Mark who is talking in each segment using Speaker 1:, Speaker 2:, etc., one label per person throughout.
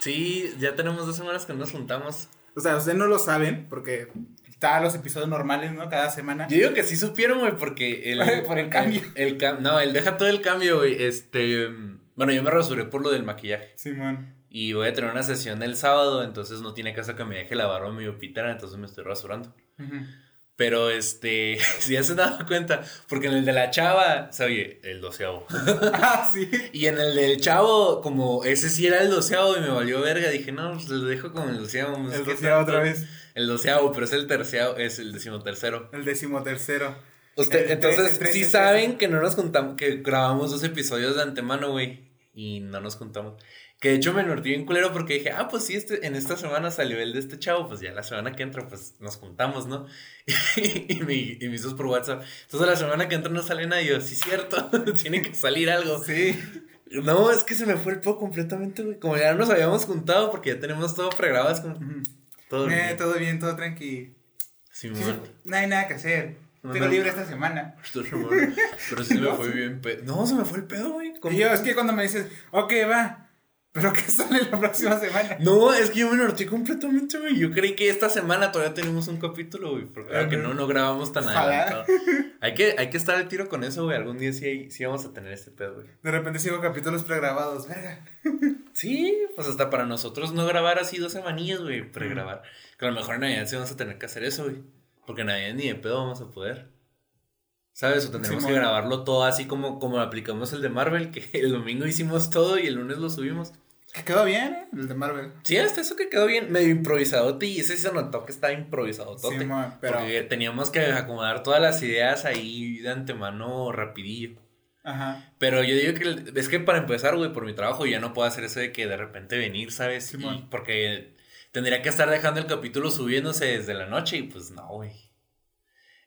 Speaker 1: Sí, ya tenemos dos semanas que no nos juntamos.
Speaker 2: O sea, ustedes no lo saben porque está los episodios normales, ¿no? Cada semana.
Speaker 1: Yo digo que sí supieron, güey, porque el...
Speaker 2: Por el cambio.
Speaker 1: El, cam- no, el deja todo el cambio, güey. Este... Bueno, yo me rasuré por lo del maquillaje.
Speaker 2: Simón.
Speaker 1: Y voy a tener una sesión el sábado, entonces no tiene caso que me deje la barba medio pitera, entonces me estoy rasurando. Pero este, si ya se daba cuenta, porque en el de la chava, oye, el doceavo.
Speaker 2: ah, sí.
Speaker 1: Y en el del chavo, como ese sí era el doceavo y me valió verga, dije, no, pues lo dejo como el doceavo. pues,
Speaker 2: El
Speaker 1: ¿qué
Speaker 2: doceavo otra vez.
Speaker 1: El doceavo, pero es el terceavo, es el decimotercero.
Speaker 2: El decimotercero.
Speaker 1: Usted,
Speaker 2: El
Speaker 1: entonces,
Speaker 2: trece,
Speaker 1: sí saben que no nos juntamos, que grabamos dos episodios de antemano, güey, y no nos juntamos. Que de hecho me norteé bien culero porque dije, ah, pues sí, este, en esta semana salió el de este chavo, pues ya la semana que entra, pues nos juntamos, ¿no? y, me, y me hizo por WhatsApp. Entonces la semana que entra no sale nada, y yo, sí, cierto, tiene que salir algo.
Speaker 2: Sí.
Speaker 1: No, es que se me fue el pedo completamente, güey. Como ya nos habíamos juntado porque ya tenemos todo pregrabado, es como todo.
Speaker 2: Eh,
Speaker 1: bien.
Speaker 2: todo bien, todo tranqui.
Speaker 1: Sí,
Speaker 2: Sí, no hay nada que hacer. Tengo
Speaker 1: Ajá.
Speaker 2: libre esta semana.
Speaker 1: Pero sí se me fue bien pedo. No, se me fue el pedo, güey.
Speaker 2: Y yo, es que cuando me dices, ok, va, pero que sale la próxima semana.
Speaker 1: No, es que yo me norteé completamente, güey. Yo creí que esta semana todavía tenemos un capítulo, güey. Porque claro que no, no grabamos tan adelantado. Hay que, hay que estar al tiro con eso, güey. Algún día sí, sí vamos a tener este pedo, güey.
Speaker 2: De repente sigo capítulos pregrabados, verga.
Speaker 1: Sí, pues hasta para nosotros no grabar así dos semanillas, güey. Pregrabar. Que a lo mejor en Navidad sí vamos a tener que hacer eso, güey. Porque en Navidad ni de pedo vamos a poder. ¿Sabes? O tendremos que grabarlo todo así como, como aplicamos el de Marvel, que el domingo hicimos todo y el lunes lo subimos.
Speaker 2: Que quedó bien, ¿eh? El de Marvel.
Speaker 1: Sí, hasta eso que quedó bien, medio improvisadote y ese sí se notó que estaba improvisadotote.
Speaker 2: Simón, pero-
Speaker 1: Porque teníamos que acomodar todas las ideas ahí de antemano rapidillo.
Speaker 2: Ajá.
Speaker 1: Pero yo digo que es que para empezar, güey, por mi trabajo ya no puedo hacer eso de que de repente venir, ¿sabes? Y
Speaker 2: Simón.
Speaker 1: porque tendría que estar dejando el capítulo subiéndose desde la noche y pues no, güey.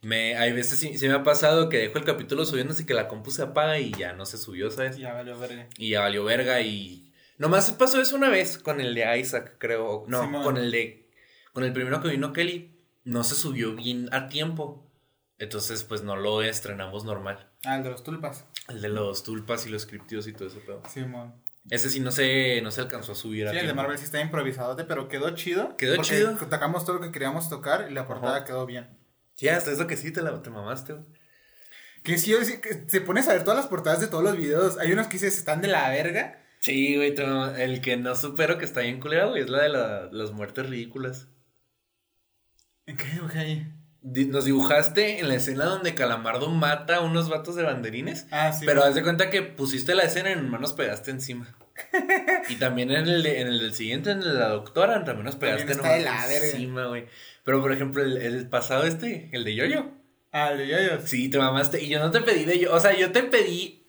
Speaker 1: Me, hay veces sí, sí me ha pasado que dejo el capítulo subiéndose y que la compu se apaga y ya no se subió, ¿sabes?
Speaker 2: Ya valió verga.
Speaker 1: Y ya valió verga y... Nomás pasó eso una vez con el de Isaac, creo. No, con el de... Con el primero que vino Kelly. No se subió bien a tiempo. Entonces, pues no lo estrenamos normal.
Speaker 2: Ah, el de los tulpas.
Speaker 1: El de los tulpas y los criptios y todo eso, pero...
Speaker 2: Simón.
Speaker 1: Ese sí no se, no se alcanzó a subir a
Speaker 2: Sí, el de. Marvel sí está improvisadote, pero quedó chido.
Speaker 1: Quedó chido.
Speaker 2: Tocamos todo lo que queríamos tocar y la portada
Speaker 1: Ajá.
Speaker 2: quedó bien.
Speaker 1: Sí, hasta eso que sí te, la, te mamaste, güey.
Speaker 2: Que sí- que te pones a ver todas las portadas de todos los videos, hay unos que dices están de la verga.
Speaker 1: Sí, güey, el que no supero que está bien culera, güey, es la de la- las muertes ridículas.
Speaker 2: ¿En qué dibujé
Speaker 1: Nos dibujaste en la escena donde Calamardo mata a unos vatos de banderines.
Speaker 2: Ah, sí.
Speaker 1: pero haz de cuenta que pusiste la escena y nomás nos pegaste encima. y también en el, de- en el del siguiente, en el de la doctora, también nos pegaste
Speaker 2: También está de
Speaker 1: nomás
Speaker 2: la verga.
Speaker 1: encima, güey. Pero por ejemplo, el, el pasado este, el de Yoyo.
Speaker 2: Ah, el de yoyos.
Speaker 1: Sí, te mamaste. Y yo no te pedí de yo. O sea, yo te pedí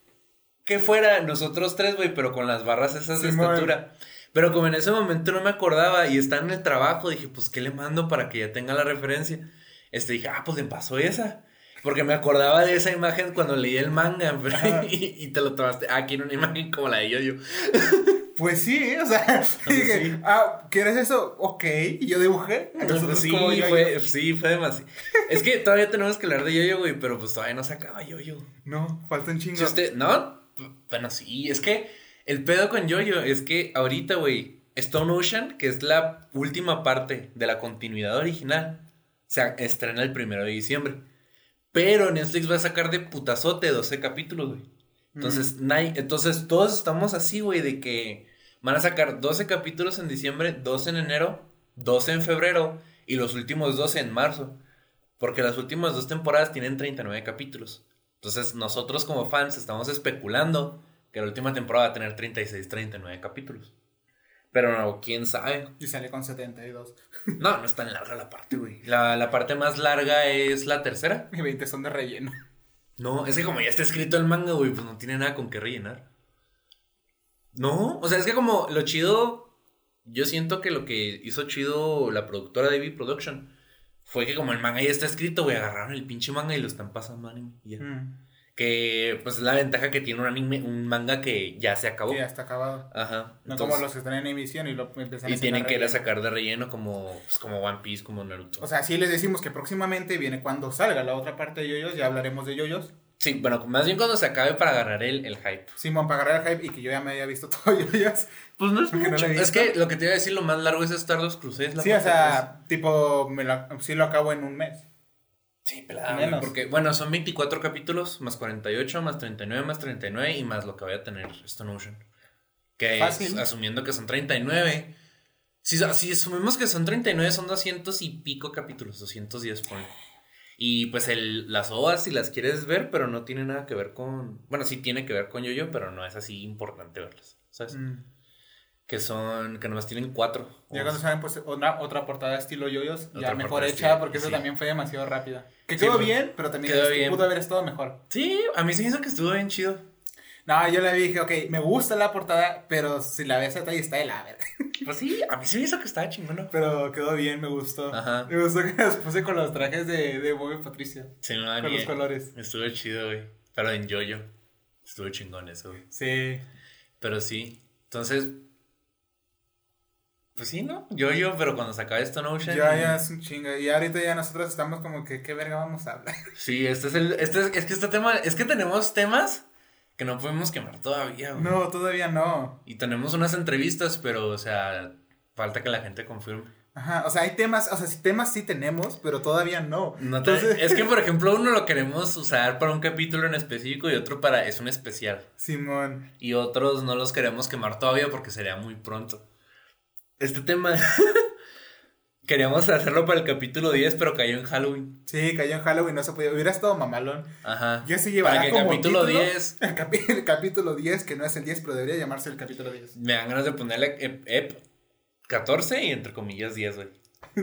Speaker 1: que fuera nosotros tres, güey, pero con las barras esas de estatura. Pero como en ese momento no me acordaba y está en el trabajo, dije, pues, ¿qué le mando para que ya tenga la referencia? Este, dije, ah, pues le pasó esa. Porque me acordaba de esa imagen cuando leí el manga,
Speaker 2: Ajá.
Speaker 1: y, y te lo tomaste. Ah, quiero una imagen como la de Yoyo.
Speaker 2: Pues sí, o sea, dije,
Speaker 1: sí.
Speaker 2: ah, ¿quieres eso? Ok, y yo dibujé. nosotros
Speaker 1: sí,
Speaker 2: como
Speaker 1: fue, sí, fue demasiado. es que todavía tenemos que hablar de Yoyo, güey, pero pues todavía no se acaba Yoyo.
Speaker 2: No, falta un chingo.
Speaker 1: Si usted, no, bueno, sí, es que el pedo con Yoyo es que ahorita, güey, Stone Ocean, que es la última parte de la continuidad original, se estrena el primero de diciembre. Pero Netflix va a sacar de putazote 12 capítulos, güey. Entonces, nadie- entonces todos estamos así, güey, de que van a sacar 12 capítulos en diciembre, 12 en enero, 12 en febrero y los últimos 12 en marzo. Porque las últimas dos temporadas tienen 39 capítulos. Entonces, nosotros como fans estamos especulando que la última temporada va a tener 36, 39 capítulos. Pero no, quién sabe.
Speaker 2: Y sale con 72.
Speaker 1: No, no es tan larga la parte, güey. La, la parte más larga es la tercera.
Speaker 2: Y 20 son de relleno.
Speaker 1: No, es que como ya está escrito el manga, güey, pues no tiene nada con qué rellenar. No, o sea, es que como lo chido, yo siento que lo que hizo chido la productora de V Production fue que como el manga ya está escrito, güey, agarraron el pinche manga y lo están pasando anime. y ya.
Speaker 2: Mm,
Speaker 1: Que pues es la ventaja que tiene un anime, un manga que ya se acabó.
Speaker 2: que ya está acabado.
Speaker 1: Ajá.
Speaker 2: No
Speaker 1: entonces-
Speaker 2: como los que están en emisión y lo empiezan a
Speaker 1: y tienen que ir a sacar de relleno como, pues, como One Piece, como Naruto.
Speaker 2: O sea, sí les decimos que próximamente viene cuando salga la otra parte de yoyos, ya hablaremos de yoyos.
Speaker 1: Sí, bueno, más bien cuando se acabe para agarrar el, el hype.
Speaker 2: Simón, para agarrar el hype y que yo ya me había visto todo yoyos.
Speaker 1: Pues no es
Speaker 2: no
Speaker 1: mucho. es que lo que te iba a decir, lo más largo es Stardust Crusaders. la
Speaker 2: Sí, o sea, tipo, me lo, sí lo acabo en un mes.
Speaker 1: Sí,
Speaker 2: menos.
Speaker 1: Porque, bueno, son 24 capítulos, más 48, más 39, más 39 y más lo que voy a tener Stone Ocean. Que
Speaker 2: Fácil.
Speaker 1: es, asumiendo que son 39. Si, si asumimos que son 39, son 200 y pico capítulos, 210 ponle. Y pues el, las ovas si las quieres ver, pero no tiene nada que ver con... Bueno, sí tiene que ver con yo-yo, pero no es así importante verlas, ¿sabes?
Speaker 2: Mm.
Speaker 1: Que son, que nomás tienen cuatro.
Speaker 2: Ya cuando saben, pues, otra, otra portada estilo yoyos, ya mejor hecha,
Speaker 1: estilo-
Speaker 2: porque eso
Speaker 1: sí.
Speaker 2: también fue demasiado rápida. Que quedó bien, pero también
Speaker 1: quedó bien.
Speaker 2: pudo haber estado mejor.
Speaker 1: Sí, a mí se me hizo que estuvo bien chido.
Speaker 2: No, yo le dije, ok, me gusta la portada, pero si la ves a detalle está de la verga.
Speaker 1: Pues sí, a mí se me hizo que estaba chingón.
Speaker 2: Pero quedó bien, me gustó.
Speaker 1: Ajá.
Speaker 2: Me gustó que los puse con los trajes de, de Bob y Patricia.
Speaker 1: Sí, no,
Speaker 2: Con
Speaker 1: ni-
Speaker 2: los colores.
Speaker 1: Estuvo chido, güey. Pero en yo-yo. Estuvo chingón eso, güey.
Speaker 2: Sí.
Speaker 1: Pero sí. Entonces. Pues sí, ¿no? Yo-yo, pero cuando se acabe Stone Ocean.
Speaker 2: Ya, ya es un chingo. Y ahorita ya nosotros estamos como que, ¿qué verga vamos a hablar?
Speaker 1: Sí, este es el. Este es, es que este tema. Es que tenemos temas que no podemos quemar todavía, güey.
Speaker 2: No, todavía no.
Speaker 1: Y tenemos unas entrevistas, pero, o sea, falta que la gente confirme.
Speaker 2: Ajá, o sea, hay temas, o sea, temas sí tenemos, pero todavía no.
Speaker 1: No te-
Speaker 2: Entonces,
Speaker 1: Es que, por ejemplo, uno lo queremos usar para un capítulo en específico y otro para. Es un especial.
Speaker 2: Simón.
Speaker 1: Y otros no los queremos quemar todavía porque sería muy pronto. Este tema. Queríamos hacerlo para el capítulo 10, pero cayó en Halloween.
Speaker 2: Sí, cayó en Halloween, no se podía. Hubiera estado mamalón.
Speaker 1: Ajá.
Speaker 2: Yo sí llevaría
Speaker 1: Para que el
Speaker 2: como
Speaker 1: capítulo
Speaker 2: título
Speaker 1: 10
Speaker 2: El, el capítulo 10, que no es el 10, pero debería llamarse el capítulo 10.
Speaker 1: me dan ganas de ponerle ep, ep 14 y entre comillas 10, güey.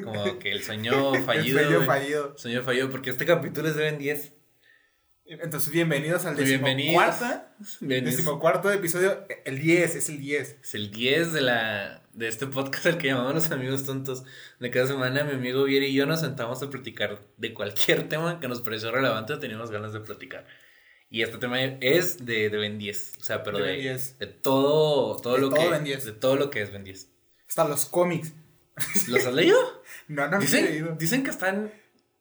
Speaker 1: Como que el sueño fallido.
Speaker 2: el sueño fallido.
Speaker 1: Sueño fallido, porque este capítulo es de Ben 10.
Speaker 2: Entonces, bienvenidos al decimocuarta,
Speaker 1: Ben 10.
Speaker 2: decimocuarto episodio. El 10, es el 10.
Speaker 1: Es el 10 de la de este podcast al que llamamos los amigos tontos. De cada semana mi amigo Vieri y yo nos sentamos a platicar de cualquier tema que nos pareció relevante o teníamos ganas de platicar. Y este tema es de, de Ben 10. O sea, pero
Speaker 2: De
Speaker 1: de,
Speaker 2: Ben 10.
Speaker 1: de todo, todo
Speaker 2: De
Speaker 1: lo
Speaker 2: todo
Speaker 1: que
Speaker 2: Ben 10.
Speaker 1: de todo lo que es Ben 10.
Speaker 2: Hasta los cómics.
Speaker 1: ¿Los has leído?
Speaker 2: No, no los he leído.
Speaker 1: dicen, que están.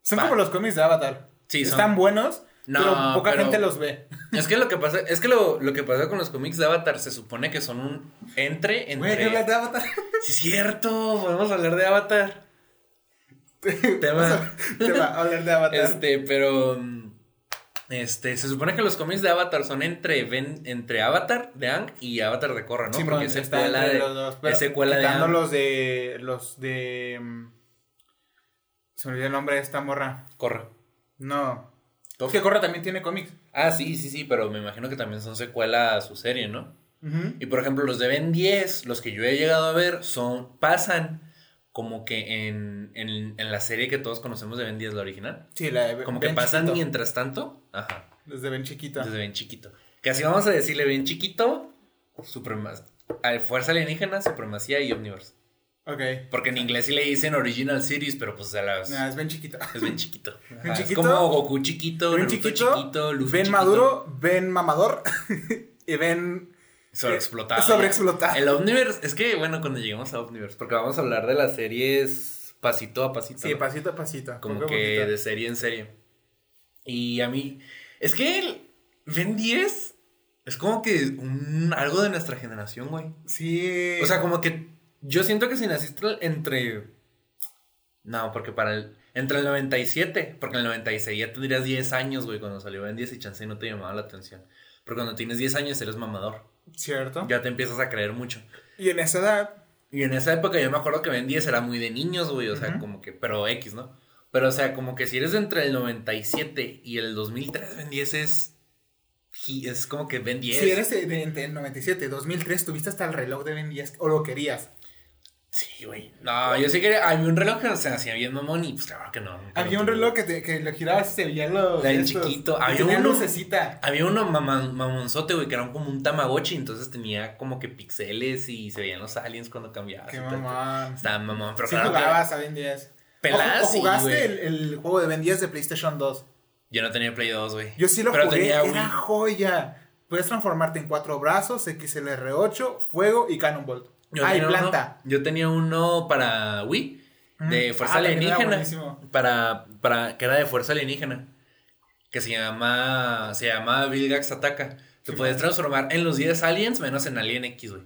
Speaker 2: Son
Speaker 1: pa-
Speaker 2: como los cómics de Avatar.
Speaker 1: Sí, son-
Speaker 2: Están buenos,
Speaker 1: No,
Speaker 2: pero poca
Speaker 1: pero-
Speaker 2: gente los ve.
Speaker 1: Es que lo que pasa, es que lo, lo que pasa con los cómics de Avatar se supone que son un entre
Speaker 2: Güey, ¿qué
Speaker 1: entre.
Speaker 2: hablas de Avatar?
Speaker 1: Sí, es cierto, podemos hablar de Avatar. Tema.
Speaker 2: Te va a hablar de Avatar.
Speaker 1: Este, pero. mm, Este, se supone que los cómics de Avatar son entre, Ben- entre Avatar de Ang y Avatar de Korra, ¿no?
Speaker 2: Sí,
Speaker 1: Porque es secuela de,
Speaker 2: los dos, pero
Speaker 1: es secuela de Aang.
Speaker 2: los de los de mm, se me olvidó el nombre de esta morra.
Speaker 1: Korra.
Speaker 2: No. Es que Corra también tiene cómics.
Speaker 1: Ah, sí, sí, sí, pero me imagino que también son secuela a su serie, ¿no? Y por ejemplo, los de Ben 10, los que yo he llegado a ver, son. pasan como que en, en, en la serie que todos conocemos de Ben 10, la original.
Speaker 2: Sí, la de
Speaker 1: Como
Speaker 2: Ben
Speaker 1: que pasan
Speaker 2: chiquito.
Speaker 1: mientras tanto. Ajá.
Speaker 2: Desde Ben chiquito.
Speaker 1: Desde bien chiquito. Que así vamos a decirle bien chiquito. Suprema a Fuerza alienígena, supremacía y Omniverse.
Speaker 2: Ok.
Speaker 1: Porque en inglés sí le dicen Original Series, pero pues a las.
Speaker 2: Nah, es Ben chiquito.
Speaker 1: Es bien chiquito. Ajá, Es como Goku chiquito, Naruto
Speaker 2: chiquito,
Speaker 1: chiquito, Luffy
Speaker 2: Ben
Speaker 1: chiquito.
Speaker 2: maduro, Ben mamador y Ben
Speaker 1: Sobreexplotado.
Speaker 2: sobreexplotado.
Speaker 1: El Omniverse, es que bueno, cuando lleguemos a Omniverse, porque vamos a hablar de las series pasito a pasito.
Speaker 2: Sí,
Speaker 1: ¿no?
Speaker 2: pasito a pasito.
Speaker 1: Como que de serie en serie. Y a mí, es que el Ben 10 es como que un, algo de nuestra generación, güey.
Speaker 2: Sí.
Speaker 1: O sea, como que yo siento que si naciste entre... No, porque para el... Entre el 97, porque en el 96 ya tendrías 10 años, güey, cuando salió Ben 10 y chance no te llamaba la atención. Pero cuando tienes 10 años eres mamador.
Speaker 2: cierto.
Speaker 1: Ya te empiezas a creer mucho.
Speaker 2: Y en esa edad,
Speaker 1: Y en esa época yo me acuerdo que Ben 10 era muy de niños, güey, o sea,
Speaker 2: Ujú.
Speaker 1: como que, pero X, ¿no? Pero, o sea, como que si eres entre el 97 y el 2003, Ben 10 es. Es como que Ben 10.
Speaker 2: si eres entre el 97 y 2003, tuviste hasta el reloj de Ben 10 o lo querías.
Speaker 1: Sí, güey. No, yo sí quería. Había un reloj que se hacía bien mamón y pues claro que no.
Speaker 2: Había un reloj que, te, que lo girabas y se veían los.
Speaker 1: En
Speaker 2: estos,
Speaker 1: chiquito. Había
Speaker 2: tenía
Speaker 1: uno-
Speaker 2: lucecita.
Speaker 1: Había uno mamá- mamonzote, güey, que era como un tamagotchi, entonces tenía como que pixeles y se veían los aliens cuando cambiabas.
Speaker 2: Qué mamón.
Speaker 1: Estaba mamón, pero
Speaker 2: Sí
Speaker 1: claro que-
Speaker 2: jugabas a Ben 10.
Speaker 1: Peladas,
Speaker 2: O, jugaste el, el juego de Ben 10 de PlayStation 2.
Speaker 1: Yo no tenía Play 2, güey.
Speaker 2: Yo sí lo
Speaker 1: Pero
Speaker 2: jugué,
Speaker 1: tenía Wii.
Speaker 2: era joya. Puedes transformarte en cuatro brazos, XLR8, fuego y Cannonball.
Speaker 1: Yo
Speaker 2: ah, y
Speaker 1: tenía
Speaker 2: planta.
Speaker 1: Uno, yo tenía uno para Wii de fuerza
Speaker 2: Ah,
Speaker 1: alienígena. Para, para, que era de fuerza alienígena. que se llama, se llama Vilgax Ataca. Te
Speaker 2: Sí, man.
Speaker 1: transformar en los 10 aliens menos en Alien X, güey.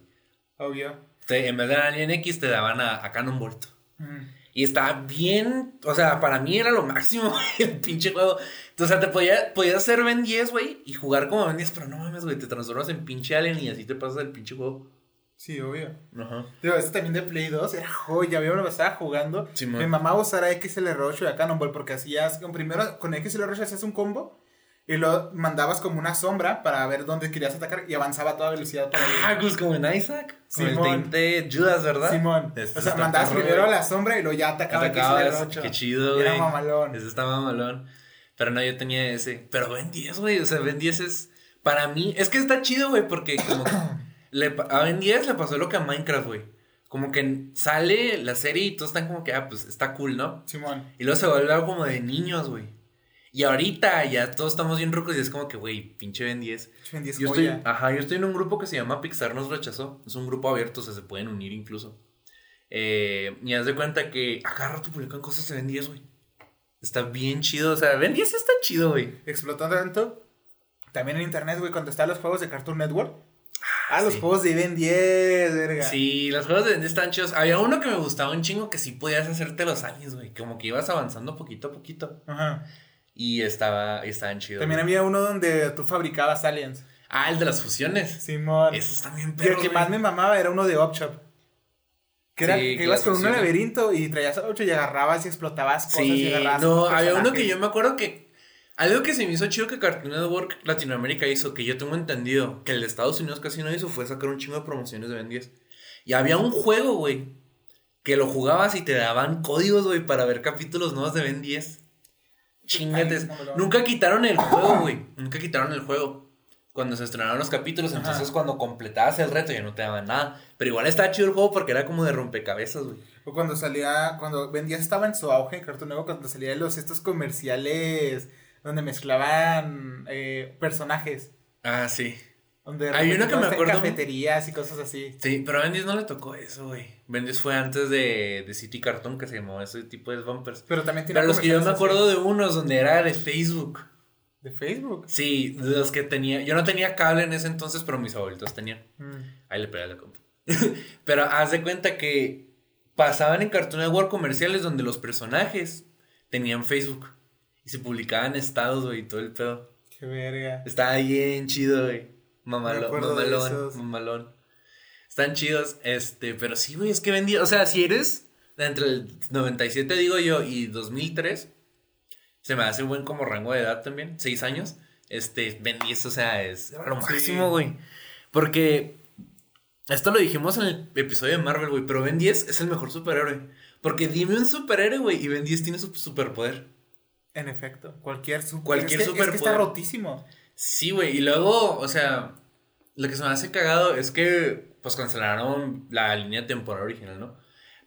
Speaker 2: Obvio.
Speaker 1: Te- En vez de Alien X te daban a, a Cannonbolt.
Speaker 2: Mm.
Speaker 1: Y estaba bien, o sea, para mí era lo máximo, güey, el pinche juego. O sea, te podía, podías hacer Ben 10, güey, y jugar como Ben 10, pero no mames, güey, te transformas en pinche alien y así te pasas el pinche juego.
Speaker 2: Sí, obvio.
Speaker 1: Ajá.
Speaker 2: Digo, este también de Play 2 era joya. Yo me estaba jugando.
Speaker 1: Simón.
Speaker 2: Mi mamá usara XLR8 y a Cannonball porque hacías, con- primero con XLR8 hacías un combo y lo mandabas como una sombra para ver dónde querías atacar y avanzaba a toda velocidad para
Speaker 1: Ah, pues como en Isaac. Con
Speaker 2: Simón.
Speaker 1: el tinte Judas, ¿verdad?
Speaker 2: Simón.
Speaker 1: Este
Speaker 2: o sea, mandabas primero a la sombra y luego ya atacaba,
Speaker 1: Atacabas,
Speaker 2: XLR8.
Speaker 1: Qué chido, güey.
Speaker 2: Era mamalón.
Speaker 1: Ese estaba mamalón. Pero no, yo tenía ese. Pero Ben 10, güey. O sea, Ben 10 es. Para mí. Es que está chido, güey. Porque como. le, a Ben 10 le pasó lo que a Minecraft, güey. Como que sale la serie y todos están como que, ah, pues está cool, ¿no?
Speaker 2: Simón.
Speaker 1: Y luego se vuelve algo como de niños, güey. Y ahorita ya todos estamos bien rucos y es como que, güey, pinche Ben 10.
Speaker 2: Ben 10
Speaker 1: Yo estoy, ajá, yo estoy en un grupo que se llama Pixar nos rechazó. Es un grupo abierto, o sea, se pueden unir incluso. Eh, y haz de cuenta que a cada rato publican cosas de Ben 10, güey. Está bien chido, o sea, Ben 10 sí está chido, güey.
Speaker 2: Explotando tanto. También en internet, güey, cuando estaban los juegos de Cartoon Network. Ah, los
Speaker 1: sí.
Speaker 2: juegos de Ben 10, verga.
Speaker 1: Sí, los juegos de Ben 10 están chidos. Había uno que me gustaba un chingo que sí podías hacerte los aliens, güey. Como que ibas avanzando poquito a poquito.
Speaker 2: Ajá.
Speaker 1: Y estaba, estaban chidos.
Speaker 2: También
Speaker 1: güey.
Speaker 2: había uno donde tú fabricabas aliens.
Speaker 1: Ah, el de las fusiones.
Speaker 2: Simón.
Speaker 1: Esos también
Speaker 2: Y el que
Speaker 1: güey.
Speaker 2: más me mamaba era uno de Upshop. Que, era,
Speaker 1: Sí,
Speaker 2: que ibas con un laberinto y traías a 8 y agarrabas y explotabas cosas y
Speaker 1: Sí,
Speaker 2: agarrabas.
Speaker 1: no, había uno que yo me acuerdo que. Algo que se me hizo chido que Cartoon Network Latinoamérica hizo, que yo tengo entendido, que el de Estados Unidos casi no hizo, fue sacar un chingo de promociones de Ben 10. Y había un juego, güey, que lo jugabas y te daban códigos, güey, para ver capítulos nuevos de Ben 10. Chingates. Nunca quitaron el juego, güey. Nunca quitaron el juego. Cuando se estrenaron los capítulos,
Speaker 2: Ajá.
Speaker 1: entonces cuando completabas el reto ya no te daban nada. Pero igual estaba chido el juego porque era como de rompecabezas, güey.
Speaker 2: O cuando salía, cuando Ben 10 estaba en su auge en Cartoon Network, cuando salían los estos comerciales donde mezclaban eh, personajes.
Speaker 1: Ah, sí.
Speaker 2: Donde de
Speaker 1: Hay uno que me acuerdo-
Speaker 2: cafeterías y cosas así.
Speaker 1: Sí, pero a Ben 10 no le tocó eso, güey. Ben 10 fue antes de, de City Cartoon, que se llamaba ese tipo de bumpers.
Speaker 2: Pero también tiene
Speaker 1: Pero los que yo me acuerdo de unos donde era de Facebook.
Speaker 2: De Facebook.
Speaker 1: Sí, de los que tenía. Yo no tenía cable en ese entonces, pero mis abuelitos tenían.
Speaker 2: Mm.
Speaker 1: Ahí le pegué la compu. pero haz de cuenta que pasaban en Cartoon Network comerciales donde los personajes tenían Facebook. Y se publicaban estados, güey, todo el pedo.
Speaker 2: Qué verga.
Speaker 1: Estaba bien chido, güey. Mamalo- mamalón, mamalón. Están chidos, este, pero sí, güey, es que vendía, o sea, si eres entre el 97, digo yo, y 2003, se me hace buen como rango de edad también, 6 años, este, vendí eso, o sea, es lo máximo, güey. Porque, esto lo dijimos en el episodio de Marvel, güey, pero Ben 10 es el mejor superhéroe. Porque dime un superhéroe, güey, y Ben 10 tiene su superpoder.
Speaker 2: En efecto. Cualquier, super,
Speaker 1: Cualquier
Speaker 2: es que, es que está
Speaker 1: superpoder.
Speaker 2: rotísimo.
Speaker 1: Sí, güey. Y luego, o sea, lo que se me hace cagado es que, pues, cancelaron la línea temporal original, ¿no?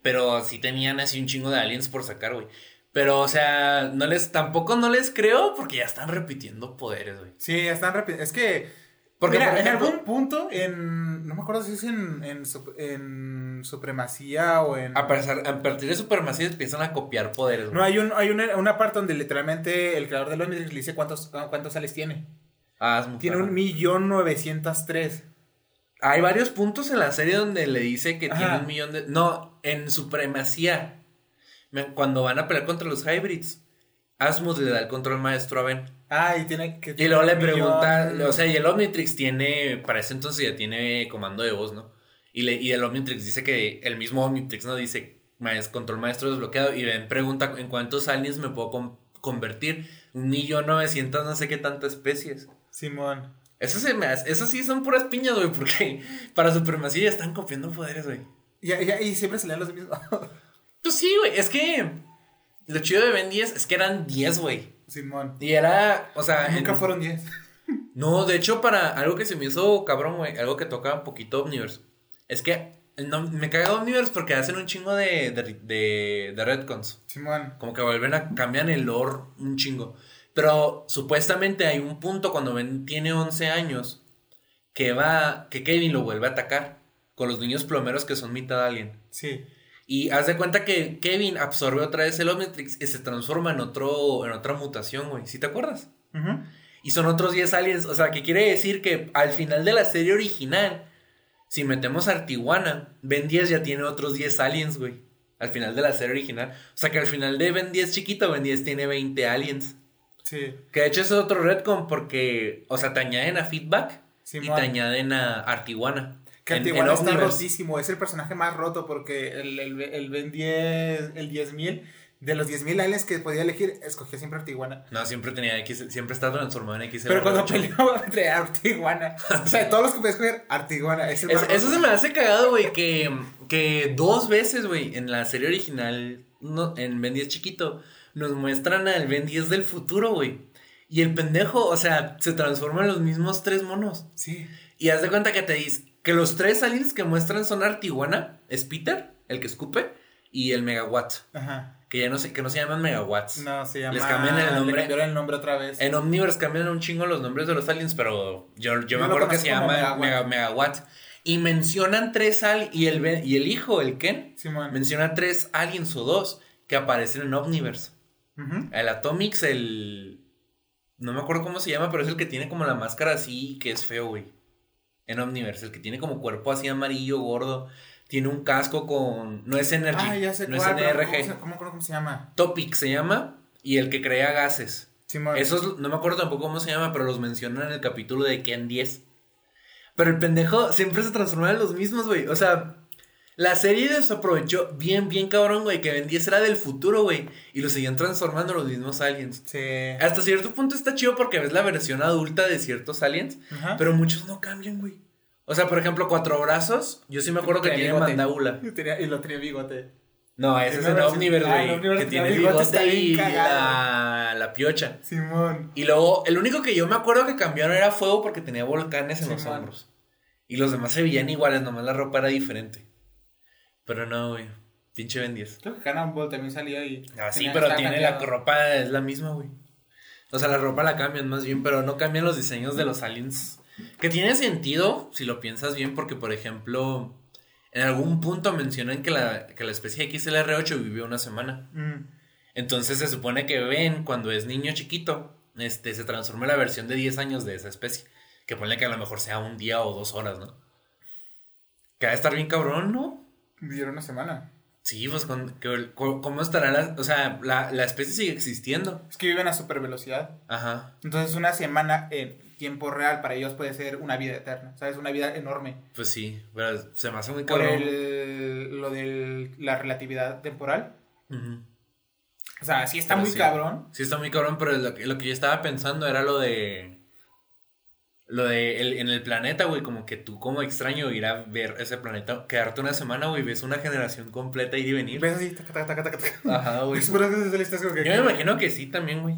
Speaker 1: Pero sí tenían así un chingo de aliens por sacar, güey. Pero, o sea, no les, tampoco no les creo porque ya están repitiendo poderes, güey.
Speaker 2: Sí, están rápido. Es que.
Speaker 1: Porque,
Speaker 2: mira,
Speaker 1: por ejemplo-
Speaker 2: en algún punto, en. No me acuerdo si es en, en, sup- en Supremacía o en.
Speaker 1: A, pesar- a partir de Supermassive empiezan a copiar poderes, güey.
Speaker 2: No, hay, un, hay una, una parte donde literalmente el creador de los Omnitrix le dice cuántos, cuántos sales tiene.
Speaker 1: Ah, es muy
Speaker 2: Tiene un millón novecientos tres.
Speaker 1: Hay varios puntos en la serie donde le dice que
Speaker 2: Ajá.
Speaker 1: tiene un millón de... No, en Supremacía. Cuando van a pelear contra los Hybrids, Asmus le da el control maestro a Ben.
Speaker 2: Ah, y tiene que.
Speaker 1: Y luego le pregunta, o sea, y el Omnitrix tiene, para ese entonces ya tiene comando de voz, ¿no? Y, le, y el Omnitrix dice que, el mismo Omnitrix, ¿no? Dice, "Maes- control maestro desbloqueado. Y Ben pregunta, ¿en cuántos aliens me puedo con- convertir? Un millón novecientos, no sé qué tantas especies.
Speaker 2: Simón.
Speaker 1: Eso se me hace, eso sí son puras piñas, güey, porque para supremacía ya están copiando poderes, güey.
Speaker 2: Y siempre salían los mismos.
Speaker 1: Pues sí, güey, es que lo chido de Ben 10 es que eran 10, güey.
Speaker 2: Simón.
Speaker 1: Y era, o sea,
Speaker 2: Nunca
Speaker 1: en-
Speaker 2: fueron 10.
Speaker 1: No, de hecho, para algo que se me hizo cabrón, güey, algo que toca un poquito Omniverse, es que no, me caga Omniverse porque hacen un chingo de, de, de, de retcons.
Speaker 2: Simón.
Speaker 1: Como que vuelven a cambian el lore un chingo. Pero supuestamente hay un punto cuando Ben tiene 11 años que va, que Kevin lo vuelve a atacar con los niños plomeros que son mitad alien.
Speaker 2: Sí.
Speaker 1: Y haz de cuenta que Kevin absorbe otra vez el Omnitrix y se transforma en otro, en otra mutación, güey. ¿Sí te acuerdas? Y son otros 10 aliens. O sea, que quiere decir que al final de la serie original, si metemos a Artiwana, Ben 10 ya tiene otros 10 aliens, güey. Al final de la serie original. O sea, que al final de Ben 10 chiquito, Ben 10 tiene 20 aliens.
Speaker 2: Sí.
Speaker 1: Que de hecho es otro retcon porque, o sea, te añaden a Feedback y te añaden a Artiwana.
Speaker 2: Que
Speaker 1: En-
Speaker 2: está
Speaker 1: Omniverse.
Speaker 2: rotísimo, es el personaje más roto porque el, el, el Ben 10, el 10.000, de los 10.000 aliens que podía elegir, escogía siempre Artiwana.
Speaker 1: No, siempre tenía X, siempre está transformado en X.
Speaker 2: Pero cuando peleó entre Artiwana, o sea, de todos los que podía escoger, Artiwana. Es el más
Speaker 1: Es- eso se me hace cagado, güey, que, que dos veces, güey, en la serie original, no, en Ben 10 chiquito, nos muestran al Ben 10 del futuro, güey. Y el pendejo, o sea, se transforma en los mismos tres monos.
Speaker 2: Sí.
Speaker 1: Y haz de cuenta que te dice que los tres aliens que muestran son Artiwana, es Peter, el que escupe, y el Megawatt.
Speaker 2: Ajá.
Speaker 1: Que ya no sé, que no se llaman Megawatts.
Speaker 2: No, se llama.
Speaker 1: Les cambian el nombre.
Speaker 2: Le cambiaron el nombre otra vez.
Speaker 1: En Omniverse cambian un chingo los nombres de los aliens, pero yo, yo
Speaker 2: Yo
Speaker 1: me acuerdo que se llama
Speaker 2: Megawatt.
Speaker 1: Mega- Megawatt. Y mencionan tres aliens, y el, y el hijo, el Ken, menciona tres aliens o dos que aparecen en Omniverse. El Atomix, el... No me acuerdo cómo se llama, pero es el que tiene como la máscara así, que es feo, güey. En Omniverse, el que tiene como cuerpo así amarillo, gordo. Tiene un casco con... No es Energy,
Speaker 2: Ah, ya sé
Speaker 1: no
Speaker 2: cuál.
Speaker 1: es NRG.
Speaker 2: ¿Cómo, se- cómo, cómo, cómo se llama?
Speaker 1: Topic se llama, y el que crea gases.
Speaker 2: Simón.
Speaker 1: Esos no me acuerdo tampoco cómo se llama, pero los mencionan en el capítulo de Ken 10. Pero el pendejo siempre se transforma en los mismos, güey. O sea, la serie desaprovechó bien, bien cabrón, güey, que 10 era del futuro, güey. Y lo seguían transformando los mismos aliens.
Speaker 2: Sí.
Speaker 1: Hasta cierto punto está chido porque ves la versión adulta de ciertos aliens,
Speaker 2: Ajá.
Speaker 1: pero muchos no cambian, güey. O sea, por ejemplo, cuatro brazos, yo sí me acuerdo que
Speaker 2: Tenía
Speaker 1: tiene
Speaker 2: bigote.
Speaker 1: mandábula.
Speaker 2: Y, lo tenía bigote.
Speaker 1: No, ese es
Speaker 2: versión-
Speaker 1: Omniverse,
Speaker 2: Ah,
Speaker 1: güey. que tiene
Speaker 2: bigote,
Speaker 1: y la, la piocha.
Speaker 2: Simón.
Speaker 1: Y luego, el único que yo me acuerdo que cambiaron era fuego porque tenía volcanes en los hombros. Y los demás se veían iguales, nomás la ropa era diferente. Pero no, güey. Pinche Ben 10.
Speaker 2: Creo que Cannonball también salió y.
Speaker 1: Ah, sí, pero tiene la ropa, es la misma, güey. O sea, la ropa la cambian más bien, pero no cambian los diseños de los aliens. Que tiene sentido, si lo piensas bien, porque, por ejemplo, en algún punto mencionan que la, que la especie XLR8 vivió una semana.
Speaker 2: Mm.
Speaker 1: Entonces se supone que Ben, cuando es niño chiquito, este, se transforma en la versión de 10 años de esa especie. Que ponle que a lo mejor sea un día o dos horas, ¿no? Que va a estar bien cabrón, ¿no?
Speaker 2: Vivieron una semana.
Speaker 1: Sí, pues, con- que- ¿cómo estará la... O sea, la, la especie sigue existiendo.
Speaker 2: Es que viven a super velocidad.
Speaker 1: Ajá.
Speaker 2: Entonces, una semana en tiempo real para ellos puede ser una vida eterna. ¿Sabes? Una vida enorme.
Speaker 1: Pues sí, pero se me hace muy
Speaker 2: Por
Speaker 1: cabrón.
Speaker 2: el, lo de la relatividad temporal.
Speaker 1: Ujú.
Speaker 2: O sea, sí está
Speaker 1: Pero
Speaker 2: muy
Speaker 1: sí.
Speaker 2: cabrón.
Speaker 1: Sí, está muy cabrón, pero lo que, lo que yo estaba pensando era lo de... Lo de el- en el planeta, güey, como que tú como extraño ir a ver ese planeta, quedarte una semana, güey, ves una generación completa ir y venir.
Speaker 2: Ves así, taca, taca, taca, taca.
Speaker 1: Ajá, güey. Yo me imagino que sí también, güey.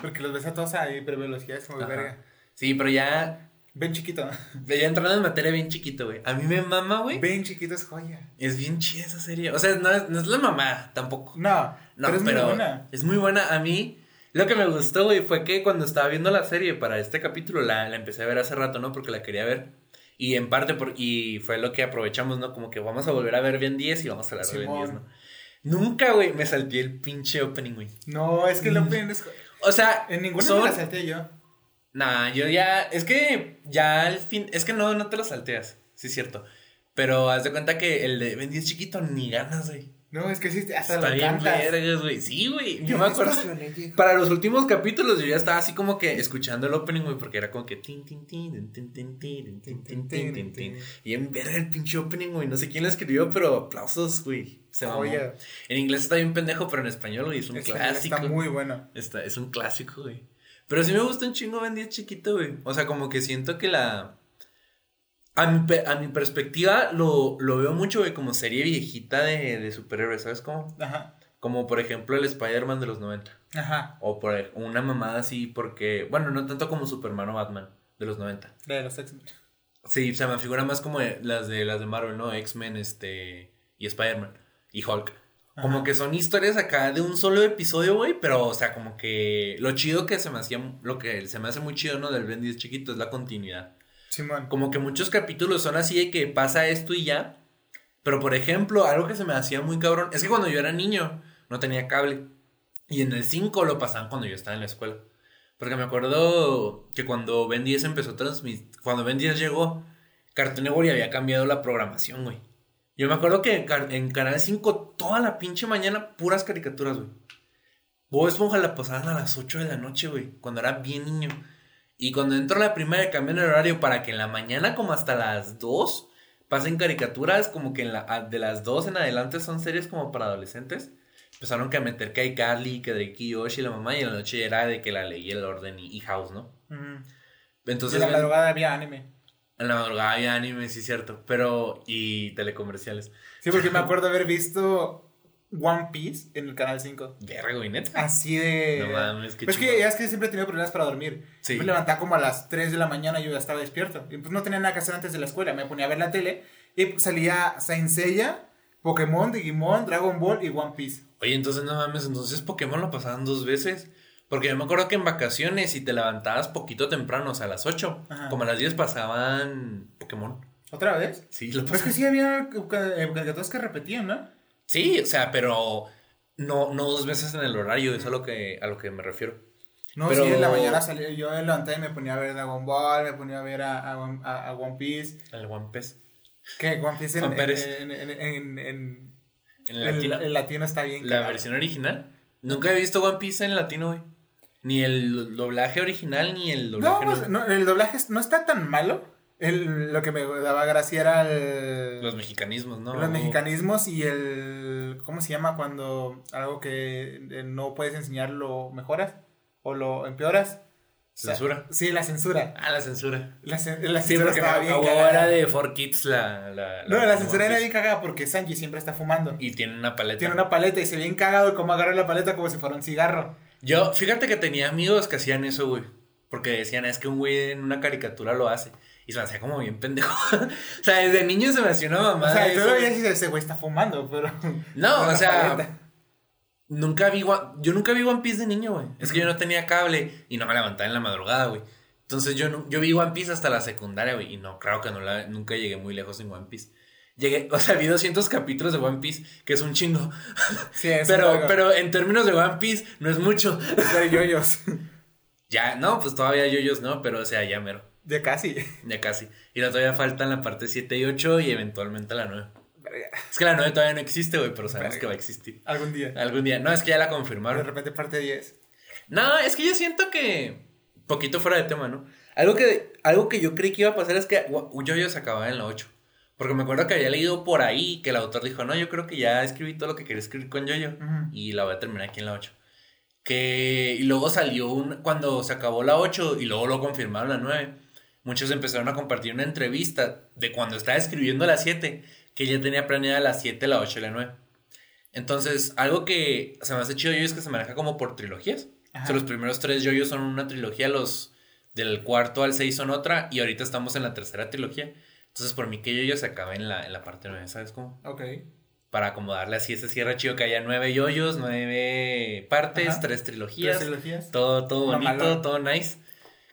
Speaker 2: Porque los ves a todos a hipervelocidad, es como verga.
Speaker 1: Sí, pero ya,
Speaker 2: Ven chiquito.
Speaker 1: ya entrando en materia bien chiquito, güey. A mí me mama, güey.
Speaker 2: Ven chiquito es joya.
Speaker 1: Es bien chida esa serie. O sea, no es, no es la mamá tampoco.
Speaker 2: No,
Speaker 1: No,
Speaker 2: pero es
Speaker 1: pero
Speaker 2: muy buena.
Speaker 1: es muy buena. A mí, lo que me gustó, güey, fue que cuando estaba viendo la serie para este capítulo, la, la empecé a ver hace rato, ¿no? Porque la quería ver. Y en parte, por, y fue lo que aprovechamos, ¿no? Como que vamos a volver a ver Ben 10 y vamos a hablar de
Speaker 2: Simón.
Speaker 1: 10, ¿no? Nunca, güey, me salté el pinche opening, güey.
Speaker 2: No, es que lo ven es...
Speaker 1: O sea,
Speaker 2: En ninguna
Speaker 1: son-
Speaker 2: me la salté yo.
Speaker 1: Nah, yo ya. Es que ya al fin. Es que no, no te lo salteas. Sí, es cierto. Pero haz de cuenta que el de Ben 10 chiquito ni ganas, güey.
Speaker 2: No, es que sí, hasta
Speaker 1: Está
Speaker 2: lo
Speaker 1: bien vergas, güey. Sí, güey. Yo me acuerdo. Para los últimos capítulos yo ya estaba así como que escuchando el opening, güey, porque era como que tin, tin, tin, tin, tin, tin, tin, tin, tin, tin, tin, tin. Y en verga el pinche opening, güey. No sé quién lo escribió, pero aplausos, güey. Se.
Speaker 2: Joya.
Speaker 1: En inglés está bien pendejo, pero en español, güey, es un clásico.
Speaker 2: Está muy bueno.
Speaker 1: Está- es un clásico, güey. Pero sí me gusta un chingo Ben 10 chiquito, güey. O sea, como que siento que la. A mi, a mi perspectiva, lo, lo veo mucho, güey, como serie viejita de, de superhéroes, ¿sabes cómo?
Speaker 2: Ajá.
Speaker 1: Como por ejemplo el Spider-Man de los 90.
Speaker 2: Ajá.
Speaker 1: O por una mamada así, porque. Bueno, no tanto como Superman o Batman de los 90.
Speaker 2: La de los X-Men.
Speaker 1: Sí, se me figura más como las de las de Marvel, ¿no? X-Men, este. Y Spider-Man. Y Hulk. Como que son historias acá de un solo episodio, güey, pero, o sea, como que lo chido que se me hacía, lo que se me hace muy chido, ¿no? Del Ben 10 chiquito es la continuidad. Como que muchos capítulos son así de que pasa esto y ya. Pero, por ejemplo, algo que se me hacía muy cabrón, es que cuando yo era niño no tenía cable. Y en el 5 lo pasaban cuando yo estaba en la escuela. Porque me acuerdo que cuando Ben 10 empezó a transmitir, cuando Ben 10 llegó, Cartoon Network había cambiado la programación, güey. Yo me acuerdo que en Canal 5 toda la pinche mañana puras caricaturas, güey. Bob Esponja la pasaban a las 8 de la noche, güey, cuando era bien niño. Y cuando entró la primera cambió el horario para que en la mañana como hasta las 2 pasen caricaturas, como que en la, a- de las 2 en adelante son series como para adolescentes. Empezaron que a meter que hay Carly, que Drake y Yoshi la mamá, y en la noche era de que la ley, el orden y, y House, ¿no? Entonces,
Speaker 2: en la madrugada había anime.
Speaker 1: en la madrugada había anime, sí, cierto. Pero, y telecomerciales.
Speaker 2: Sí, porque me acuerdo haber visto One Piece en el canal 5.
Speaker 1: Verga, güey, neta.
Speaker 2: Así de.
Speaker 1: No mames, qué
Speaker 2: Pues es
Speaker 1: chingón.
Speaker 2: que ya es que siempre he tenido problemas para dormir.
Speaker 1: Sí.
Speaker 2: Me levantaba como a las 3 de la mañana y yo ya estaba despierto. Y pues no tenía nada que hacer antes de la escuela. Me ponía a ver la tele y pues, salía Saint Seiya, Pokémon, Digimon, Dragon Ball y One Piece.
Speaker 1: Oye, entonces no mames, entonces Pokémon lo pasaban dos veces. Porque yo me acuerdo que en vacaciones, si te levantabas poquito temprano, o sea, a las 8,
Speaker 2: Ajá.
Speaker 1: como a las 10 pasaban Pokémon.
Speaker 2: ¿Otra vez?
Speaker 1: Sí, lo
Speaker 2: Pero es que
Speaker 1: pasaban.
Speaker 2: sí había eh, caricaturas que repetían, ¿no?
Speaker 1: Sí, o sea, pero no, no dos veces en el horario, eso es a lo que, a lo que me refiero.
Speaker 2: No,
Speaker 1: Pero-
Speaker 2: sí, en la mañana salía, yo me levanté y me ponía a ver Dragon Ball, me ponía a ver a, a, One- a- a One Piece.
Speaker 1: El One Piece.
Speaker 2: Que One Piece en, en, en, en, en- en-
Speaker 1: En
Speaker 2: en-
Speaker 1: latino.
Speaker 2: en latino está bien.
Speaker 1: La
Speaker 2: cagado.
Speaker 1: versión original. Nunca he visto One Piece en latino, güey. Ni el doblaje original, ni el
Speaker 2: No,
Speaker 1: doblaje
Speaker 2: pues,
Speaker 1: nuevo.
Speaker 2: no, el doblaje no está tan malo. El- lo que me daba gracia era el,
Speaker 1: Los mexicanismos, ¿no?
Speaker 2: los mexicanismos y el... ¿Cómo se llama cuando algo que eh, no puedes enseñar lo mejoras o lo empeoras? O sea,
Speaker 1: Censura.
Speaker 2: sí, la censura.
Speaker 1: Ah, la censura.
Speaker 2: La, cen- la
Speaker 1: Sí,
Speaker 2: censura
Speaker 1: porque
Speaker 2: estaba bien
Speaker 1: acabó
Speaker 2: cagada.
Speaker 1: era de 4Kids la, la,
Speaker 2: No, la censura era bien cagada porque Sanji siempre está fumando.
Speaker 1: Y tiene una paleta.
Speaker 2: Tiene una paleta y se ve bien cagado como agarra la paleta como si fuera un cigarro.
Speaker 1: Yo, fíjate que tenía amigos que hacían eso, güey. Porque decían, es que un güey en una caricatura lo hace. Y se me hacía como bien pendejo. o sea, desde niño se me hacía una
Speaker 2: O
Speaker 1: mamada.
Speaker 2: sea, tú lo veías y ese güey está fumando, pero...
Speaker 1: No, o sea,
Speaker 2: paleta.
Speaker 1: nunca vi, yo nunca vi One Piece de niño, güey. Es que yo no tenía cable y no me levantaba en la madrugada, güey. Entonces yo, yo vi One Piece hasta la secundaria, güey. Y no, claro que no la, nunca llegué muy lejos en One Piece. Llegué, o sea, vi 200 capítulos de One Piece, que es un chingo.
Speaker 2: Sí, es
Speaker 1: pero,
Speaker 2: un
Speaker 1: pero en términos de One Piece, no es mucho.
Speaker 2: de yoyos.
Speaker 1: Ya, no, pues todavía yoyos no, pero o sea, ya mero.
Speaker 2: De casi.
Speaker 1: Ya casi. Y la todavía faltan la parte 7 y 8 y eventualmente la 9. Es que la 9 todavía no existe, güey, pero sabemos
Speaker 2: Verga.
Speaker 1: que va a existir.
Speaker 2: Algún día.
Speaker 1: Algún día. No, es que ya la
Speaker 2: De
Speaker 1: confirmaron.
Speaker 2: repente parte 10.
Speaker 1: No, es que yo siento que. Poquito fuera de tema, ¿no? Algo que, algo que yo creí que iba a pasar es que Yoyo se acababa en la 8. Porque me acuerdo que había leído por ahí que el autor dijo: No, yo creo que ya escribí todo lo que quería escribir con Yoyo.
Speaker 2: Ujú.
Speaker 1: Y la voy a terminar aquí en la 8. Que. Y luego salió un. Cuando se acabó la 8 y luego lo confirmaron la 9. Muchos empezaron a compartir una entrevista de cuando estaba escribiendo la 7. Que ya tenía planeada la 7, la 8 y la 9. Entonces, algo que se me hace chido yo es que se maneja como por trilogías.
Speaker 2: Ajá.
Speaker 1: O sea, los primeros tres yoyos son una trilogía, los del cuarto al 6 son otra, y ahorita estamos en la tercera trilogía. Entonces, por mí que yoyo se acabe en la, en la parte 9, ¿sabes cómo?
Speaker 2: Ok.
Speaker 1: Para acomodarle así ese cierre chido que haya nueve yoyos, nueve partes,
Speaker 2: Ajá.
Speaker 1: tres trilogías.
Speaker 2: Tres trilogías.
Speaker 1: Todo, todo bonito, todo nice.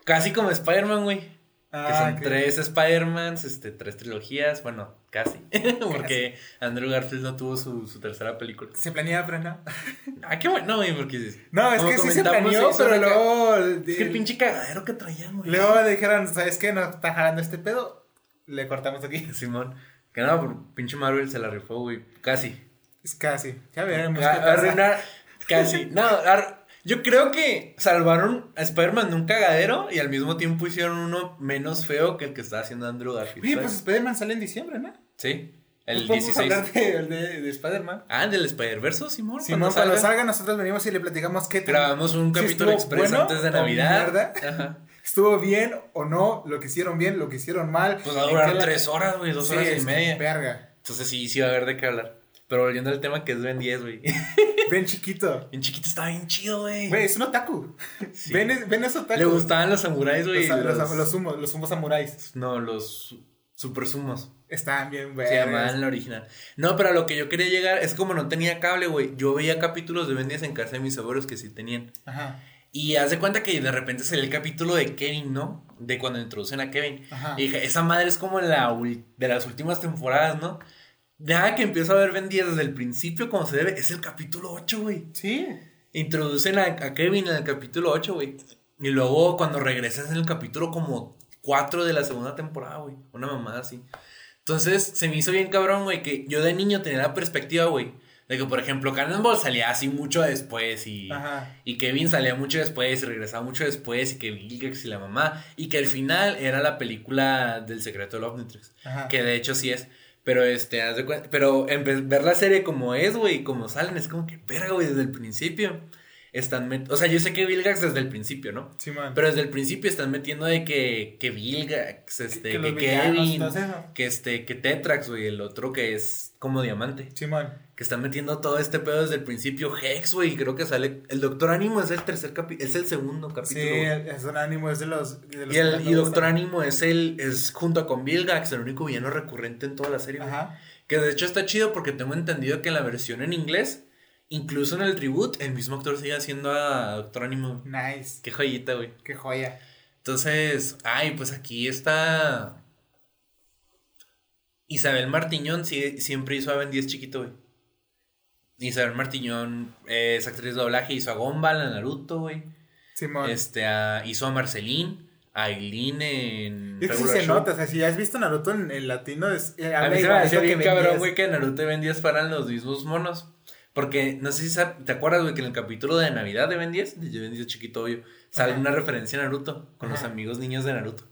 Speaker 1: Casi como Spider-Man, güey. Que
Speaker 2: Ah,
Speaker 1: son
Speaker 2: ok.
Speaker 1: tres Spider-Mans, este, tres trilogías, bueno, casi. porque Andrew Garfield no tuvo su, su tercera película.
Speaker 2: Se planea, no.
Speaker 1: Ah, qué bueno, güey, porque...
Speaker 2: No, es que sí se planeó, pero
Speaker 1: ca-
Speaker 2: luego.
Speaker 1: Es que el pinche cagadero que traían, güey.
Speaker 2: Luego le dijeron, ¿sabes qué? No está jalando este pedo. Le cortamos aquí.
Speaker 1: Simón. Que no, por pinche Marvel se la rifó, güey. Casi.
Speaker 2: Es casi. Ya veremos. qué
Speaker 1: A-
Speaker 2: pasa.
Speaker 1: Arruinar. Casi. No, ar- yo creo que salvaron a Spider-Man de un cagadero y al mismo tiempo hicieron uno menos feo que el que estaba haciendo Andrew Garfield.
Speaker 2: Oye, pues Spider-Man sale en diciembre, ¿no?
Speaker 1: Sí.
Speaker 2: Pues
Speaker 1: El
Speaker 2: podemos
Speaker 1: 16.
Speaker 2: hablar de, de, de Spider-Man.
Speaker 1: Ah, del Spider-Verse, Simón.
Speaker 2: Si no, cuando salga, nosotros venimos y le platicamos qué.
Speaker 1: Grabamos un capítulo express
Speaker 2: bueno
Speaker 1: antes de Navidad. Ajá.
Speaker 2: ¿Estuvo bien o no? ¿Lo que hicieron bien? ¿Lo que hicieron mal?
Speaker 1: Pues va a
Speaker 2: ¿En
Speaker 1: durar tres horas, güey, dos
Speaker 2: Sí,
Speaker 1: horas y media.
Speaker 2: Verga.
Speaker 1: Entonces sí, sí va a haber de qué hablar. Pero volviendo al tema que es Ben 10, güey.
Speaker 2: Ven chiquito.
Speaker 1: En chiquito estaba bien chido, güey.
Speaker 2: Güey, es un otaku.
Speaker 1: Sí.
Speaker 2: Ven, es- ven es otaku.
Speaker 1: Le gustaban los samuráis, güey.
Speaker 2: los, los,
Speaker 1: los-
Speaker 2: sumos, los sumos samuráis.
Speaker 1: No, los su- super sumos.
Speaker 2: Estaban bien, güey.
Speaker 1: Se llamaban la original. No, pero a lo que yo quería llegar es como no tenía cable, güey. Yo veía capítulos de Ben 10 en casa de mis abuelos que sí tenían.
Speaker 2: Ajá.
Speaker 1: Y haz de cuenta que de repente salió el capítulo de Kevin, ¿no? De cuando introducen a Kevin.
Speaker 2: Ajá.
Speaker 1: Y dije, esa madre es como la de las últimas temporadas, ¿no? Nada que empiezo a ver Ben 10 desde el principio como se debe, es el capítulo 8, güey.
Speaker 2: Sí.
Speaker 1: Introducen a, a Kevin en el capítulo 8, güey. Y luego cuando regresas en el capítulo como 4 de la segunda temporada, güey. Una mamada así. Entonces se me hizo bien cabrón, güey, que yo de niño tenía la perspectiva, güey. De que, por ejemplo, Cannonball salía así mucho después y, y Kevin salía mucho después y regresaba mucho después y que Vilgax y la mamá. Y que al final era la película del secreto del Omnitrix. Que de hecho sí es. Pero este, haz de cuenta, pero ver la serie como es, güey, como salen, es como que verga, güey, desde el principio están O sea, yo sé que Vilgax desde el principio, ¿no? Sí, man. Pero desde el principio están metiendo de que, que Vilgax, este, que, que Kevin, que este, que Tetrax, güey, el otro que es como diamante. Sí, man. Que están metiendo todo este pedo desde el principio. Hex, güey, creo que sale. El Doctor Ánimo es el tercer capítulo, es el segundo capítulo. Sí,
Speaker 2: el Doctor Ánimo es de los.
Speaker 1: y el y Doctor Ánimo es el, es junto con Vilgax, el único villano recurrente en toda la serie. Ajá. Que de hecho está chido porque tengo entendido que en la versión en inglés Incluso en el tribute, el mismo actor sigue haciendo a Doctor Animo. Nice. Qué joyita, güey.
Speaker 2: Qué joya.
Speaker 1: Entonces, ay, pues aquí está. Isabel Martiñón siempre hizo a Ben 10 chiquito, güey. Isabel Martiñón es actriz de doblaje, hizo a Gumball en Naruto, güey. Simón. Este, hizo a Marceline, a Aileen en.
Speaker 2: Y sí se nota, o sea, si has visto Naruto en, el latino, es.
Speaker 1: Eh, a mí se me hace bien cabrón, güey, que Naruto y Ben 10 fueran los mismos monos. Porque no sé si te acuerdas, güey, que en el capítulo de Navidad de Ben 10, de Ben 10 chiquito, obvio, sale una referencia a Naruto con los amigos niños de Naruto.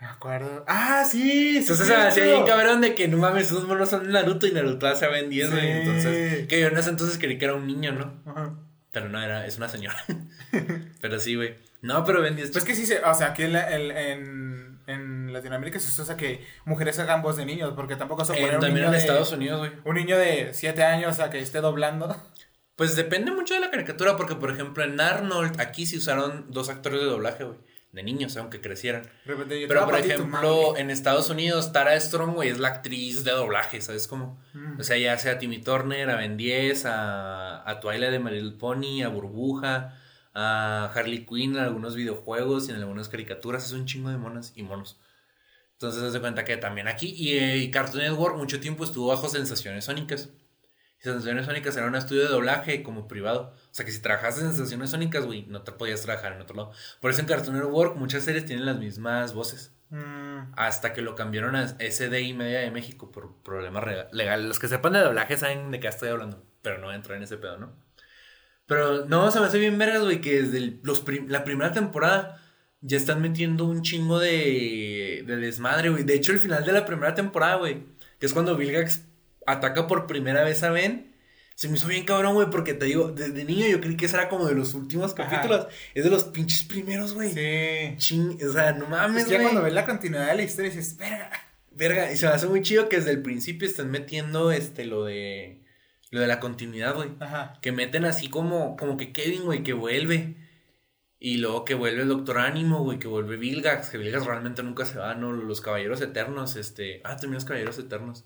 Speaker 2: Me acuerdo. Ah, sí.
Speaker 1: Entonces se me hacía bien cabrón de que no mames, esos monos son Naruto y Naruto hace Ben 10, güey. Entonces, que yo en ese entonces creí que era un niño, ¿no? Ajá. Pero no, era, es una señora. pero sí, güey. No, pero Ben 10.
Speaker 2: Pues que sí, o sea, aquí en en Latinoamérica se usa que mujeres hagan voz de niños, porque tampoco se puede.
Speaker 1: También en Estados Unidos, güey.
Speaker 2: Un niño de 7 años a que esté doblando.
Speaker 1: Pues depende mucho de la caricatura, porque por ejemplo en Arnold aquí se usaron dos actores de doblaje, güey. De niños, aunque crecieran. Pero por ejemplo, en Estados Unidos, Tara Strong, es la actriz de doblaje, ¿sabes cómo? Mm. O sea, ya sea a Timmy Turner, a Ben 10, a, a Twilight de My Pony, a Burbuja, a Harley Quinn en algunos videojuegos y en algunas caricaturas. Es un chingo de monas y monos. Entonces, se cuenta que también aquí. Y, eh, Cartoon Network mucho tiempo estuvo bajo Sensaciones Sónicas. Y Sensaciones Sónicas era un estudio de doblaje como privado. O sea que si trabajas en Sensaciones Sónicas, güey, no te podías trabajar en otro lado. Por eso en Cartoon Network muchas series tienen las mismas voces. Mm. Hasta que lo cambiaron a SDI Media de México por problemas legales. Los que sepan de doblaje saben de qué estoy hablando. Pero no entro en ese pedo, ¿no? Pero no, se me hace bien vergas, güey, que desde los la primera temporada ya están metiendo un chingo de, de desmadre, güey. De hecho, el final de la primera temporada, güey, que es cuando Vilgax ataca por primera vez a Ben, se me hizo bien cabrón, güey, porque te digo, desde niño yo creí que ese era como de los últimos capítulos. Es de los pinches primeros, güey. Sí. Ching, o sea, no mames,
Speaker 2: güey. ya cuando ves la continuidad de la historia dices, verga.
Speaker 1: Verga, y se me hace muy chido que desde el principio están metiendo este lo de lo de la continuidad, güey. Ajá. Que meten así como, como que Kevin, güey, que vuelve. Y luego que vuelve el Doctor Ánimo, güey, que vuelve Vilgax, que Vilgax realmente nunca se va, ¿no? Los Caballeros Eternos, este... Ah, también los Caballeros Eternos.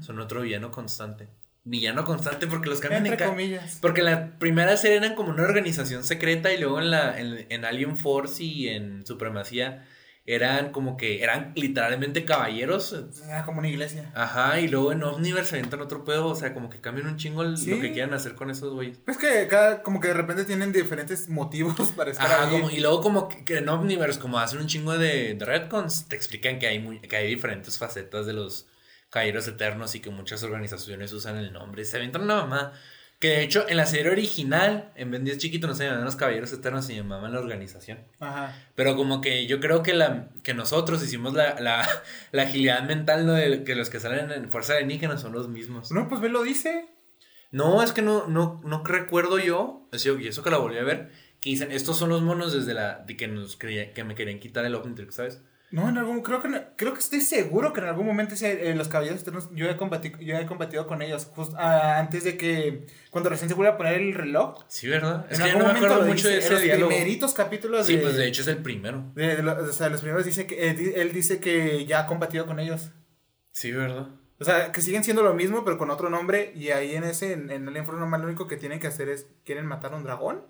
Speaker 1: Son otro villano constante. Villano constante porque los cambian Entre comillas. Porque la primera serie eran como una organización secreta y luego en, la, en, en Alien Force y en Supremacía eran como que eran literalmente caballeros.
Speaker 2: Era como una iglesia.
Speaker 1: Ajá, y luego en Omniverse entran otro pedo, o sea, como que cambian un chingo lo que quieran hacer con esos güeyes.
Speaker 2: Pues que cada, como que de repente tienen diferentes motivos para estar
Speaker 1: Ajá, Como, y luego como que, en Omniverse, como hacen un chingo de, de retcons, te explican que hay, muy, que hay diferentes facetas de los caballeros eternos y que muchas organizaciones usan el nombre. Se aventan una mamá. Que de hecho, en la serie original, en Ben 10 chiquito, no se llamaban los Caballeros Eternos, se llamaban la organización. Ajá. Pero como que yo creo que la que nosotros hicimos la, la, la agilidad mental, ¿no? De que los que salen en Fuerza Alienígena son los mismos.
Speaker 2: No, pues ve lo dice.
Speaker 1: No, es que no, no, no recuerdo yo, y eso que la volví a ver, que dicen, estos son los monos desde la, de que nos creía, que me querían quitar el Omnitrix, ¿sabes?
Speaker 2: No, en algún, creo que, creo que estoy seguro que en algún momento eh, los caballeros eternos, yo he combatido, yo he combatido con ellos, justo ah, antes de que, cuando recién se vuelve a poner el reloj.
Speaker 1: Sí, ¿verdad? Es que yo no me acuerdo mucho de ese
Speaker 2: los primeritos capítulos
Speaker 1: Sí, pues de hecho es el primero.
Speaker 2: o sea, los primeros dice que, eh, él dice que ya ha combatido con ellos.
Speaker 1: Sí, ¿verdad?
Speaker 2: O sea, que siguen siendo lo mismo, pero con otro nombre, y ahí en ese, en, en el informe normal, lo único que tienen que hacer es, ¿quieren matar a un dragón?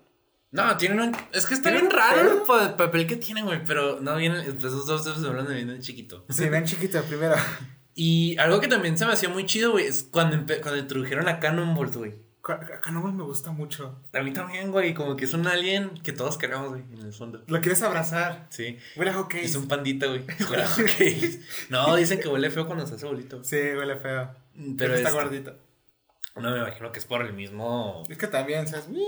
Speaker 1: No, tienen un. Es que está bien raro el papel que tienen, güey. Pero no vienen. Esos dos se hablan de bien chiquito.
Speaker 2: Sí, ven chiquito primero.
Speaker 1: Y algo que también se me hacía muy chido, güey, es cuando, cuando introdujeron a Cannonbolt, güey.
Speaker 2: Cannibal me gusta mucho.
Speaker 1: A mí también, güey. Como que es un alien que todos queremos, güey, en el fondo.
Speaker 2: Lo quieres abrazar.
Speaker 1: Sí.
Speaker 2: Huele a hockey.
Speaker 1: Es un pandita, güey. Huele a hockey. No, dicen que huele feo cuando se hace bolito.
Speaker 2: Sí, huele feo.
Speaker 1: Pero
Speaker 2: está
Speaker 1: este-
Speaker 2: gordito.
Speaker 1: No, me imagino que es por el mismo...
Speaker 2: Es que también, ¿sabes? Uy,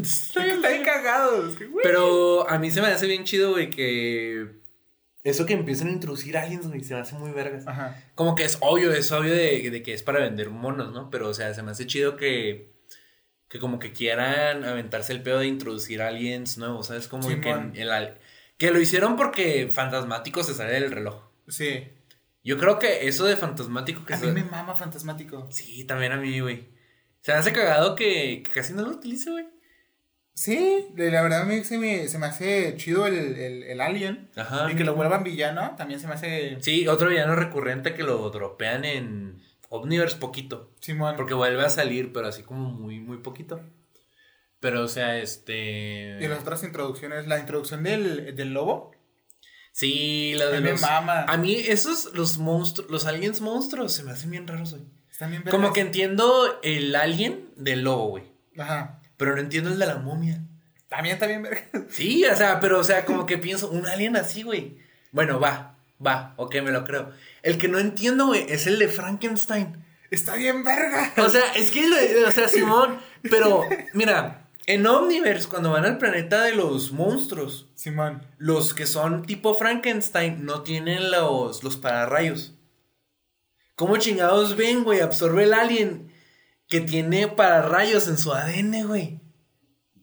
Speaker 1: Está
Speaker 2: es que
Speaker 1: bien,
Speaker 2: cagado. es que, uy.
Speaker 1: Pero a mí se me hace bien chido, güey, que... Eso que empiezan a introducir aliens, güey, se me hace muy vergas.
Speaker 2: Ajá.
Speaker 1: Como que es obvio, es obvio de, de que es para vender monos, ¿no? Pero, o sea, se me hace chido que... Que como que quieran aventarse el pedo de introducir aliens nuevos, ¿sabes? Como que, el, que lo hicieron porque Fantasmático se sale del reloj.
Speaker 2: Sí.
Speaker 1: Yo creo que eso de Fantasmático que
Speaker 2: A
Speaker 1: se...
Speaker 2: mí me mama Fantasmático.
Speaker 1: Sí, también a mí, güey. Se me hace cagado que, que casi no lo utilice, güey.
Speaker 2: Sí, la verdad a mí se me, se me hace chido el, el, el alien.
Speaker 1: Ajá.
Speaker 2: Y que lo vuelvan villano, también se me hace...
Speaker 1: Sí, otro villano recurrente que lo dropean en Omniverse poquito.
Speaker 2: Simón.
Speaker 1: Porque vuelve a salir, pero así como muy, muy poquito. Pero, o sea, este.
Speaker 2: Y las otras introducciones, la introducción del, del lobo.
Speaker 1: Sí, la
Speaker 2: A
Speaker 1: de los.
Speaker 2: mama.
Speaker 1: A mí, esos, los monstruos, los aliens monstruos, se me hacen bien raros, güey.
Speaker 2: Están bien
Speaker 1: Como que entiendo el alien del lobo, güey.
Speaker 2: Ajá.
Speaker 1: Pero no entiendo el de la momia.
Speaker 2: También está bien verga.
Speaker 1: Sí, o sea, pero, o sea, como que pienso, un alien así, güey. Bueno, va, va, ok, me lo creo. El que no entiendo, güey, es el de Frankenstein.
Speaker 2: Está bien verga.
Speaker 1: O sea, es que, o sea, Simón, pero, mira, en Omniverse, cuando van al planeta de los monstruos,
Speaker 2: Simón.
Speaker 1: los que son tipo Frankenstein no tienen los, los pararrayos. ¿Cómo chingados ven, güey? Absorbe el alien que tiene pararrayos en su ADN, güey.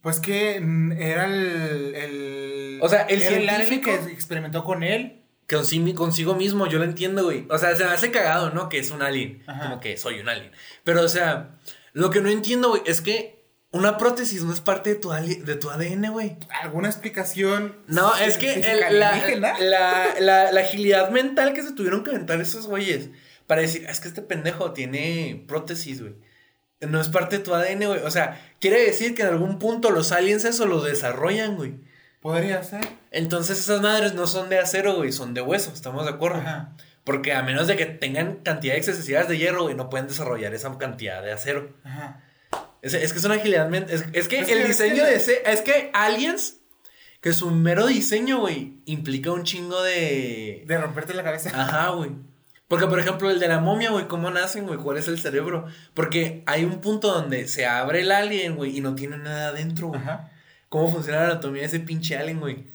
Speaker 2: Pues que era el, el...
Speaker 1: O sea, el científico-
Speaker 2: que experimentó con él.
Speaker 1: Consi- consigo mismo, yo lo entiendo, güey. O sea, se me hace cagado, ¿no? Que es un alien.
Speaker 2: Ajá.
Speaker 1: Como que soy un alien. Pero, o sea, lo que no entiendo, güey, es que una prótesis no es parte de tu, de tu ADN, güey.
Speaker 2: ¿Alguna explicación?
Speaker 1: No, es que el- la, la, la- la agilidad mental que se tuvieron que aventar esos güeyes para decir, "Ah, es que este pendejo tiene prótesis, güey. No es parte de tu ADN, güey. O sea, quiere decir que en algún punto los aliens eso lo desarrollan, güey.
Speaker 2: Podría ser.
Speaker 1: Entonces esas madres no son de acero, güey, son de hueso, ¿estamos de acuerdo?
Speaker 2: Ajá.
Speaker 1: Porque a menos de que tengan cantidades excesivas de hierro, güey, no pueden desarrollar esa cantidad de acero.
Speaker 2: Ajá.
Speaker 1: Es, es que es una agilidad mental. Es, es que el diseño de ese. Es que Aliens, que su mero diseño, güey, implica un chingo de.
Speaker 2: De romperte la cabeza.
Speaker 1: Ajá, güey. Porque, por ejemplo, el de la momia, güey, ¿cómo nacen, güey? ¿Cuál es el cerebro? Porque hay un punto donde se abre el alien, güey, y no tiene nada adentro, güey.
Speaker 2: Ajá.
Speaker 1: ¿Cómo funciona la anatomía de ese pinche alien, güey?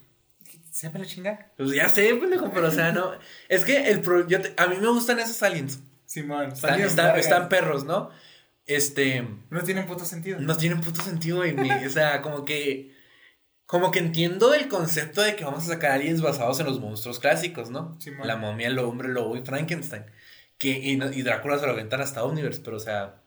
Speaker 2: Sepa la chinga.
Speaker 1: Pues ya sé, pendejo, pero o sea, no. Es que el pro- yo te- a mí me gustan esos aliens.
Speaker 2: Simón.
Speaker 1: Están,
Speaker 2: bien
Speaker 1: están-
Speaker 2: vergas.
Speaker 1: están perros, ¿no? Este.
Speaker 2: No tienen puto sentido.
Speaker 1: No tienen puto sentido, güey. O sea, como que. Como que entiendo el concepto de que vamos a sacar aliens basados en los monstruos clásicos, ¿no?
Speaker 2: Simón.
Speaker 1: La momia, el hombre lobo y Frankenstein. Que, y, y Drácula se lo aventan hasta Omniverse, pero o sea.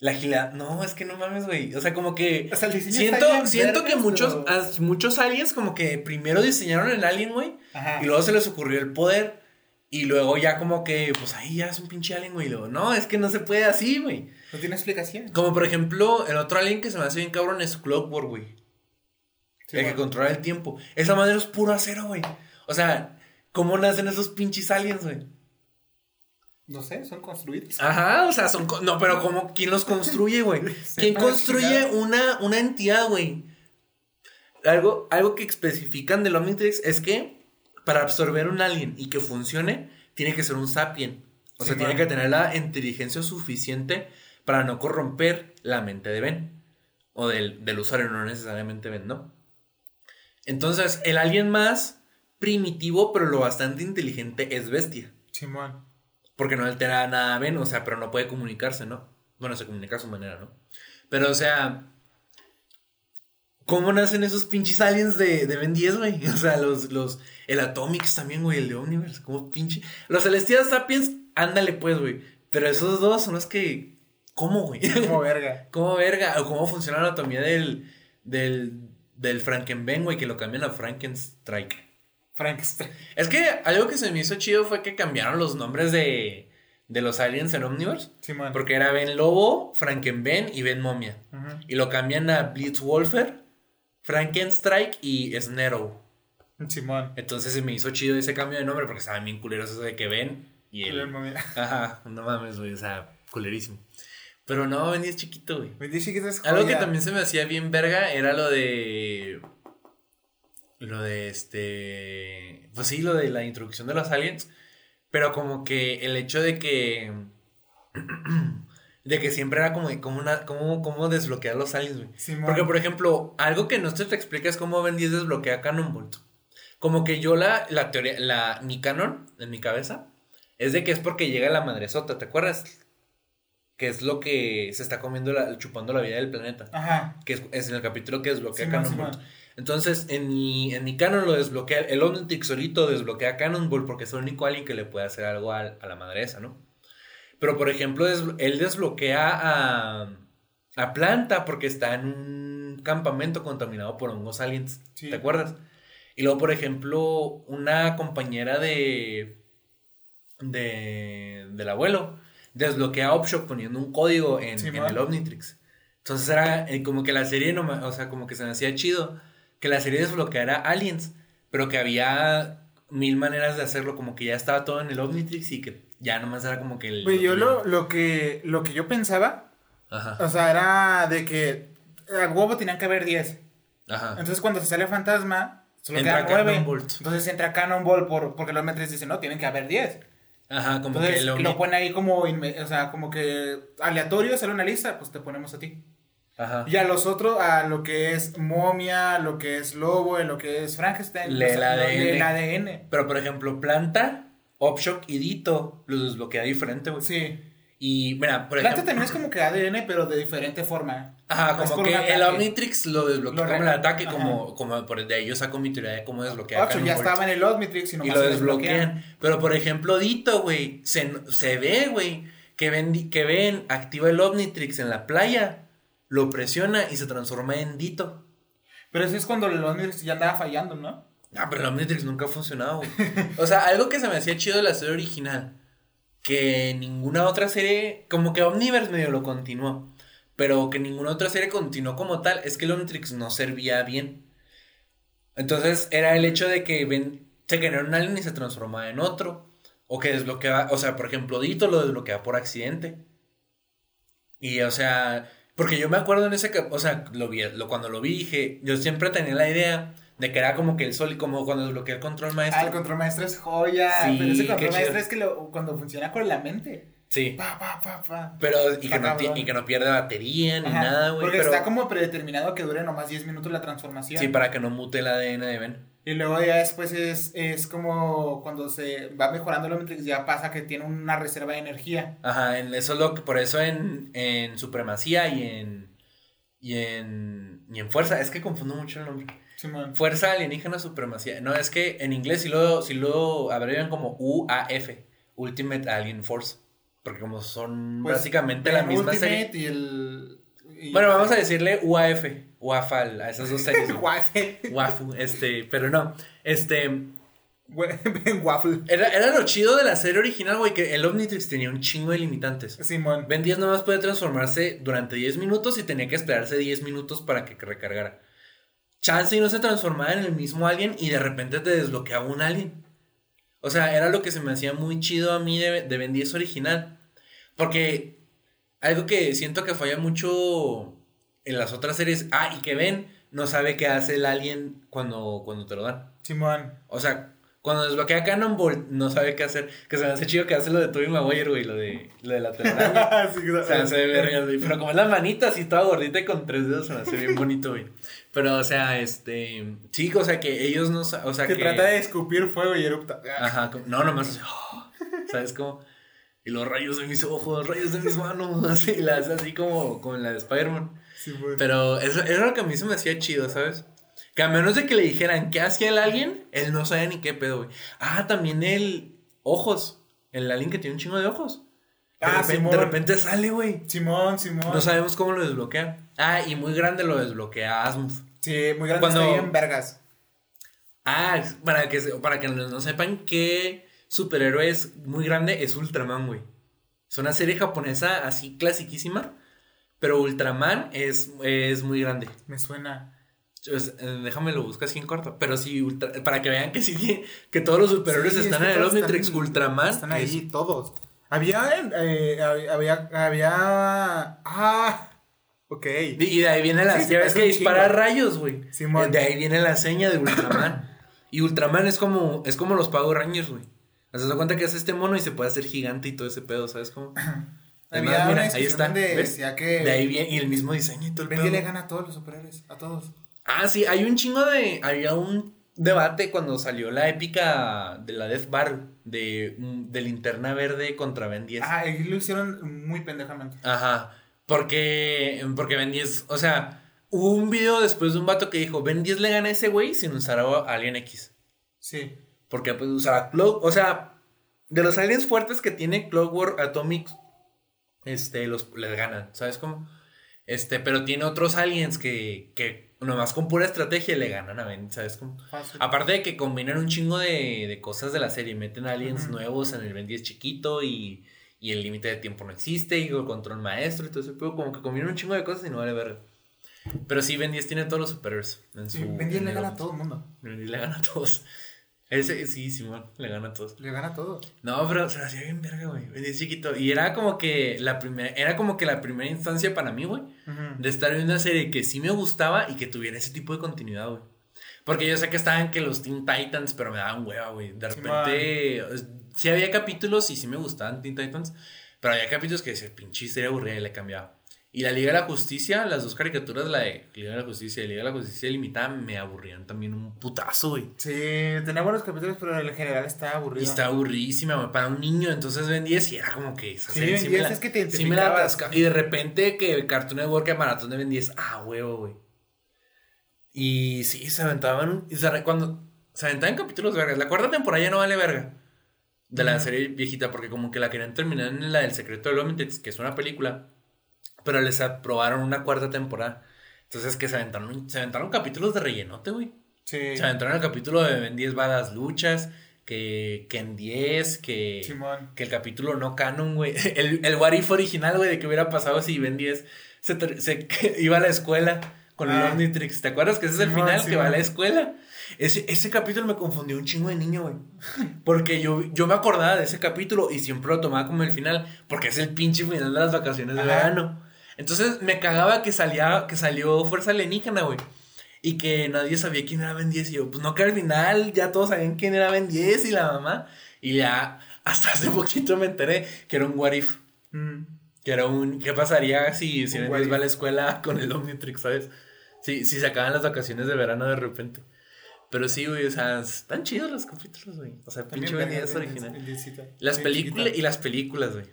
Speaker 1: La agilidad. No, es que no mames, güey. O sea, como que.
Speaker 2: O sea, el diseño
Speaker 1: Siento, siento que muchos, muchos aliens, como que primero diseñaron el alien, güey. Y luego se les ocurrió el poder. Y luego ya como que, pues ahí ya es un pinche alien, güey. Y luego, no, es que no se puede así, güey.
Speaker 2: No tiene explicación.
Speaker 1: Como por ejemplo, el otro alien que se me hace bien cabrón es Clockwork, güey. el que controla el tiempo. Esa madre es puro acero, güey. O sea, ¿cómo nacen esos pinches aliens, güey?
Speaker 2: No sé, son construidos.
Speaker 1: Ajá, o sea, son... No, pero ¿cómo? ¿Quién los construye, güey? ¿Quién construye una, una entidad, güey? Algo, algo que especifican del Omnitrix es que para absorber un alien y que funcione, tiene que ser un sapien. O sea,
Speaker 2: Sí,
Speaker 1: tiene que tener la inteligencia suficiente para no corromper la mente de Ben. O del, del usuario, no necesariamente Ben, ¿no? Entonces, el alien más primitivo, pero lo bastante inteligente, es Bestia.
Speaker 2: Simón.
Speaker 1: Porque no altera nada a Ben, o sea, pero no puede comunicarse, ¿no? Bueno, se comunica a su manera, ¿no? Pero, o sea, ¿cómo nacen esos pinches aliens de, de Ben 10, güey? O sea, los, los, el Atomics también, güey, el de Omniverse, como pinche. Los Celestial Sapiens, ándale, pues, güey. Pero esos dos son los que. ¿Cómo, güey?
Speaker 2: Como verga.
Speaker 1: ¿Cómo verga? ¿O cómo funciona la anatomía del, del, del Frankenben, güey, que lo cambian a Frankenstrike?
Speaker 2: Frankenstein.
Speaker 1: Es que algo que se me hizo chido fue que cambiaron los nombres de, de los aliens en Omniverse.
Speaker 2: Simón.
Speaker 1: Porque era Ben Lobo, Frankenben y Ben Momia. Y lo cambian a Blitzwolfer, Frankenstrike y Snarrow.
Speaker 2: Simón.
Speaker 1: Entonces se me hizo chido ese cambio de nombre porque estaban bien culeros eso de que Ben y el...
Speaker 2: Bien, mami.
Speaker 1: Ajá, no mames, güey, o sea, culerísimo. Pero no, 10 chiquito, güey.
Speaker 2: Ben 10 chiquito es
Speaker 1: Algo que también se me hacía bien verga era lo de. Lo de este. Pues sí, lo de la introducción de los aliens. Pero como que el hecho de que. De que siempre era como, como una. Como, como desbloquear los aliens, güey. Porque, por ejemplo, algo que no se te explica es cómo Ben 10 desbloquea Cannonbolt. Como que yo la, la teoría, la, mi canon, en mi cabeza, es de que es porque llega la madresota, ¿te acuerdas? Que es lo que se está comiendo, la, chupando la vida del planeta.
Speaker 2: Ajá.
Speaker 1: Que es, es en el capítulo que desbloquea Cannonbolt.
Speaker 2: Simón.
Speaker 1: Entonces, en mi, en mi canon lo desbloquea, el Omnitrix solito desbloquea Cannonball porque es el único alien que le puede hacer algo a, a la madre esa, ¿no? Pero, por ejemplo, des- él desbloquea a, a Planta porque está en un campamento contaminado por hongos aliens.
Speaker 2: Sí.
Speaker 1: ¿Te acuerdas? Y luego, por ejemplo, una compañera de. de. del abuelo desbloquea a Opshock poniendo un código en,
Speaker 2: Sí,
Speaker 1: en el Omnitrix. Entonces era eh, como que la serie, no, o sea, como que se me hacía chido que la serie desbloqueara aliens, pero que había mil maneras de hacerlo, como que ya estaba todo en el Omnitrix y que ya nomás era como que el.
Speaker 2: Yo lo, lo que lo que yo pensaba,
Speaker 1: Ajá.
Speaker 2: o sea, era de que a huevo tenían que haber 10.
Speaker 1: Ajá.
Speaker 2: Entonces cuando se sale fantasma, solo
Speaker 1: Entra
Speaker 2: quedan 9.
Speaker 1: Cannonbolt.
Speaker 2: Entonces entra Cannonball por, porque los metres dicen, no, tienen que haber 10.
Speaker 1: Ajá, como
Speaker 2: Entonces
Speaker 1: que
Speaker 2: lo
Speaker 1: Omni-
Speaker 2: pone ahí como, o sea, como que aleatorio, sale una lista, pues te ponemos a ti.
Speaker 1: Ajá.
Speaker 2: Y a los otros, a lo que es momia, lo que es lobo, lo que es Frankenstein,
Speaker 1: Lee
Speaker 2: o
Speaker 1: el ADN.
Speaker 2: ADN.
Speaker 1: Pero por ejemplo, Planta, Opshock y Dito los desbloquea diferente, güey.
Speaker 2: Sí.
Speaker 1: Y mira, por
Speaker 2: Planta
Speaker 1: ejemplo.
Speaker 2: también es como que ADN, pero de diferente forma.
Speaker 1: Ajá,
Speaker 2: No
Speaker 1: como que el. Omnitrix lo desbloquea
Speaker 2: Lo
Speaker 1: como el ataque,
Speaker 2: ajá.
Speaker 1: como, como por de ahí yo saco mi teoría de cómo desbloquear
Speaker 2: Ocho, ya estaba en el Omnitrix y
Speaker 1: Y lo desbloquean. Pero por ejemplo, Dito, güey, se, se ve, güey, que ven, que ven, activa el Omnitrix en la playa, lo presiona y se transforma en Dito.
Speaker 2: Pero eso es cuando el Omnitrix ya andaba fallando, ¿no?
Speaker 1: Ah, pero el Omnitrix nunca ha funcionado, güey. O sea, algo que se me hacía chido de la serie original, que ninguna otra serie, como que Omniverse medio lo continuó, pero que ninguna otra serie continuó como tal, es que el Omnitrix no servía bien. Entonces era el hecho de que ven, se generó un alien y se transformaba en otro, o que desbloqueaba, o sea, por ejemplo, Dito lo desbloqueaba por accidente. Y, o sea, porque yo me acuerdo en ese, o sea, lo vi, lo, cuando lo vi dije, yo siempre tenía la idea de que era como que el sol, como cuando desbloqueé el control maestro.
Speaker 2: Ah, el control maestro es joya.
Speaker 1: Sí,
Speaker 2: pero ese control
Speaker 1: chido.
Speaker 2: maestro es que lo- cuando funciona con la mente.
Speaker 1: Sí.
Speaker 2: Pa, pa, pa, pa.
Speaker 1: Pero, y que, no, y que no pierde batería ni
Speaker 2: Ajá,
Speaker 1: nada, güey.
Speaker 2: Porque
Speaker 1: pero-
Speaker 2: está como predeterminado que dure nomás 10 minutos la transformación.
Speaker 1: Sí, para que no mute el ADN de Ben.
Speaker 2: Y luego ya después es, es como cuando se va mejorando el Omnitrix, ya pasa que tiene una reserva de energía.
Speaker 1: Ajá, en eso es lo que, por eso en, en supremacía y en, y en, y en fuerza, es que confundo mucho el nombre. Fuerza alienígena supremacía. No, es que en inglés si lo, si lo abrevian como UAF, Ultimate Alien Force. Porque como son
Speaker 2: Pues,
Speaker 1: básicamente la misma
Speaker 2: Ultimate
Speaker 1: serie.
Speaker 2: y el. y-
Speaker 1: Bueno, vamos a decirle UAF, UAFAL, a esas dos series. Wafu, este, pero no, este,
Speaker 2: Waffle.
Speaker 1: era, era lo chido de la serie original, güey, que el Omnitrix tenía un chingo de limitantes.
Speaker 2: Simón.
Speaker 1: Ben 10 nomás puede transformarse durante 10 minutos y tenía que esperarse 10 minutos para que recargara. Chance y no se transformaba en el mismo alien y de repente te desbloqueaba un alien. O sea, era lo que se me hacía muy chido a mí de, de Ben 10 original. Porque algo que siento que falla mucho en las otras series. Ah, y que Ben no sabe qué hace el alien cuando, cuando te lo dan.
Speaker 2: Simón.
Speaker 1: O sea, cuando desbloquea Cannonball, no sabe qué hacer. Que se me hace chido que hace lo de Tobey Maguire, güey, lo de, lo de la telaraña.
Speaker 2: Sí,
Speaker 1: O sea, se ve verga, güey. Pero como es la manita así toda gordita y con tres dedos, se me hace bien bonito, güey. Pero, o sea, este. Sí, o sea, que ellos no. O sea,
Speaker 2: que,
Speaker 1: que.
Speaker 2: trata de escupir fuego y erupta.
Speaker 1: Ajá, como- no, nomás así. oh, ¿Sabes cómo? Y los rayos de mis ojos, los rayos de mis manos, así, la hace así como, en la de Spider-Man.
Speaker 2: Simón.
Speaker 1: Pero eso era lo que a mí se me hacía chido, ¿sabes? Que a menos de que le dijeran qué hacía el alien, él no sabía ni qué pedo, güey. Ah, también el ojos. El alien que tiene un chingo de ojos. De,
Speaker 2: Ah,
Speaker 1: repente,
Speaker 2: Simón.
Speaker 1: de repente sale, güey.
Speaker 2: Simón, Simón.
Speaker 1: No sabemos cómo lo desbloquea. Ah, y muy grande lo desbloquea Asmuth.
Speaker 2: Sí, muy grande
Speaker 1: Cuando-
Speaker 2: está ahí en vergas.
Speaker 1: Ah, para que, se- para que no sepan qué superhéroe es muy grande, es Ultraman, güey. Es una serie japonesa así clasiquísima. Pero Ultraman es, es muy grande.
Speaker 2: Me suena.
Speaker 1: Pues, eh, déjame lo busco así en corto. Pero sí, ultra- para que vean que sí, que todos los superhéroes
Speaker 2: Sí, es
Speaker 1: están
Speaker 2: que
Speaker 1: en el Omnitrix. Ultraman
Speaker 2: Están
Speaker 1: es-
Speaker 2: ahí todos. Había, eh, había, había, ah, ok.
Speaker 1: Y de ahí viene la,
Speaker 2: Sí,
Speaker 1: ya ves
Speaker 2: es
Speaker 1: que dispara
Speaker 2: chingo.
Speaker 1: rayos, güey.
Speaker 2: Simón.
Speaker 1: De ahí viene la seña de Ultraman. y Ultraman es como, es como los Power Rangers, güey. ¿Te das cuenta que es este mono y se puede hacer gigante y todo ese pedo, ¿sabes cómo?
Speaker 2: Había
Speaker 1: Además,
Speaker 2: una
Speaker 1: ahí está.
Speaker 2: donde
Speaker 1: ¿ves?
Speaker 2: que
Speaker 1: De ahí viene, y el mismo diseño y todo el pedo.
Speaker 2: 10 le gana a todos los superhéroes, a todos.
Speaker 1: Ah, sí, hay un chingo de. Había un debate cuando salió la épica de la Death Battle de, mm, de linterna verde contra Ben 10.
Speaker 2: Ah, lo hicieron muy pendejamente.
Speaker 1: Ajá. Porque. Porque Ben 10. O sea, hubo un video después de un vato que dijo: Ben 10 le gana a ese güey sin usar a Alien X.
Speaker 2: Sí.
Speaker 1: Porque pues usaba Cloak. O sea, de los aliens fuertes que tiene Clockwork Atomic. Este, los les ganan. ¿Sabes cómo? Este, pero tiene otros aliens que. que nomás con pura estrategia le ganan a Ben. ¿Sabes cómo?
Speaker 2: Fácil.
Speaker 1: Aparte de que combinan un chingo de, de cosas de la serie, meten aliens nuevos en el Ben 10 chiquito y, y el límite de tiempo no existe y el control maestro y todo eso, pero como que combinan un chingo de cosas y no vale verga. Pero sí, Ben 10 tiene todos los superhéroes en su...
Speaker 2: Sí, Ben 10 le gana a todo el mundo.
Speaker 1: Ben 10 le gana a todos. Ese, sí, Simón, le gana a todos.
Speaker 2: Le gana a todo.
Speaker 1: No, pero se hacía bien verga, güey. 10 chiquito. Y era como que la primera, era como que la primera instancia para mí, güey de estar en una serie que sí me gustaba y que tuviera ese tipo de continuidad, güey. Porque yo sé que estaban que los Teen Titans, pero me daban hueva, güey. De repente, es- sí había capítulos y sí me gustaban Teen Titans, pero había capítulos que decía, pinche serie aburrida y le cambiaba. Y la Liga de la Justicia, las dos caricaturas, la de Liga de la Justicia y Liga de la Justicia Limitada, me aburrían también un putazo, güey.
Speaker 2: Sí, tenía buenos capítulos, pero en general está aburrido.
Speaker 1: Y está aburridísima, güey, para un niño. Entonces Ben 10 y era como que esa
Speaker 2: Sí,
Speaker 1: serie
Speaker 2: Ben
Speaker 1: me
Speaker 2: 10
Speaker 1: la-
Speaker 2: es que te
Speaker 1: sí me la
Speaker 2: identificabas.
Speaker 1: atasca- Y de repente que Cartoon Network, maratón de Ben 10, ah, huevo, güey. Y sí, se aventaban. y se cuando se aventaban capítulos vergas. La cuarta temporada ya no vale verga. De la serie viejita, porque como que la querían terminar en la del secreto del Omnitrix, que es una película. Pero les aprobaron una cuarta temporada. Entonces que se aventaron, se aventaron capítulos de rellenote, güey.
Speaker 2: Sí.
Speaker 1: Se aventaron el capítulo de Ben 10 va a las luchas. Que, que en 10, que,
Speaker 2: Simón.
Speaker 1: que el capítulo no canon, güey. El, el what if original, güey, de que hubiera pasado si Ben 10 se, se- iba a la escuela con el
Speaker 2: Ah.
Speaker 1: Omnitrix. ¿Te acuerdas que ese es el
Speaker 2: Simón,
Speaker 1: final? Que va a la escuela. Ese, ese capítulo me confundió un chingo de niño, güey. Porque yo, yo me acordaba de ese capítulo y siempre lo tomaba como el final. Porque es el pinche final de las vacaciones de verano. Entonces me cagaba que salía, que salió Fuerza Alienígena, güey. Y que nadie sabía quién era Ben 10. Y yo, pues no, que al final ya todos sabían quién era Ben 10 y la mamá. Y ya hasta hace poquito me enteré que era un what if.
Speaker 2: Mm.
Speaker 1: Que era un. ¿Qué pasaría si, si Ben
Speaker 2: what
Speaker 1: 10 va a la escuela con el Omnitrix, ¿sabes? Si, si se acaban las vacaciones de verano de repente. Pero sí, güey, o sea, están chidos los capítulos, güey. O sea, pinche Ben 10 original. Las películas y las películas, güey.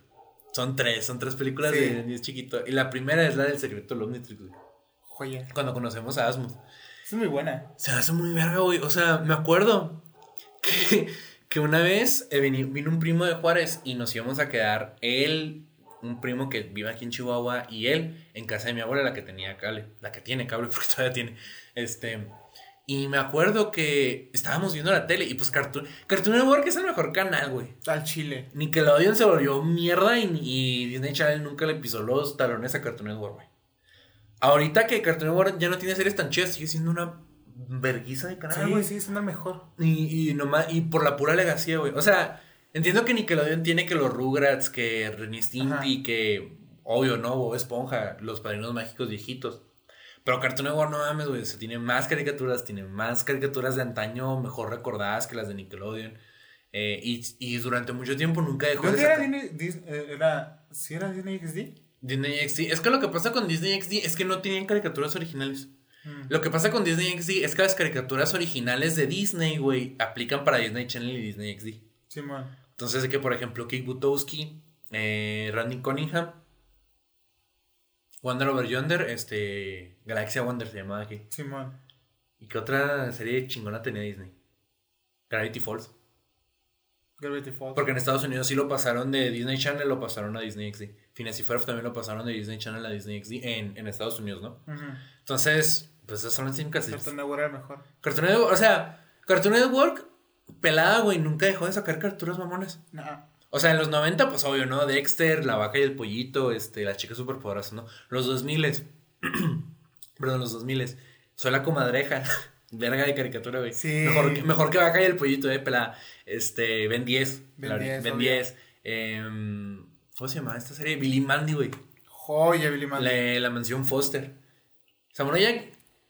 Speaker 1: Son tres, son tres películas
Speaker 2: Sí.
Speaker 1: de 10 chiquito. Y la primera es la del secreto del Omnitrix, güey.
Speaker 2: Joya.
Speaker 1: Cuando conocemos a Asmus.
Speaker 2: Es muy buena.
Speaker 1: Se hace muy verga, güey. O sea, me acuerdo que, que una vez eh, vini- vino un primo de Juárez y nos íbamos a quedar él, un primo que vive aquí en Chihuahua, y él en casa de mi abuela, la que tenía cable, la que tiene cable, porque todavía tiene. Este. Y me acuerdo que estábamos viendo la tele y pues Cartoon, Cartoon Network es el mejor canal, güey.
Speaker 2: Al chile.
Speaker 1: Nickelodeon se volvió mierda y, y Disney Channel nunca le pisó los talones a Cartoon Network, güey. Ahorita que Cartoon Network ya no tiene series tan chidas, sigue siendo una verguiza de canal,
Speaker 2: Sí,
Speaker 1: güey.
Speaker 2: sí, es una mejor.
Speaker 1: Y, y nomás, y por la pura legacía, güey. O sea, entiendo que Nickelodeon tiene que los Rugrats, que Stimpy, que obvio, ¿no? Bob Esponja, los padrinos mágicos viejitos. Pero Cartoon Network no mames, güey. O sea, tiene más caricaturas, tiene más caricaturas de antaño mejor recordadas que las de Nickelodeon. Eh, y, y durante mucho tiempo nunca dejó de
Speaker 2: ¿Dónde era Disney? Dis- eh, era, ¿Sí era Disney XD?
Speaker 1: Disney XD. Es que lo que pasa con Disney XD es que no tienen caricaturas originales.
Speaker 2: Mm.
Speaker 1: Lo que pasa con Disney XD es que las caricaturas originales de Disney, güey, aplican para Disney Channel y Disney XD.
Speaker 2: Simón.
Speaker 1: Entonces, de que, por ejemplo, Kate Butowski, eh, Randy Cunningham, Wonder Over Yonder, este, Galaxia Wonder se llamaba aquí.
Speaker 2: Simón.
Speaker 1: ¿Y qué otra serie chingona tenía Disney? Gravity Falls.
Speaker 2: Gravity Falls.
Speaker 1: Porque en Estados Unidos sí lo pasaron de Disney Channel, lo pasaron a Disney XD. Phineas y Ferb también lo pasaron de Disney Channel a Disney XD en, en Estados Unidos, ¿no? Entonces, pues esas son las cinco casillas.
Speaker 2: Cartoon Network era mejor.
Speaker 1: Cartoon Network, o sea, Cartoon Network, pelada, güey, nunca dejó de sacar caricaturas mamonas.
Speaker 2: Nah.
Speaker 1: O sea, en los 90, pues obvio, ¿no? Dexter, La Vaca y el Pollito, este, Las Chicas Superpoderosas, ¿no? Los 2000, perdón, los 2000, Soy la comadreja, verga de caricatura, güey.
Speaker 2: Sí.
Speaker 1: Mejor, que- mejor que Vaca y el Pollito, eh, pelada. Este, Ben 10,
Speaker 2: Ben
Speaker 1: la-
Speaker 2: 10,
Speaker 1: Ben
Speaker 2: obvio.
Speaker 1: 10. Em, ¿Cómo se llama esta serie? Billy Mandy, güey.
Speaker 2: Joya, Billy Mandy.
Speaker 1: La, la mansión Foster. Samurai Jack,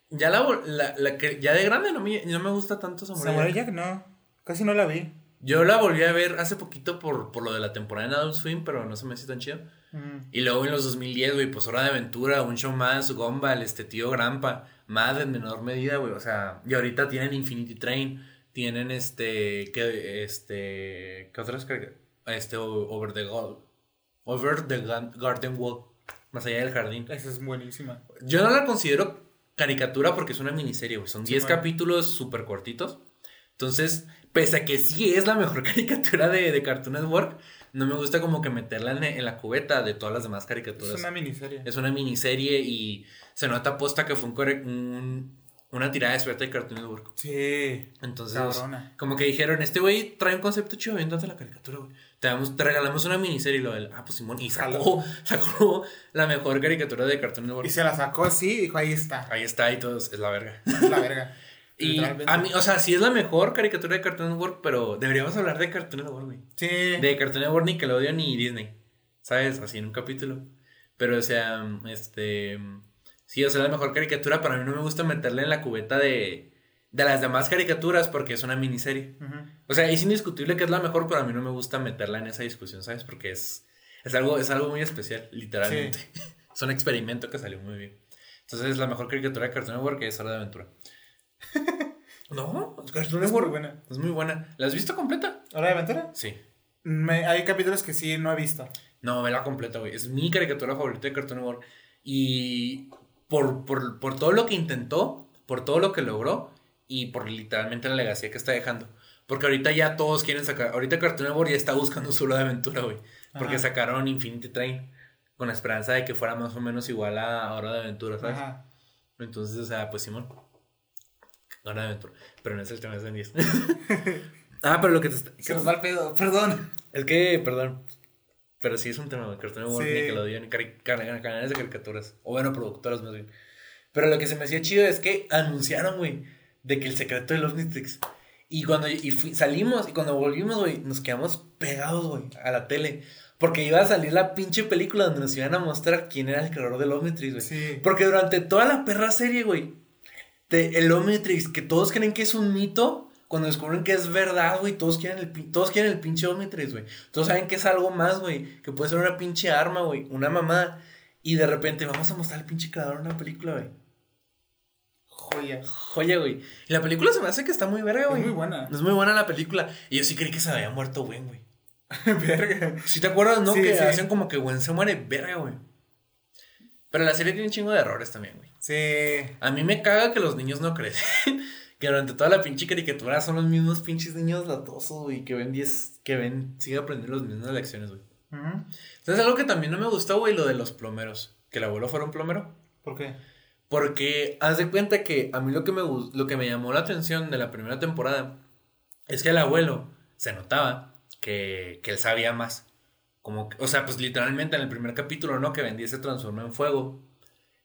Speaker 1: ya, la, la, la que- ya de grande no me, no me gusta tanto Samurai,
Speaker 2: Samurai
Speaker 1: Jack.
Speaker 2: Jack no. Casi no la vi.
Speaker 1: Yo la volví a ver hace poquito por, por lo de la temporada en Adult Swim, pero no se me hace tan chido.
Speaker 2: Mm.
Speaker 1: Y luego en los 2010, güey, pues Hora de Aventura, Un Show Más, Gumball, este tío Grampa, Mad en menor medida, güey, o sea, y ahorita tienen Infinity Train, tienen este, que, este, ¿qué otras? Este, Over the Over the Garden Wall, más allá del jardín.
Speaker 2: Esa es buenísima.
Speaker 1: Yo no la considero caricatura porque es una miniserie, güey, son
Speaker 2: Sí,
Speaker 1: 10
Speaker 2: bueno.
Speaker 1: capítulos súper cortitos. Entonces, pese a que sí es la mejor caricatura de, de Cartoon Network, no me gusta como que meterla en, en la cubeta de todas las demás
Speaker 2: Es
Speaker 1: caricaturas.
Speaker 2: una miniserie.
Speaker 1: Es una miniserie y se nota posta que fue un, una tirada de suerte de Cartoon Network.
Speaker 2: Sí.
Speaker 1: Entonces,
Speaker 2: Cabrona.
Speaker 1: como que dijeron, este güey trae un concepto chido, viéndote la caricatura, güey. Te, te regalamos una miniserie y lo del, ah, pues Simón, y sacó, sacó la mejor caricatura de Cartoon Network.
Speaker 2: Y se la sacó así y dijo, ahí está.
Speaker 1: Ahí está y todo, es la verga.
Speaker 2: Es la verga.
Speaker 1: Y a mí, o sea, sí es la mejor caricatura de Cartoon Network, pero deberíamos hablar de Cartoon Network, güey.
Speaker 2: Sí.
Speaker 1: De Cartoon Network, Nickelodeon y Disney. ¿Sabes? Así en un capítulo. Pero, o sea, este. Sí, o sea, la mejor caricatura, pero a mí no me gusta meterle en la cubeta de, de las demás caricaturas porque es una miniserie.
Speaker 2: Ujú.
Speaker 1: O sea, es indiscutible que es la mejor, pero a mí no me gusta meterla en esa discusión, ¿sabes? Porque es, es, algo, es algo muy especial, literalmente. es un experimento que salió muy bien. Entonces, la mejor caricatura de Cartoon Network es Hora de Aventura. No, Cartoon
Speaker 2: Es muy
Speaker 1: Network.
Speaker 2: buena.
Speaker 1: Es muy buena. ¿La has visto completa?
Speaker 2: ¿Hora de aventura?
Speaker 1: Sí.
Speaker 2: Me- hay capítulos que sí no he visto.
Speaker 1: No, vela completa, güey. Es mi caricatura favorita de Cartoon Network. Y por, por, por todo lo que intentó, por todo lo que logró y por literalmente la legacía que está dejando. Porque ahorita ya todos quieren sacar. Ahorita Cartoon Network ya está buscando su hora de aventura, güey. Porque
Speaker 2: Ajá.
Speaker 1: sacaron Infinity Train con la esperanza de que fuera más o menos igual a Hora de Aventura, ¿sabes?
Speaker 2: Ajá.
Speaker 1: Entonces, o sea, pues Simón. Hora de Aventura. Pero no es el tema, es de 10. ah, pero lo que te está.
Speaker 2: Se nos va el pedo. Perdón.
Speaker 1: Es que, perdón. Pero sí es un tema de Cartoon Network,
Speaker 2: Sí.
Speaker 1: Nickelodeon canales de caricaturas. O bueno, productoras más bien. Pero lo que se me hacía chido es que anunciaron, güey, de que el secreto del Omnitrix. Y cuando y fui- salimos y cuando volvimos, güey, nos quedamos pegados, güey, a la tele. Porque iba a salir la pinche película donde nos iban a mostrar quién era el creador del Omnitrix, güey.
Speaker 2: Sí.
Speaker 1: Porque durante toda la perra serie, güey, te- el Omnitrix, que todos creen que es un mito, cuando descubren que es verdad, güey, todos quieren el, todos quieren el pinche Omnitrix, güey. Todos saben que es algo más, güey, que puede ser una pinche arma, güey, una mamada. Y de repente vamos a mostrar al pinche creador una película, güey.
Speaker 2: Joya.
Speaker 1: Joya, güey. Y la película se me hace que está muy verga,
Speaker 2: Es
Speaker 1: güey.
Speaker 2: muy buena.
Speaker 1: Es muy buena la película. Y yo sí creí que se había muerto Gwen, güey.
Speaker 2: Verga.
Speaker 1: Si te acuerdas, ¿no?
Speaker 2: Sí,
Speaker 1: que
Speaker 2: sí.
Speaker 1: hacen como que Gwen se muere, verga, güey. Pero la serie tiene un chingo de errores también, güey.
Speaker 2: Sí.
Speaker 1: A mí me caga que los niños no crecen. que durante toda la pinche caricatura son los mismos pinches niños latosos, güey. Que ven 10, que ven, sigue aprendiendo las mismas lecciones, güey.
Speaker 2: Ujú.
Speaker 1: Entonces, algo que también no me gustó, güey, lo de los plomeros. Que el abuelo fuera un plomero.
Speaker 2: ¿Por qué?
Speaker 1: Porque haz de cuenta que a mí lo que me, lo que me llamó la atención de la primera temporada es que el abuelo se notaba que, que él sabía más. Como, que- o sea, pues literalmente en el primer capítulo, ¿no? Que Wendy se transforma en fuego.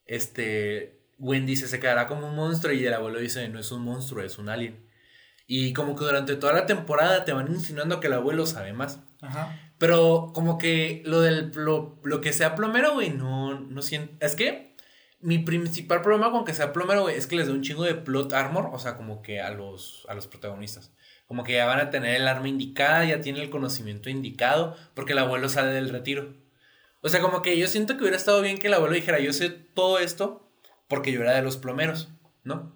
Speaker 1: Este, Wendy se, se quedará como un monstruo y el abuelo dice, no es un monstruo, es un alien. Y como que durante toda la temporada te van insinuando que el abuelo sabe más.
Speaker 2: Ajá.
Speaker 1: Pero como que lo del lo, lo que sea plomero, güey, no, no siento. Es que mi principal problema con que sea plomero, güey, es que les da un chingo de plot armor, o sea, como que a los, a los protagonistas. Como que ya van a tener el arma indicada, ya tienen el conocimiento indicado, porque el abuelo sale del retiro. O sea, como que yo siento que hubiera estado bien que el abuelo dijera, yo sé todo esto porque yo era de los plomeros, ¿no?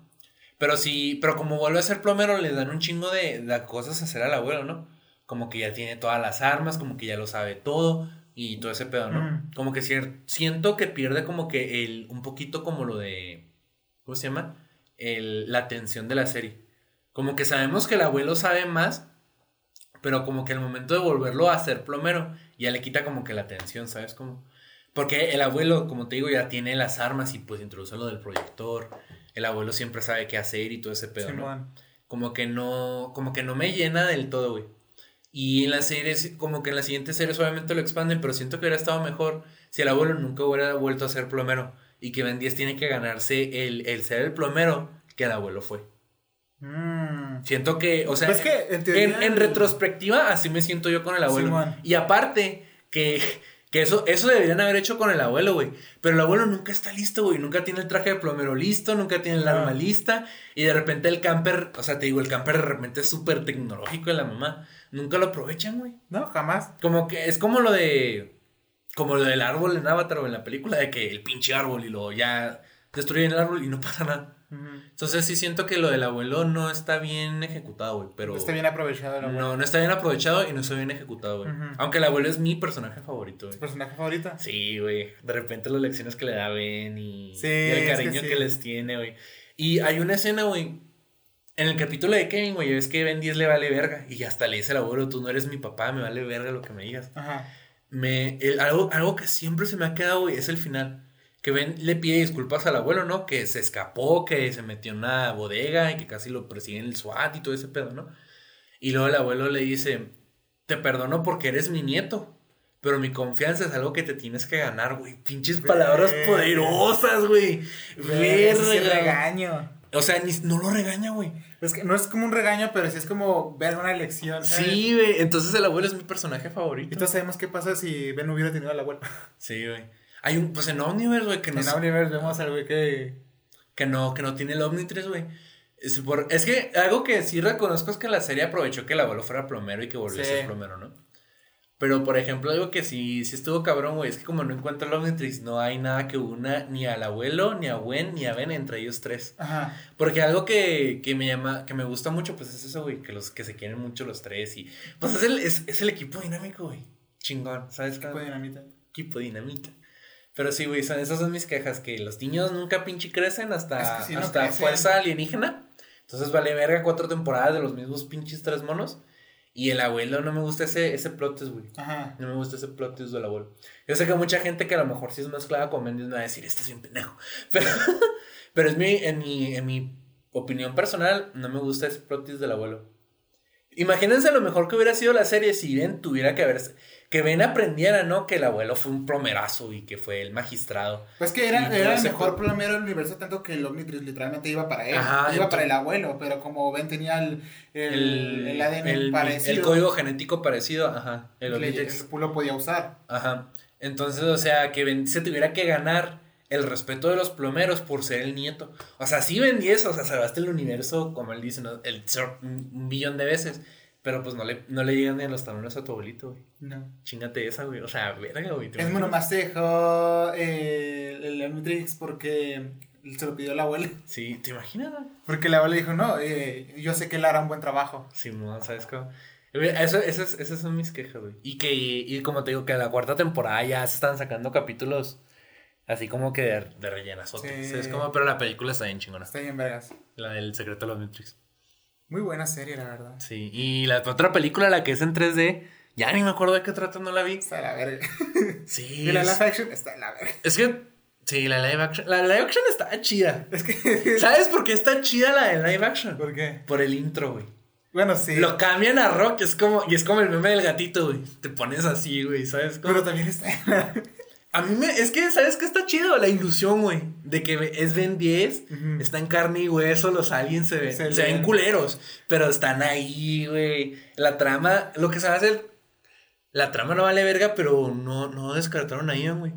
Speaker 1: Pero sí, pero como vuelve a ser plomero, le dan un chingo de, de cosas a hacer al abuelo, ¿no? Como que ya tiene todas las armas, como que ya lo sabe todo y todo ese pedo, ¿no?
Speaker 2: Mm.
Speaker 1: Como que siento que pierde como que el, un poquito como lo de, ¿cómo se llama? El, la atención de la serie. Como que sabemos que el abuelo sabe más, pero como que el momento de volverlo a ser plomero ya le quita como que la atención, ¿sabes? Como... Porque el abuelo, como te digo, ya tiene las armas y pues introduce lo del proyector. El abuelo siempre sabe qué hacer y todo ese pedo, ¿no? Como que no, como que no me llena del todo, güey. Y en las series, como que en las siguientes series obviamente lo expanden, pero siento que hubiera estado mejor si el abuelo nunca hubiera vuelto a ser plomero y que Ben 10 tiene que ganarse el, el ser el plomero que el abuelo fue.
Speaker 2: Mm.
Speaker 1: Siento que, o sea,
Speaker 2: Pues que, en
Speaker 1: retrospectiva, así me siento yo con el abuelo. Y aparte, que, que eso, eso deberían haber hecho con el abuelo, güey. Pero el abuelo nunca está listo, güey. Nunca tiene el traje de plomero listo, nunca tiene el
Speaker 2: No.
Speaker 1: arma lista. Y de repente el camper, o sea, te digo, el camper de repente es súper tecnológico de la mamá. Nunca lo aprovechan, güey.
Speaker 2: No, jamás.
Speaker 1: Como que es como lo de. Como lo del árbol en Avatar o en la película, de que el pinche árbol y luego ya destruyen el árbol y no pasa nada. Entonces sí siento que lo del abuelo no está bien ejecutado, güey. Pero.
Speaker 2: Está bien aprovechado el abuelo.
Speaker 1: No, no está bien aprovechado y no está bien ejecutado, güey. Aunque el abuelo es mi personaje favorito, güey.
Speaker 2: ¿Tu personaje favorito?
Speaker 1: Sí, güey. De repente las lecciones que le da Ben y,
Speaker 2: Sí,
Speaker 1: y el
Speaker 2: es que
Speaker 1: cariño que, les tiene, güey. Y hay una escena, güey. En el capítulo de Kevin, güey, es que Ben 10 le vale verga. Y hasta le dice al abuelo, tú no eres mi papá, me vale verga lo que me digas.
Speaker 2: Ajá.
Speaker 1: Me, el- algo, algo que siempre se me ha quedado, güey, es el final. Que Ben le pide disculpas al abuelo, ¿no? Que se escapó, que se metió en una bodega y que casi lo persiguen el SWAT y todo ese pedo, ¿no? Y luego el abuelo le dice, te perdono porque eres mi nieto, pero mi confianza es algo que te tienes que ganar, güey. Pinches palabras poderosas, güey. Verga.
Speaker 2: regaño.
Speaker 1: O sea, ni- no lo regaña, güey.
Speaker 2: Es que no es como un regaño, pero sí es como ver una lección. ¿sabes?
Speaker 1: Sí, güey. Entonces el abuelo es mi personaje favorito.
Speaker 2: Y todos sabemos qué pasa si Ben hubiera tenido al abuelo.
Speaker 1: Sí, güey. Hay un, pues en Omniverse, güey, que no
Speaker 2: En Universe vemos al güey que.
Speaker 1: Que no, que no tiene el Omnitrix, güey. Es, por- es que algo que sí reconozco es que la serie aprovechó que el abuelo fuera plomero y que volvió a
Speaker 2: Sí.
Speaker 1: ser plomero, ¿no? Pero, por ejemplo, algo que sí, sí estuvo cabrón, güey, es que como no encuentro el Omnitrix, no hay nada que una ni al abuelo, ni a Gwen, ni a Ben entre ellos tres.
Speaker 2: Ajá.
Speaker 1: Porque algo que, que me llama, que me gusta mucho, pues es eso, güey, que los que se quieren mucho los tres y... Pues es el, es, es el equipo dinámico, güey. Chingón, ¿sabes?
Speaker 2: De dinamita.
Speaker 1: equipo dinamita. Pero sí, güey, son, esas son mis quejas, que los niños nunca pinche crecen hasta,
Speaker 2: Es que no
Speaker 1: hasta
Speaker 2: crecen.
Speaker 1: fuerza alienígena. Entonces vale verga cuatro temporadas de los mismos pinches tres monos. Y el abuelo, no me gusta ese, ese plot twist, güey.
Speaker 2: Ajá.
Speaker 1: No me gusta ese plot twist del abuelo. Yo sé que mucha gente que a lo mejor sí es más clara con Mendes me va a decir, estás bien pendejo. Pero, pero es mi, en, mi, en mi opinión personal, no me gusta ese plot twist del abuelo. Imagínense lo mejor que hubiera sido la serie si Ben tuviera que haber... Que Ben aprendiera, ¿no? Que el abuelo fue un plomerazo y que fue el magistrado.
Speaker 2: Pues que era, el mejor
Speaker 1: pro-
Speaker 2: plomero del universo, tanto que el Omnitrix literalmente iba para él.
Speaker 1: Ajá,
Speaker 2: iba para el abuelo, pero como Ben tenía el, el, el ADN parecido.
Speaker 1: el código genético parecido, ajá. El Omnitrix.
Speaker 2: lo podía usar.
Speaker 1: Ajá. Entonces, o sea, que Ben se tuviera que ganar el respeto de los plomeros por ser el nieto. O sea, sí Ben 10, o sea, salvaste el universo, como él dice, ¿no? el, un billón de veces. Pero pues no le, no le llegan ni a los talones a tu abuelito, güey.
Speaker 2: No.
Speaker 1: Chingate esa, güey. O sea, verga, güey. ¿te
Speaker 2: Es dejó eh, el Omnitrix porque se lo pidió el abuelo.
Speaker 1: Sí, ¿te imaginas?
Speaker 2: Porque el abuelo dijo, no, eh, yo sé que él hará un buen trabajo.
Speaker 1: Sí, no, ¿sabes cómo? Eso, esas, esas son mis quejas, güey. Y que, y como te digo, que a la cuarta temporada ya se están sacando capítulos así como que de, de rellenas.
Speaker 2: Sí.
Speaker 1: Es como, pero la película está bien chingona.
Speaker 2: Está bien, vergas.
Speaker 1: La del secreto de los Matrix.
Speaker 2: Muy buena serie, la verdad.
Speaker 1: Sí, y la otra película, la que es en 3D, ya ni me acuerdo de qué trata, no la vi.
Speaker 2: Está de la verga.
Speaker 1: Sí.
Speaker 2: Y la
Speaker 1: es,
Speaker 2: live action está de la verga.
Speaker 1: es que, sí, la live action, la live action está chida.
Speaker 2: Es que.
Speaker 1: ¿Sabes por qué está chida la de live action?
Speaker 2: ¿Por qué?
Speaker 1: Por el intro, güey.
Speaker 2: Bueno, sí.
Speaker 1: Lo cambian a rock, es como, y es como el meme del gatito, güey. Te pones así, güey, ¿sabes? Cómo?
Speaker 2: Pero también está.
Speaker 1: A mí me, es que, ¿sabes qué está chido? La ilusión, güey. De que es Ben 10,
Speaker 2: Ujú.
Speaker 1: está en carne y hueso, los aliens se ven,
Speaker 2: Se
Speaker 1: se, ven culeros, pero están ahí, güey. La trama, lo que se va a hacer, la trama no vale verga, pero no, no descartaron a Ian, güey.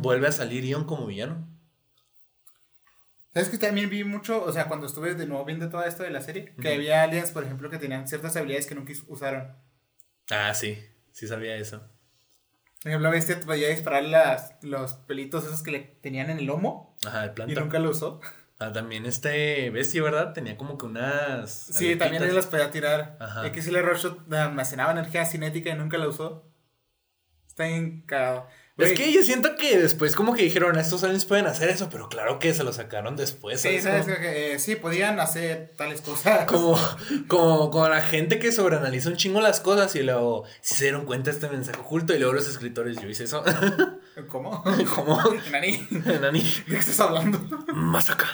Speaker 1: Vuelve a salir Ian como villano.
Speaker 2: ¿Sabes que también vi mucho? O sea, cuando estuve de nuevo viendo todo esto de la serie, que había aliens, por ejemplo, que tenían ciertas habilidades que nunca us- usaron.
Speaker 1: Ah, sí, sí sabía eso.
Speaker 2: Por ejemplo, Bestia podía disparar las, los pelitos esos que le tenían en el lomo
Speaker 1: Ajá,
Speaker 2: y
Speaker 1: planta.
Speaker 2: nunca lo usó.
Speaker 1: Ah, también este Bestia, ¿verdad? Tenía como que unas.
Speaker 2: Sí, también él
Speaker 1: aletitas.
Speaker 2: las podía tirar.
Speaker 1: Ajá.
Speaker 2: Y que si le Rorschach almacenaba energía cinética y nunca la usó. Está bien cagado.
Speaker 1: Es que yo siento que después como que dijeron, estos aliens pueden hacer eso, pero claro que se lo sacaron después.
Speaker 2: Sí,
Speaker 1: ¿sabes?
Speaker 2: sabes que eh, sí, podían hacer tales cosas.
Speaker 1: Como, como, como la gente que sobreanaliza un chingo las cosas y luego si se dieron cuenta de este mensaje oculto y luego los escritores, yo hice eso.
Speaker 2: ¿Cómo?
Speaker 1: como,
Speaker 2: Nani,
Speaker 1: Nani,
Speaker 2: ¿de qué estás hablando?
Speaker 1: más acá.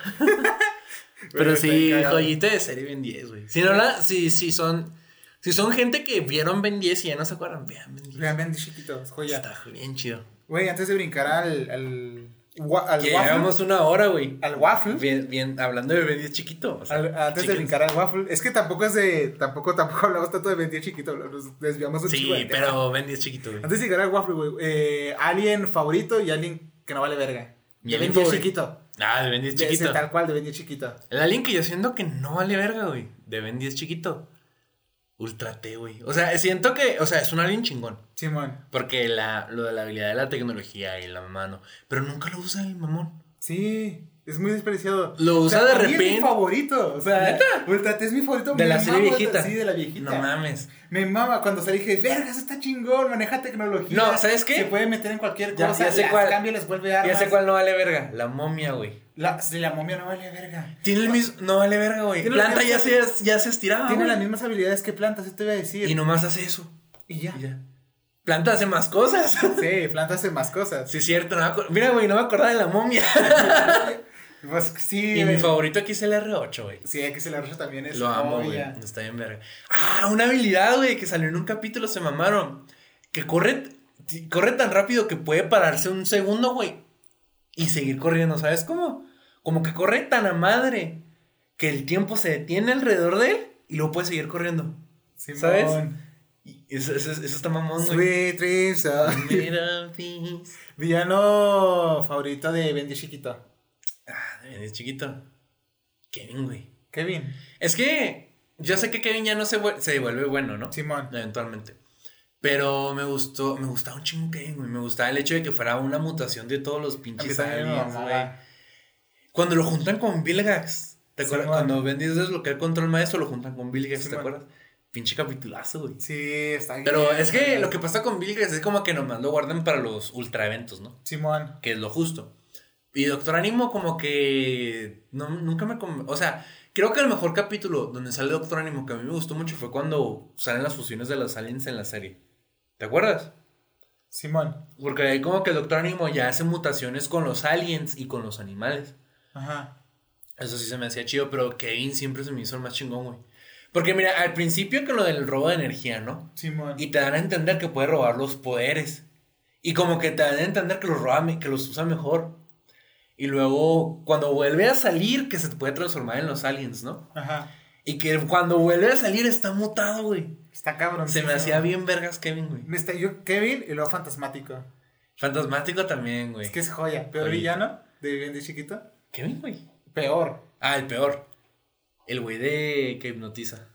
Speaker 1: Pero sí, joyita de serie Ben 10, güey. Si no la, si, si son, si son gente que vieron Ben 10 y ya no se acuerdan, vean Ben 10.
Speaker 2: Vean, ven chiquitos, joya.
Speaker 1: Está bien chido.
Speaker 2: Güey, antes de brincar al, al, waffle.
Speaker 1: llevamos una hora, güey.
Speaker 2: Al waffle.
Speaker 1: Bien, bien, hablando de 10 chiquito. o sea,
Speaker 2: al- antes de brincar al waffle. Es que tampoco es de. Tampoco, tampoco hablamos tanto de 10 chiquito. Nos desviamos un
Speaker 1: Sí,
Speaker 2: de tema.
Speaker 1: pero 10 chiquito, güey.
Speaker 2: Antes de llegar al waffle, güey. Eh, alien favorito y alien que no vale verga. De Ben
Speaker 1: alien
Speaker 2: 10
Speaker 1: favorito.
Speaker 2: chiquito.
Speaker 1: Ah, de Ben 10
Speaker 2: De ese
Speaker 1: chiquito.
Speaker 2: tal cual, de Ben 10 chiquito.
Speaker 1: El alien que yo siento que no vale verga, güey. De Ben 10 chiquito. Ultra T, güey. O sea, siento que, o sea, es un alien chingón.
Speaker 2: Simón.
Speaker 1: Porque la, lo de la habilidad de la tecnología y la mano. Pero nunca lo usa el mamón.
Speaker 2: Sí. Es muy despreciado.
Speaker 1: Lo
Speaker 2: O sea,
Speaker 1: usa de
Speaker 2: mí Es mi
Speaker 1: repente.
Speaker 2: favorito. O sea,
Speaker 1: ¿Neta?
Speaker 2: Ultra T es mi favorito.
Speaker 1: De
Speaker 2: me
Speaker 1: la serie viejita.
Speaker 2: Sí, de la viejita.
Speaker 1: No mames.
Speaker 2: Me mama cuando salí dije, vergas, está chingón, maneja tecnología.
Speaker 1: No, ¿sabes qué?
Speaker 2: Se puede meter en cualquier
Speaker 1: Ya-
Speaker 2: cosa.
Speaker 1: ya sé
Speaker 2: las
Speaker 1: cuál.
Speaker 2: cambia, les vuelve armas.
Speaker 1: Ya sé cuál no vale verga. La momia, güey.
Speaker 2: La, la momia no vale verga.
Speaker 1: Tiene el mismo. No vale verga, güey. Planta ya se, ya se estiraba.
Speaker 2: Tiene
Speaker 1: güey.
Speaker 2: las mismas habilidades que plantas, eso te voy a decir.
Speaker 1: Y nomás hace eso.
Speaker 2: Y ya.
Speaker 1: Y ya. Planta hace más cosas.
Speaker 2: Sí, planta hace más cosas.
Speaker 1: Sí, es cierto. no Mira, güey, no me acordaba de la momia.
Speaker 2: Pues sí.
Speaker 1: Y mi favorito aquí es el R8, güey.
Speaker 2: Sí, que se la rocha también es
Speaker 1: Lo amo, güey. Está bien verga. Ah, una habilidad, güey, que salió en un capítulo, se mamaron. Que corre, corre tan rápido que puede pararse un segundo, güey. Y seguir corriendo, ¿sabes cómo? Como que corre tan a madre que el tiempo se detiene alrededor de él y luego puede seguir corriendo.
Speaker 2: Simón.
Speaker 1: ¿Sabes? Y eso, eso- eso está mamón, güey.
Speaker 2: Sweet dreams
Speaker 1: peace.
Speaker 2: Villano favorito de Bendy Chiquito.
Speaker 1: Ah, es chiquito. Kevin, güey.
Speaker 2: Kevin.
Speaker 1: Es que yo sé que Kevin ya no se, se vuelve bueno, ¿no?
Speaker 2: Simón.
Speaker 1: Eventualmente. Pero me gustó, me gustaba un chingo güey. Me gustaba el hecho de que fuera una mutación de todos los pinches aliens, güey. Cuando lo juntan con Vilgax, ¿te acuerdas?
Speaker 2: Simón.
Speaker 1: Cuando Ben 10 desbloquea el control maestro, lo juntan con Vilgax, ¿te
Speaker 2: Simón.
Speaker 1: acuerdas? Pinche capitulazo, güey.
Speaker 2: Sí, está bien.
Speaker 1: Pero es que lo que pasa con Vilgax es como que nomás lo guardan para los ultra eventos, ¿no?
Speaker 2: Simón.
Speaker 1: que es lo justo. Y Doctor Ánimo como que no, nunca me... O sea, creo que el mejor capítulo donde sale Doctor Ánimo que a mí me gustó mucho fue cuando salen las fusiones de los aliens en la serie. ¿Te acuerdas?
Speaker 2: Simón.
Speaker 1: Porque ahí como que el Doctor Ánimo ya hace mutaciones con los aliens y con los animales.
Speaker 2: Ajá.
Speaker 1: Eso sí se me hacía chido, pero Kevin siempre se me hizo el más chingón, güey. Porque mira, al principio con lo del robo de energía, ¿no?
Speaker 2: Simón.
Speaker 1: Y te dan a entender que puede robar los poderes. Y como que te dan a entender que los roba, que los usa mejor. Y luego, cuando vuelve a salir, que se puede transformar en los aliens, ¿no?
Speaker 2: Ajá.
Speaker 1: Y que cuando vuelve a salir está mutado, güey.
Speaker 2: Está cabrón.
Speaker 1: Se me hacía bien vergas Kevin, güey.
Speaker 2: Me está- yo, Kevin y luego Fantasmático.
Speaker 1: Fantasmático también, güey.
Speaker 2: Es que es joya. Peor
Speaker 1: Oye.
Speaker 2: villano de Bendy Chiquito.
Speaker 1: Kevin, güey.
Speaker 2: Peor.
Speaker 1: Ah, el peor. El güey de que hipnotiza.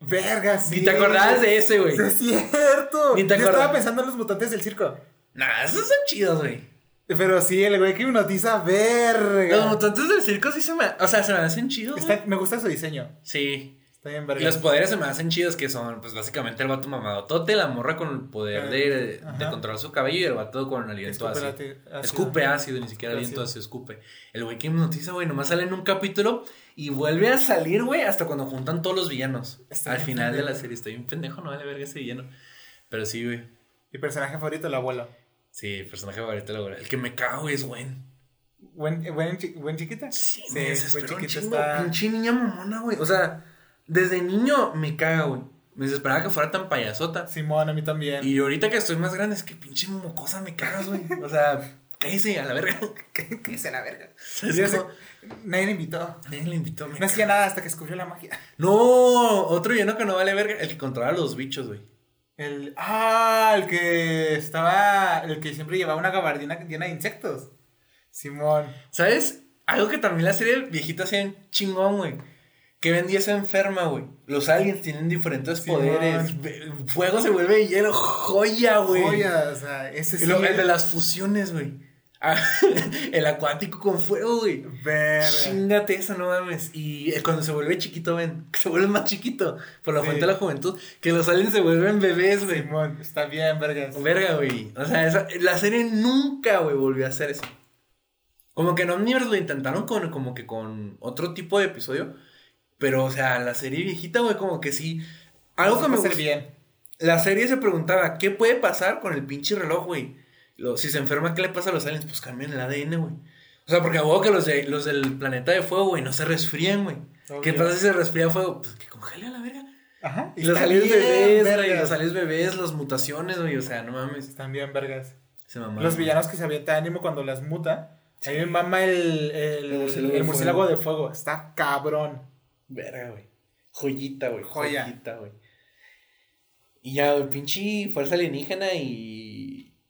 Speaker 2: Vergas.
Speaker 1: Ni te acordabas de ese, güey.
Speaker 2: Sí, es cierto.
Speaker 1: Ni te
Speaker 2: Yo estaba pensando en los mutantes del circo.
Speaker 1: Nah, esos son chidos, güey.
Speaker 2: Pero sí, el güey que hipnotiza, verga.
Speaker 1: Los mutantes del circo sí se me... O sea, se me hacen chidos.
Speaker 2: Está- me gusta su diseño.
Speaker 1: Sí.
Speaker 2: Está bien
Speaker 1: Y
Speaker 2: verga.
Speaker 1: los poderes se me hacen chidos que son, pues básicamente el vato mamado tote, la morra con el poder de, de
Speaker 2: Ajá.
Speaker 1: controlar su cabello y el vato con aliento
Speaker 2: Escupe
Speaker 1: ácido.
Speaker 2: lati- ácido.
Speaker 1: Escupe ácido, ni siquiera aliento
Speaker 2: Ácido.
Speaker 1: escupe. El güey que hipnotiza, güey, nomás sale en un capítulo y vuelve a salir, güey, hasta cuando juntan todos los villanos.
Speaker 2: Está
Speaker 1: Al
Speaker 2: bien
Speaker 1: final de la
Speaker 2: pendejo.
Speaker 1: serie. Estoy bien pendejo, no vale verga ese villano. Pero sí, güey.
Speaker 2: Mi personaje favorito, el abuelo.
Speaker 1: Sí, personaje favorito. El que me cago, es Gwen.
Speaker 2: ¿Buen, buen, chi- buen chiquita?
Speaker 1: Sí,
Speaker 2: Sí,
Speaker 1: me desesperó un chingo.
Speaker 2: está-
Speaker 1: Pinche niña mamona, güey. O sea, desde niño me caga, güey. Me desesperaba que fuera tan payasota.
Speaker 2: Simón, a mí también.
Speaker 1: Y ahorita que estoy más grande, es que pinche mocosa me cagas, güey. O sea, cállese a la verga.
Speaker 2: ¿Qué, hice la verga? Nadie le invitó.
Speaker 1: Nadie le invitó, me
Speaker 2: No hacía nada hasta que descubrió la magia.
Speaker 1: No, otro lleno que no vale verga, el que controla a los bichos, güey.
Speaker 2: El, ah, el que estaba, el que siempre llevaba una gabardina llena de insectos. Simón.
Speaker 1: ¿Sabes? Algo que también la serie viejita hacía en chingón, güey. Que 10 se enferma, güey. Los aliens tienen diferentes
Speaker 2: Simón.
Speaker 1: poderes. Fuego se vuelve hielo. Joya, güey.
Speaker 2: Joya, o sea, ese sí.
Speaker 1: el de las fusiones, güey. El acuático con fuego, güey.
Speaker 2: Verga.
Speaker 1: Chingate esa, no mames. Y eh, cuando se vuelve chiquito, ven, se vuelve más chiquito por la
Speaker 2: Sí.
Speaker 1: fuente de la juventud, que los aliens se vuelven bebés, güey.
Speaker 2: Simón, está bien, vergas.
Speaker 1: Verga, güey. O sea, esa- la serie nunca, güey, volvió a hacer eso. Como que en Omniverse lo intentaron con, como que con otro tipo de episodio. Pero, o sea, la serie viejita, güey, como que sí. Algo que me gusta.
Speaker 2: bien.
Speaker 1: La serie se preguntaba, ¿qué puede pasar con el pinche reloj, güey? Lo- Si se enferma, ¿qué le pasa a los aliens? Pues cambian el ADN, güey. O sea, porque a huevo que los, de, los del planeta de fuego, güey, no se resfrían, güey. ¿Qué pasa si se resfría fuego? Pues que congele a la verga.
Speaker 2: Ajá.
Speaker 1: Y los aliens bebés,
Speaker 2: vergas.
Speaker 1: los aliens bebés, las mutaciones, güey, o sea, no mames.
Speaker 2: Están bien, vergas.
Speaker 1: Se mamaron.
Speaker 2: Los villanos que se avienta ánimo cuando las muta. A mí me mama el, el,
Speaker 1: El murciélago
Speaker 2: el
Speaker 1: de
Speaker 2: murciélago
Speaker 1: fuego.
Speaker 2: de fuego. Está cabrón.
Speaker 1: Verga, güey. Joyita, güey.
Speaker 2: Joya.
Speaker 1: Joyita, güey. Y ya, güey, pinche fuerza alienígena y.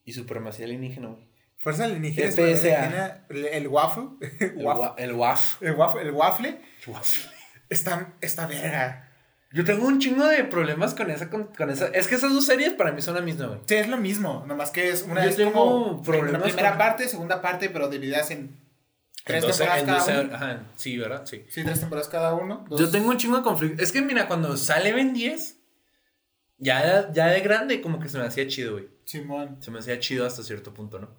Speaker 1: Y supremacía alienígena, güey.
Speaker 2: Fuerza alienígena. Alienígena, El, waffle.
Speaker 1: El,
Speaker 2: Waffle.
Speaker 1: wa- el WAF.
Speaker 2: El waffle. El waffle.
Speaker 1: El waffle.
Speaker 2: Está, está verga.
Speaker 1: Yo tengo un chingo de problemas con esa, con, con esa. Es que esas dos series para mí son la misma, güey.
Speaker 2: Sí, es lo mismo. Nomás que es una
Speaker 1: Yo
Speaker 2: es
Speaker 1: tengo
Speaker 2: como
Speaker 1: problemas
Speaker 2: la primera
Speaker 1: con-
Speaker 2: parte, segunda parte, pero divididas en tres
Speaker 1: Entonces,
Speaker 2: temporadas cada uno.
Speaker 1: ajá, sí, ¿verdad? Sí.
Speaker 2: Sí, tres temporadas cada uno. dos-
Speaker 1: Yo tengo un chingo de conflicto. Es que mira, cuando sale Ben 10, ya, ya de grande, como que se me hacía chido, güey.
Speaker 2: Simón.
Speaker 1: Se me hacía chido hasta cierto punto, ¿no?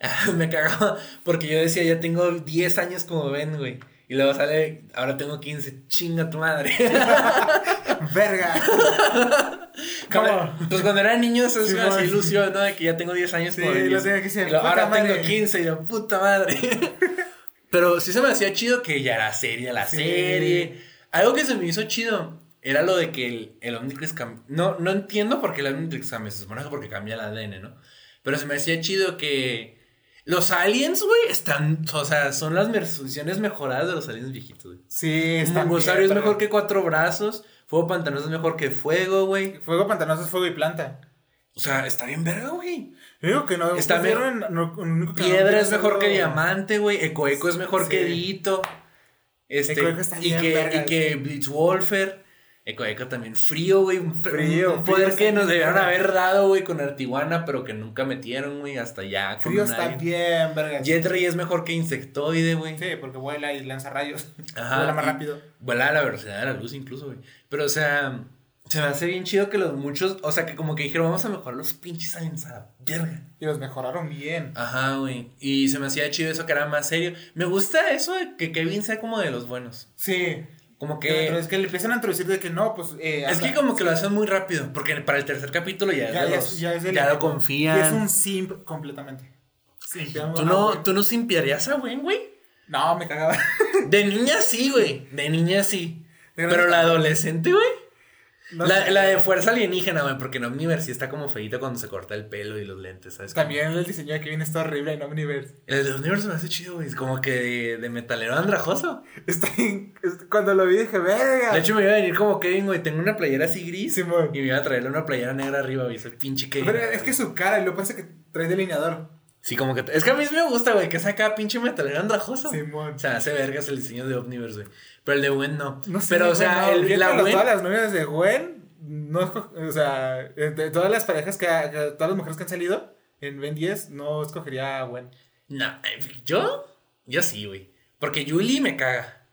Speaker 1: me cagaba porque yo decía, ya tengo 10 años como Ben, güey. Y luego sale, ahora tengo 15, chinga tu madre.
Speaker 2: Verga.
Speaker 1: Como- pues cuando era niño, eso es
Speaker 2: Sí,
Speaker 1: una ilusión, ¿no? De que ya tengo 10 años
Speaker 2: Sí,
Speaker 1: como Ben
Speaker 2: lo
Speaker 1: 10.
Speaker 2: tenía que decir,
Speaker 1: Y ahora tengo
Speaker 2: madre.
Speaker 1: 15 y yo, puta madre. Pero sí se me hacía chido que ya era serie, la
Speaker 2: Sí.
Speaker 1: serie. Algo que se me hizo chido era lo de que el, el Omnitrix cambia. No, no entiendo por qué el Omnitrix cambia. Se supone que porque cambia el ADN, ¿no? Pero se me hacía chido que los aliens, güey, están. O sea, son las versiones mejoradas de los aliens viejitos, güey.
Speaker 2: Sí, está
Speaker 1: Mongosaurio es
Speaker 2: bien,
Speaker 1: mejor que cuatro brazos. Fuego pantanoso es mejor que fuego, güey.
Speaker 2: Fuego pantanoso es fuego y planta.
Speaker 1: O sea, está bien verga, güey.
Speaker 2: Digo que no.
Speaker 1: Está
Speaker 2: no- no
Speaker 1: Piedra es mejor que diamante, güey. Eco Eco es mejor
Speaker 2: Sí.
Speaker 1: que Dito. Este,
Speaker 2: Eco Eco está
Speaker 1: y,
Speaker 2: bien
Speaker 1: que,
Speaker 2: verga,
Speaker 1: y que Blitzwolfer. Eco Eco también frío, güey. Un,
Speaker 2: Frío,
Speaker 1: un poder
Speaker 2: frío
Speaker 1: que nos debieron haber dado, güey, con Artiguana, pero que nunca metieron, güey, hasta ya.
Speaker 2: Frío está bien, verga.
Speaker 1: Jet Ray es mejor que Insectoide, güey.
Speaker 2: Sí, porque vuela y lanza rayos.
Speaker 1: Ajá,
Speaker 2: vuela más rápido.
Speaker 1: Vuela a la velocidad de la luz incluso, güey. Pero, o sea, se me hace bien chido que los muchos, o sea, que como que dijeron, vamos a mejorar los pinches aliens a la verga.
Speaker 2: Y los mejoraron bien.
Speaker 1: Ajá, güey. Y se me hacía chido eso que era más serio. Me gusta eso de que Kevin sea como de los buenos.
Speaker 2: Sí.
Speaker 1: Como
Speaker 2: Pero
Speaker 1: que...
Speaker 2: es que le empiezan a introducir de que no, pues. eh,
Speaker 1: Es que como que lo hacen muy rápido. Porque para el tercer capítulo ya,
Speaker 2: Ya, ya,
Speaker 1: los-
Speaker 2: es- ya es el-
Speaker 1: ya lo
Speaker 2: Y es
Speaker 1: confían.
Speaker 2: un simp completamente.
Speaker 1: ¿Tú no. ¿Tú no simpiarías a Gwen, güey?
Speaker 2: No, me cagaba.
Speaker 1: De niña sí, güey. De niña sí. Pero la adolescente, güey.
Speaker 2: No
Speaker 1: la,
Speaker 2: sé.
Speaker 1: la de fuerza alienígena, güey. Porque en Omniverse sí está como feita cuando se corta el pelo y los lentes, ¿sabes?
Speaker 2: También el diseño de Kevin está horrible en Omniverse.
Speaker 1: El de Omniverse me hace chido, güey. Es como que de, de metalero andrajoso.
Speaker 2: Está Cuando lo vi dije, verga.
Speaker 1: De hecho, me iba a venir como Kevin, güey. Tengo una playera así gris. Y me iba a traerle una playera negra arriba, güey. Soy pinche Kevin.
Speaker 2: Pero es que su cara, y lo parece que trae delineador.
Speaker 1: Sí, como que. Es que a mí sí me gusta, güey. Que saca pinche metalero andrajoso.
Speaker 2: Simón.
Speaker 1: O sea, hace vergas el diseño de Omniverse, güey. Pero el de Gwen no.
Speaker 2: No sé,
Speaker 1: Pero, o
Speaker 2: Gwen,
Speaker 1: sea,
Speaker 2: no,
Speaker 1: el, la Gwen.
Speaker 2: todas las novias de Gwen, no o sea, de todas las parejas que, todas las mujeres que han salido en Ben 10, no escogería a Gwen.
Speaker 1: No, eh, yo. Yo sí, güey. Porque Julie me caga.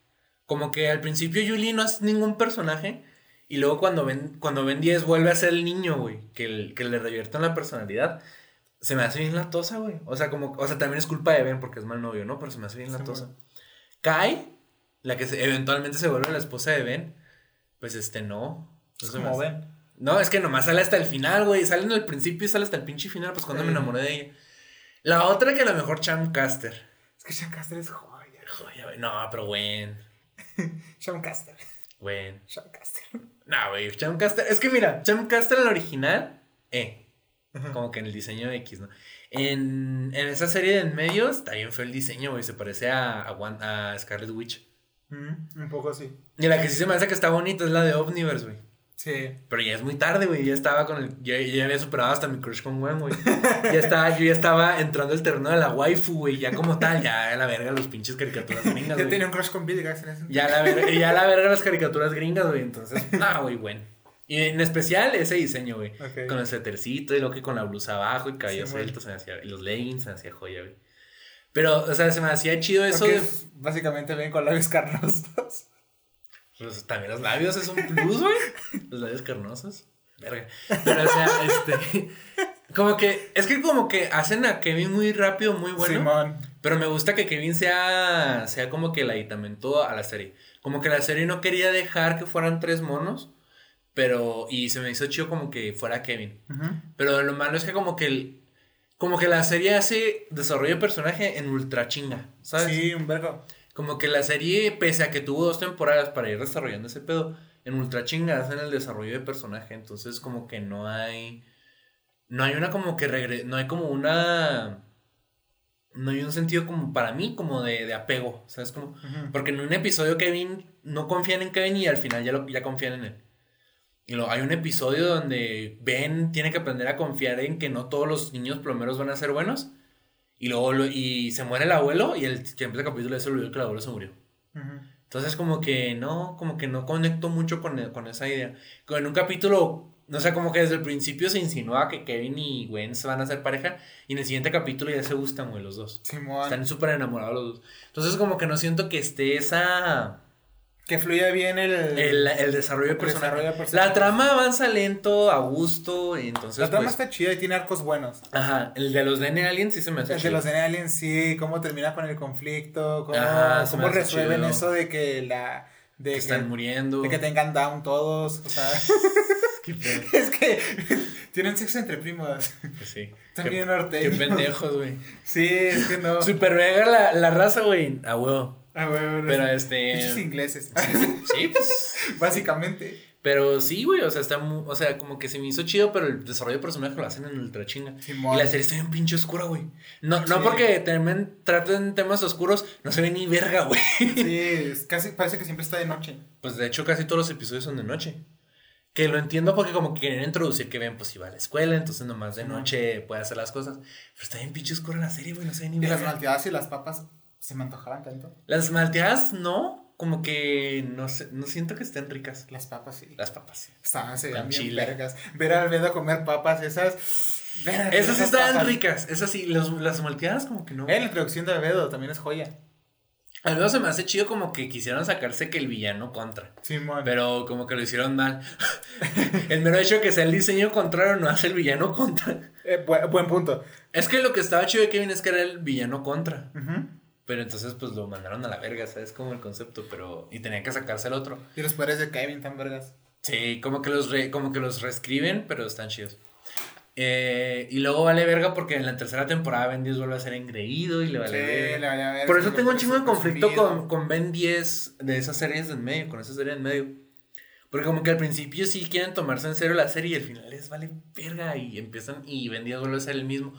Speaker 1: Como que al principio Julie no es ningún personaje. Y luego cuando ven, cuando ven 10 vuelve a ser el niño, güey. Que, el- que le revierten la personalidad. Se me hace bien la tosa, güey. O sea, como, o sea, también es culpa de Ben porque es mal novio, ¿no? Pero se me hace bien la tosa. Kai, la que se- eventualmente se vuelve la esposa de Ben. Pues este no. No
Speaker 2: Es
Speaker 1: se
Speaker 2: como Ben.
Speaker 1: No, es que nomás sale hasta el final, güey. Sale en el principio y sale hasta el pinche final, pues cuando
Speaker 2: Sí.
Speaker 1: me enamoré de ella. La otra que a lo mejor Cham Caster.
Speaker 2: Es que Sean Caster es joya.
Speaker 1: Joder, güey. No, pero buen.
Speaker 2: Sean Caster.
Speaker 1: Buen.
Speaker 2: Sean Caster.
Speaker 1: No, güey. Cham Caster. Es que mira, Cham Caster, el original, eh.
Speaker 2: Ajá.
Speaker 1: Como que en el diseño X, ¿no? En, en esa serie de en medio está bien feo el diseño, güey. Se parece a, a, Scarlet Witch.
Speaker 2: Mm, un poco así.
Speaker 1: Y la que sí se me hace que está bonita es la de Omniverse, güey.
Speaker 2: Sí.
Speaker 1: Pero ya es muy tarde, güey. Ya estaba con el. Ya, ya había superado hasta mi crush con Gwen, güey. Ya estaba, yo ya estaba entrando al terreno de la waifu, güey. Ya como tal, ya a la verga los pinches caricaturas gringas,
Speaker 2: Ya tenía un crush con Billy Guys en ese
Speaker 1: Ya la verga, ya la verga las caricaturas gringas, güey. Entonces, no, güey, bueno. Y en especial ese diseño, güey. Con el suétercito y lo que con la blusa abajo y cabello
Speaker 2: Sí,
Speaker 1: suelto, se me hacía. Y los leggings se me hacía joya, güey. Pero, o sea, se me hacía chido eso de.
Speaker 2: es básicamente ven con labios carnosos.
Speaker 1: Pues también los labios es un plus, güey. Los labios carnosos. Verga. Pero, o sea, este. Como que. Es que como que hacen a Kevin muy rápido, muy bueno.
Speaker 2: Simón.
Speaker 1: Pero me gusta que Kevin sea. Sea como que el aditamento a la serie. Como que la serie no quería dejar que fueran tres monos. Pero. Y se me hizo chido como que fuera Kevin. Pero lo malo es que como que el. Como que la serie hace desarrollo de personaje en ultra chinga. ¿Sabes?
Speaker 2: Sí, un vergo.
Speaker 1: Como que la serie, pese a que tuvo dos temporadas para ir desarrollando ese pedo, en ultra chingas en el desarrollo de personaje. Entonces, como que no hay. No hay una como que regre No hay como una. no hay un sentido como para mí, como de, de apego, ¿sabes? Como, porque en un episodio Kevin no confían en Kevin y al final ya, lo, ya confían en él. Y luego hay un episodio donde Ben tiene que aprender a confiar en que no todos los niños plomeros van a ser buenos. Y luego lo- y se muere el abuelo y el que empieza el capítulo se olvidó que el abuelo se murió. Entonces como que no, como que no conecto mucho con, con esa idea. Como En un capítulo, no sé, como que desde el principio se insinúa que Kevin y Gwen se van a hacer pareja y en el siguiente capítulo ya se gustan, güey, los dos. Están súper enamorados los dos. Entonces como que no siento que esté esa...
Speaker 2: Que fluya bien el.
Speaker 1: El, el desarrollo de personaje. La trama avanza lento, a gusto, y entonces
Speaker 2: la trama
Speaker 1: pues,
Speaker 2: está chida y tiene arcos buenos.
Speaker 1: Ajá, el de los DNA Aliens sí se me hace
Speaker 2: El de los de Aliens, sí, cómo termina con el conflicto, cómo,
Speaker 1: Ajá,
Speaker 2: resuelven
Speaker 1: chido.
Speaker 2: eso de que la. De
Speaker 1: que están muriendo.
Speaker 2: de que tengan down todos. O sea, es que tienen sexo entre primos.
Speaker 1: Pues sí. Qué,
Speaker 2: bien
Speaker 1: qué
Speaker 2: norteños.
Speaker 1: pendejos, güey.
Speaker 2: Sí, es que no.
Speaker 1: Super vega la, la raza, güey. A huevo.
Speaker 2: Ah, bueno,
Speaker 1: Pero este.
Speaker 2: Pinches ingleses.
Speaker 1: Sí, pues.
Speaker 2: Básicamente.
Speaker 1: Pero sí, güey. O sea, está mu- O sea, como que se me hizo chido, pero el desarrollo de personaje lo hacen en ultra chinga. Y la serie está bien pinche oscura, güey. No, no
Speaker 2: Sí.
Speaker 1: porque temen- traten temas oscuros, no se ve ni verga, güey.
Speaker 2: Sí, es casi parece que siempre está de noche.
Speaker 1: Pues de hecho, casi todos los episodios son de noche. Que lo entiendo porque como que quieren introducir que ven, pues iba a la escuela, entonces nomás de noche puede hacer las cosas. Pero está bien pinche oscura la serie, güey, no se ve ni
Speaker 2: Y las
Speaker 1: verga.
Speaker 2: malteadas y las papas se me antojaban tanto.
Speaker 1: Las malteadas, no, como que no sé, no siento que estén ricas.
Speaker 2: Las papas sí.
Speaker 1: Las papas, sí.
Speaker 2: Estaban, se bien
Speaker 1: chile.
Speaker 2: vergas. Ver a Albedo comer papas, esas. Ver Albedo
Speaker 1: Esas sí estaban
Speaker 2: papas.
Speaker 1: ricas, esas sí, los- las malteadas como que no.
Speaker 2: Eh, la introducción de Albedo también es joya.
Speaker 1: Al menos se me hace chido como que quisieron sacarse que el villano contra.
Speaker 2: Simón.
Speaker 1: Pero como que lo hicieron mal. el mero hecho de que sea el diseño contrario no hace el villano contra.
Speaker 2: Eh, bu- buen punto.
Speaker 1: Es que lo que estaba chido de Kevin es que era el villano contra.
Speaker 2: Ujú.
Speaker 1: Pero entonces pues lo mandaron a la verga, ¿sabes? Como el concepto, pero... Y tenían que sacarse el otro.
Speaker 2: Y los poderes de Kevin tan vergas.
Speaker 1: Sí, como que los, re- como que los reescriben, pero están chidos. Eh, y luego vale verga porque en la tercera temporada Ben 10 vuelve a ser engreído y le vale
Speaker 2: Sí,
Speaker 1: verga.
Speaker 2: le valía verga,
Speaker 1: Por eso tengo un chingo de conflicto con, con Ben 10 de esas series de en medio, con esa serie en medio. Porque como que al principio sí quieren tomarse en serio la serie y al final les vale verga y empiezan y Ben 10 vuelve a ser el mismo.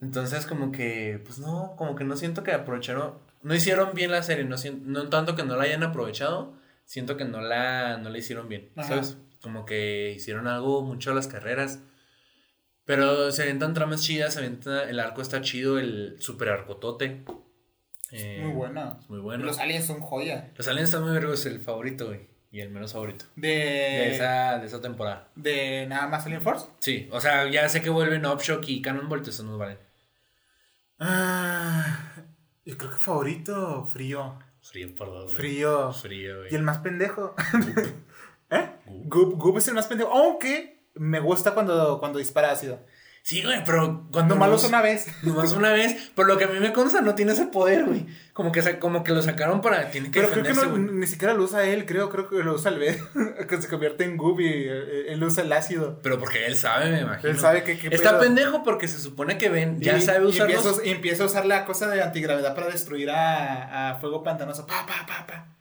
Speaker 1: Entonces como que, pues no, como que no siento que aprovecharon, no hicieron bien la serie, no, no tanto que no la hayan aprovechado, siento que no la, no la hicieron bien,
Speaker 2: Ajá.
Speaker 1: ¿sabes? Como que hicieron algo mucho a las carreras. Pero se avientan tramas chidas, se avienta, el arco está chido, el super arcotote. Eh,
Speaker 2: Muy buena.
Speaker 1: es Muy bueno.
Speaker 2: Los aliens son joya.
Speaker 1: Los aliens están muy vergos, el favorito, güey. Y el menos favorito.
Speaker 2: De.
Speaker 1: De esa, de esa temporada.
Speaker 2: de nada más Alien Force.
Speaker 1: Sí, o sea, ya sé que vuelven Upshock y Cannonbolt, eso nos valen.
Speaker 2: Ah, yo creo que favorito, frío.
Speaker 1: Frío.
Speaker 2: Frío.
Speaker 1: Frío, güey.
Speaker 2: Y el más pendejo. ¿Eh? Goop. Goop es el más pendejo. Aunque me gusta cuando, cuando dispara ácido.
Speaker 1: Sí, güey, pero cuando
Speaker 2: Nomás
Speaker 1: los-
Speaker 2: una vez.
Speaker 1: Nomás una vez. Por lo que a mí me consta, no tiene ese poder, güey. Como que, como que lo sacaron para. Tiene que
Speaker 2: Pero creo que no, ni siquiera lo usa él, creo, creo que lo usa el B, que se convierte en Goop y eh, él usa el ácido.
Speaker 1: Pero porque él sabe, me imagino.
Speaker 2: Él sabe que qué
Speaker 1: Está
Speaker 2: pedo.
Speaker 1: pendejo porque se supone que ven, ya
Speaker 2: Y-
Speaker 1: sabe
Speaker 2: y
Speaker 1: usarlos.
Speaker 2: empieza, a- y empieza a usar la cosa de antigravedad para destruir a, a fuego pantanoso. Pa, pa, pa, pa.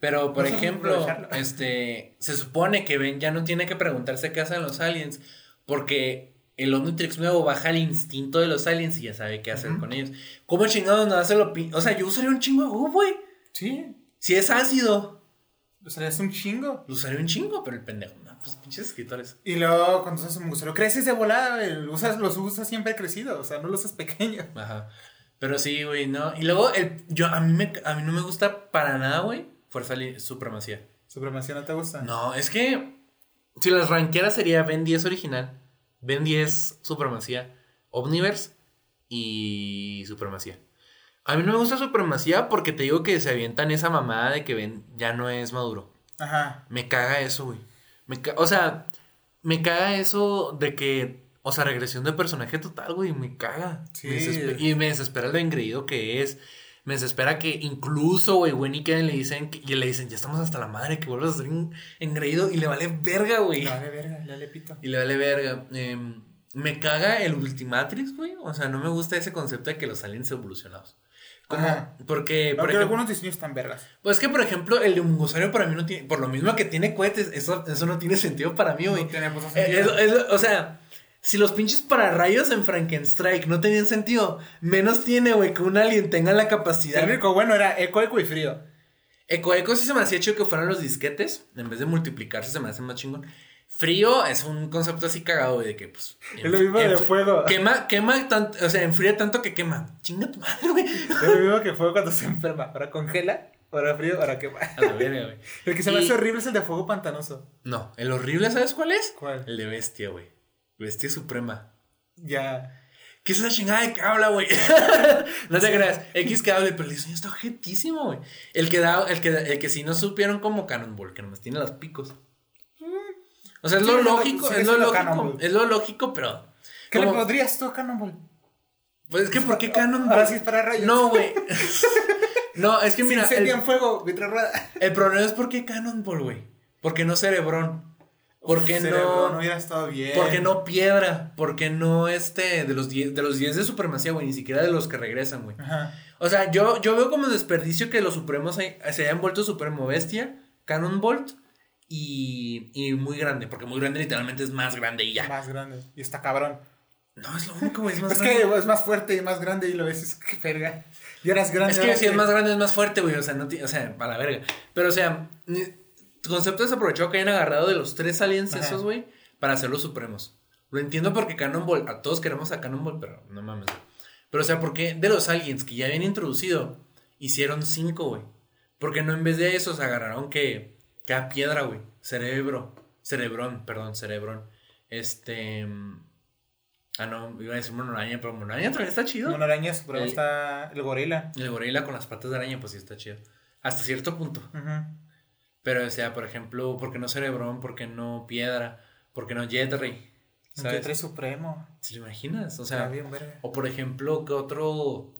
Speaker 1: Pero, por
Speaker 2: No
Speaker 1: ejemplo, este, se supone que Ben ya no tiene que preguntarse qué hacen los aliens, porque el Omnitrix nuevo baja el instinto de los aliens y ya sabe qué hacer con ellos. ¿Cómo chingados no hace lo pin- O sea, yo usaría un chingo de Goop, güey.
Speaker 2: Sí,
Speaker 1: Si es ácido,
Speaker 2: o sea, es un chingo.
Speaker 1: lo usaría un chingo, pero el pendejo, no, pues pinches escritores.
Speaker 2: Y luego cuando usas un gusano, creces de volada, güey, lo usas, los usas siempre crecido, o sea, no los usas pequeños.
Speaker 1: Ajá. Pero sí, güey, no. Y luego, el, yo, a mí, me, a mí no me gusta para nada, güey, Fuerza Supremacía.
Speaker 2: Supremacía no te gusta.
Speaker 1: No, es que si las ranquearas sería Ben 10 original, Ben 10 Supremacía, Omniverse y Supremacía. A mí no me gusta Supremacía porque te digo que se avientan esa mamada de que Ben ya no es maduro.
Speaker 2: Ajá.
Speaker 1: Me caga eso, güey. Me ca- o sea, me caga eso de que, o sea, regresión de personaje total, güey, me caga.
Speaker 2: Sí.
Speaker 1: Me y me desespera lo engreído que es. Me desespera que incluso, güey, y Kevin le dicen, que- y le dicen, ya estamos hasta la madre, que vuelvas a ser en- engreído y le vale verga, güey.
Speaker 2: Le vale verga, le vale pito.
Speaker 1: Y le vale verga. Em, me caga el Ultimatrix, güey. O sea, no me gusta ese concepto de que los aliens evolucionados. Como,
Speaker 2: Ajá.
Speaker 1: porque, por ejemplo,
Speaker 2: algunos diseños están vergas.
Speaker 1: pues que, por ejemplo, el de Mungosario para mí no tiene. Por lo mismo que tiene cohetes, eso, eso no tiene sentido para mí, güey.
Speaker 2: No tiene puto
Speaker 1: Eh,
Speaker 2: sentido.
Speaker 1: es- es- o sea, Si los pinches pararrayos en Frankenstrike no tenían sentido, menos tiene, güey, que un alien tenga la capacidad.
Speaker 2: El único bueno era eco, eco y frío.
Speaker 1: Eco Eco sí se me hacía chido que fueran los disquetes. En vez de multiplicarse, se me hace más chingón. Frío es un concepto así cagado, güey, de que, pues.
Speaker 2: Es lo mismo de fuego.
Speaker 1: Quema, quema tanto, o sea, enfría tanto que quema. Chinga tu madre, güey.
Speaker 2: Es lo mismo que fuego cuando se enferma. Ahora congela, ahora frío, ahora quema.
Speaker 1: A la verga, güey.
Speaker 2: El que se me
Speaker 1: Y-
Speaker 2: hace horrible es el de fuego pantanoso.
Speaker 1: No, el horrible, ¿sabes cuál es?
Speaker 2: ¿Cuál?
Speaker 1: El de bestia, güey. Bestia suprema.
Speaker 2: Ya.
Speaker 1: ¿Qué es esa chingada de que habla, güey? no te creas. X que hable, pero el diseño está objetísimo, güey. El que da, el que, el que sí no supieron como Cannonball, que nomás tiene los picos. O sea, es lo lógico, es lo lógico, es lo lógico, pero.
Speaker 2: ¿Qué le podrías tú a Cannonball?
Speaker 1: Pues es que, ¿por qué Cannonball?
Speaker 2: Ahora sí es para rayos.
Speaker 1: No, güey. no, es que
Speaker 2: Si
Speaker 1: mira, el,
Speaker 2: incendian fuego
Speaker 1: el problema es por qué Cannonball, güey. ¿Por qué no Cerebrón? ¿Por qué no?
Speaker 2: no hubiera estado bien.
Speaker 1: ¿Por qué no piedra? ¿Por qué no este de los 10 de los 10 de supremacía, güey? Ni siquiera de los que regresan, güey.
Speaker 2: Ajá.
Speaker 1: O sea, yo, yo veo como desperdicio que los supremos hay- se hayan vuelto Supremo Bestia, Cannonbolt y, y muy grande, porque muy grande literalmente es más grande y ya.
Speaker 2: Más grande. Y está cabrón.
Speaker 1: No, es lo único, güey, es más
Speaker 2: Es
Speaker 1: grande.
Speaker 2: que es más fuerte y más grande y lo ves, es que verga. Y eras grande.
Speaker 1: Es que si es más grande es más fuerte, güey. O sea, no o sea, a la verga. Pero, o sea, ni- concepto desaprovechado que hayan agarrado de los tres aliens
Speaker 2: Ajá.
Speaker 1: esos, güey, para hacer los supremos. Lo entiendo porque Cannonball, a todos queremos a Cannonball, pero no mames. Pero, o sea, ¿por qué de los aliens que ya habían introducido, hicieron cinco, güey? Porque no en vez de esos agarraron que, que a piedra, güey. Cerebro. Cerebrón, perdón, cerebrón. Este. mm, Ah, no, iba a decir monoraña, pero monoraña también está chido.
Speaker 2: Una araña pero
Speaker 1: El-
Speaker 2: está el gorila.
Speaker 1: El gorila con las patas de araña, pues sí está chido. Hasta cierto punto.
Speaker 2: Ujú.
Speaker 1: Pero, o sea, por ejemplo, ¿por qué no Cerebrón? ¿Por qué no Piedra? ¿Por qué no Jetray?
Speaker 2: Un
Speaker 1: ¿Sabes?
Speaker 2: Supremo.
Speaker 1: ¿Se lo imaginas? O sea,
Speaker 2: bien,
Speaker 1: o por ejemplo, ¿qué otro?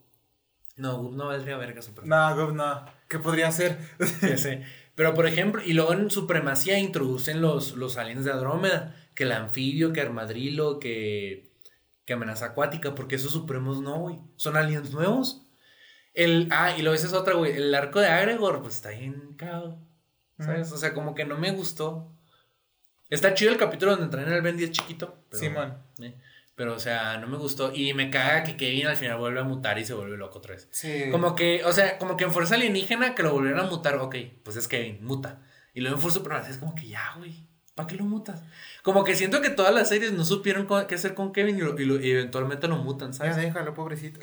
Speaker 1: No, Goop no valdría verga super.
Speaker 2: No, Gov, no. ¿Qué podría ser?
Speaker 1: Ya sé. Pero, por ejemplo, y luego en Supremacía introducen los, los aliens de Andrómeda. Que el anfibio, que Armadrillo, que, que amenaza acuática. Porque esos supremos no, güey. Son aliens nuevos. El, ah, y luego esa es otra, güey. El arco de Agregor, pues está bien cagado. ¿Sabes? O sea, como que no me gustó. Está chido el capítulo donde traen al Ben 10 chiquito. Pero,
Speaker 2: Simón.
Speaker 1: eh, pero, o sea, no me gustó. Y me caga que Kevin al final vuelve a mutar y se vuelve loco otra vez.
Speaker 2: Sí.
Speaker 1: Como que, o sea, como que en Fuerza Alienígena que lo volvieron a mutar, ok, pues es Kevin, muta. Y luego en Fuerza Supremacía es como que ya, güey, ¿para qué lo mutas? Como que siento que todas las series no supieron qué hacer con Kevin y, lo- y lo- y eventualmente lo mutan,
Speaker 2: Ya
Speaker 1: ¿sabes?
Speaker 2: déjalo, pobrecito.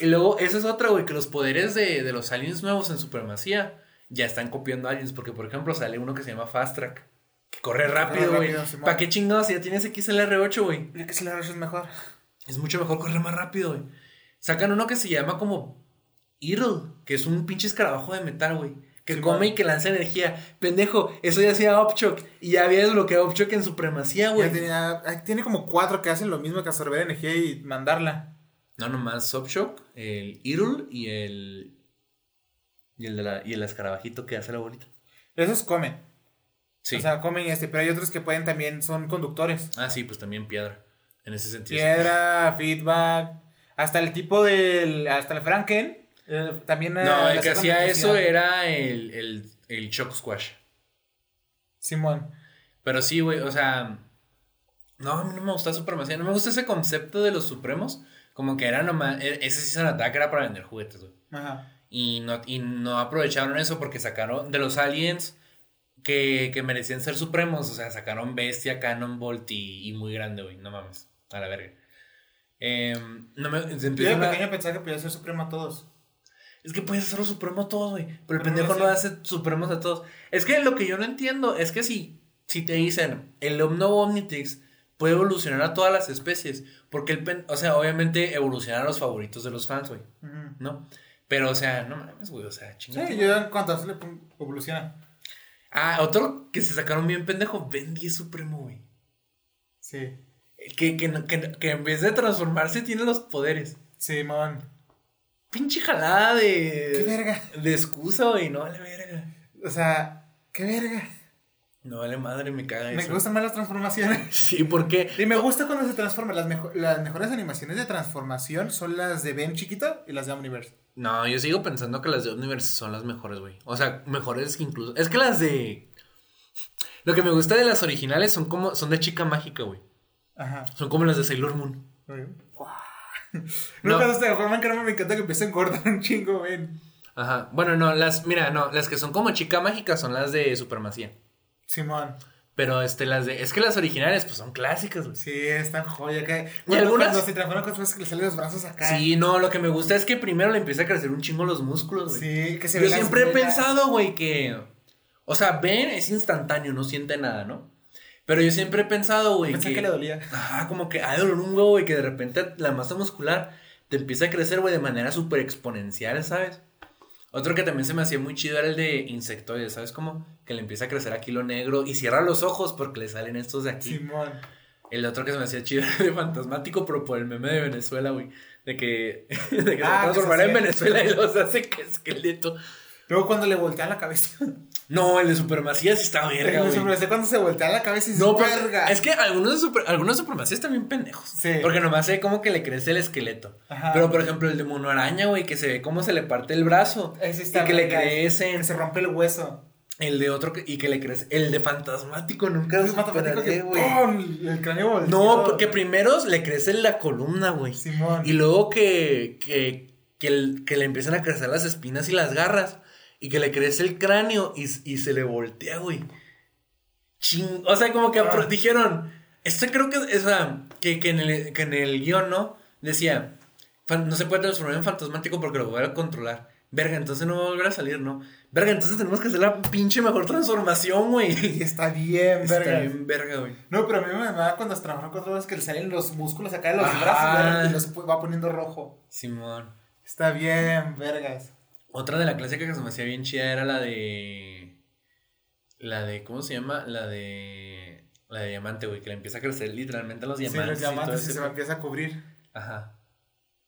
Speaker 1: Y luego, esa es otra, güey, que los poderes de, de los aliens nuevos en Supremacía ya están copiando aliens, porque por ejemplo sale uno que se llama Fast Track, que corre rápido, güey. ¿Para qué chingados si ya tienes XLR8, güey?
Speaker 2: Mira que si la rocha es mejor.
Speaker 1: Es mucho mejor correr más rápido, güey. Sacan uno que se llama como Eagle, que es un pinche escarabajo de metal, güey. Que
Speaker 2: Sí,
Speaker 1: come
Speaker 2: man.
Speaker 1: y que lanza energía. Pendejo, eso ya hacía Upchuck. Y ya había desbloqueado Upchuck en supremacía, güey.
Speaker 2: ay, tiene como cuatro que hacen lo mismo que absorber energía y mandarla.
Speaker 1: No, nomás Upchuck, el Eagle y el. Y el, de la, y el escarabajito que hace la bolita.
Speaker 2: Esos comen.
Speaker 1: Sí.
Speaker 2: O sea, comen este, pero hay otros que pueden también, son conductores.
Speaker 1: ah, sí, pues también piedra. En ese sentido.
Speaker 2: Piedra, feedback, hasta el tipo del, hasta el Franken. eh, también eh,
Speaker 1: No, el que hacía eso era el, el, el Shock Squash.
Speaker 2: Simón.
Speaker 1: Pero sí, güey, o sea. No, a mí no me gusta Supremacía. No me gusta ese concepto de los Supremos. Como que era nomás. e- Ese Season Attack era para vender juguetes, güey.
Speaker 2: Ajá.
Speaker 1: Y no, y no aprovecharon eso porque sacaron de los aliens que, que merecían ser supremos. O sea, sacaron Bestia, Cannonbolt y, y muy grande, güey. No mames. A la verga. Em, no me, se
Speaker 2: Yo de
Speaker 1: empiezan a-
Speaker 2: pequeño pensaba que podía ser supremo a todos.
Speaker 1: es que puedes hacerlo supremo a todos, güey. Pero el
Speaker 2: no
Speaker 1: pendejo
Speaker 2: lo
Speaker 1: no hace supremos a todos. Es que lo que yo no entiendo es que si, si te dicen el Omno Omnitrix puede evolucionar a todas las especies. Porque el pen, o sea, obviamente evolucionar a los favoritos de los fans, güey.
Speaker 2: Ujú.
Speaker 1: ¿No? Pero, o sea, no mames, güey. O sea, chingada.
Speaker 2: Sí, yo en cuanto a eso le evoluciona.
Speaker 1: Ah, otro que se sacaron bien pendejo, Ben 10 Supremo, güey.
Speaker 2: Sí.
Speaker 1: Que, que, que, que en vez de transformarse tiene los poderes.
Speaker 2: Simón.
Speaker 1: Pinche jalada de.
Speaker 2: Qué verga.
Speaker 1: De excusa, güey. No vale verga.
Speaker 2: O sea, qué verga.
Speaker 1: No vale madre, me caga
Speaker 2: Me
Speaker 1: eso.
Speaker 2: gustan más las transformaciones.
Speaker 1: Sí, porque.
Speaker 2: Y me gusta cuando se transforma. Las, mejo- las mejores animaciones de transformación son las de Ben chiquito y las de Omniverse.
Speaker 1: No, yo sigo pensando que las de Omniverse son las mejores, güey. O sea, mejores que incluso. Es que las de. Lo que me gusta de las originales son como. Son de chica mágica, güey.
Speaker 2: Ajá.
Speaker 1: Son como las de Sailor Moon.
Speaker 2: No, cuando se forman crema me encanta que empiecen a engordar un chingo, ven.
Speaker 1: Ajá. Bueno, no, las, mira, no, las que son como chica mágica son las de Supremacía.
Speaker 2: Simón.
Speaker 1: Pero este, las de. Es que las originales, pues son clásicas, güey.
Speaker 2: Sí, están joya. Que,
Speaker 1: ¿Y algunas?
Speaker 2: Cuando se transforman con cosas que le salen los brazos acá.
Speaker 1: Sí, no, lo que me gusta es que primero le empieza a crecer un chingo los músculos, güey.
Speaker 2: Sí, que se
Speaker 1: Yo
Speaker 2: ven
Speaker 1: siempre he pensado, güey, que. O sea, Ben es instantáneo, no siente nada, ¿no? Pero yo siempre he pensado, güey,
Speaker 2: Pensé
Speaker 1: que.
Speaker 2: que le dolía.
Speaker 1: Ajá, como que hay dolor un huevo, güey, que de repente la masa muscular te empieza a crecer, güey, de manera súper exponencial, ¿sabes? Otro que también se me hacía muy chido era el de insectoides, ¿sabes cómo? Que le empieza a crecer aquí lo negro y cierra los ojos porque le salen estos de aquí.
Speaker 2: Simón.
Speaker 1: El otro que se me hacía chido era de fantasmático, pero por el meme de Venezuela, güey. De que, de que
Speaker 2: Ah,
Speaker 1: se
Speaker 2: que
Speaker 1: transformará en Venezuela y los hace que esqueleto.
Speaker 2: Luego cuando le voltean la cabeza.
Speaker 1: No, el de Supremacía sí está verga,
Speaker 2: El
Speaker 1: güey.
Speaker 2: supremacía cuando se voltea la cabeza y se
Speaker 1: No,
Speaker 2: verga.
Speaker 1: es que algunos de, super, algunos de Supremacía están bien pendejos.
Speaker 2: Sí.
Speaker 1: Porque nomás se ve como que le crece el esqueleto.
Speaker 2: Ajá.
Speaker 1: Pero por ejemplo, el de Mono Araña, güey, que se ve cómo se le parte el brazo.
Speaker 2: Ese está
Speaker 1: y que le crecen.
Speaker 2: Que se rompe el hueso.
Speaker 1: El de otro que- y que le crece. El de Fantasmático nunca
Speaker 2: Es
Speaker 1: superaré, güey.
Speaker 2: el cráneo volteado.
Speaker 1: No, porque primero le crece la columna, güey.
Speaker 2: Simón.
Speaker 1: Y luego que, que, que, el- que le empiezan a crecer las espinas y las garras. Y que le crece el cráneo y, y se le voltea, güey. Ching. O sea, como que
Speaker 2: Ah.
Speaker 1: dijeron. Esto creo que. O sea, que, que en el, que en el guion, ¿no? Decía. "Fan- No se puede transformar en fantasmático porque lo voy a controlar. Verga, entonces no va a volver a salir, ¿no? Verga, entonces tenemos que hacer la pinche mejor transformación, güey.
Speaker 2: Y está bien,
Speaker 1: Está
Speaker 2: verga.
Speaker 1: bien verga, güey.
Speaker 2: No, pero a mí me da cuando se transforma con que le salen los músculos acá de los
Speaker 1: Ajá.
Speaker 2: brazos y los va poniendo rojo.
Speaker 1: Simón.
Speaker 2: Está bien, vergas.
Speaker 1: Otra de la clásica que se me hacía bien chida era la de. La de. ¿Cómo se llama? La de. La de diamante, güey, que le empieza a crecer literalmente los
Speaker 2: Sí,
Speaker 1: diamantes.
Speaker 2: los
Speaker 1: y todo
Speaker 2: diamantes y se me empieza a cubrir.
Speaker 1: Ajá.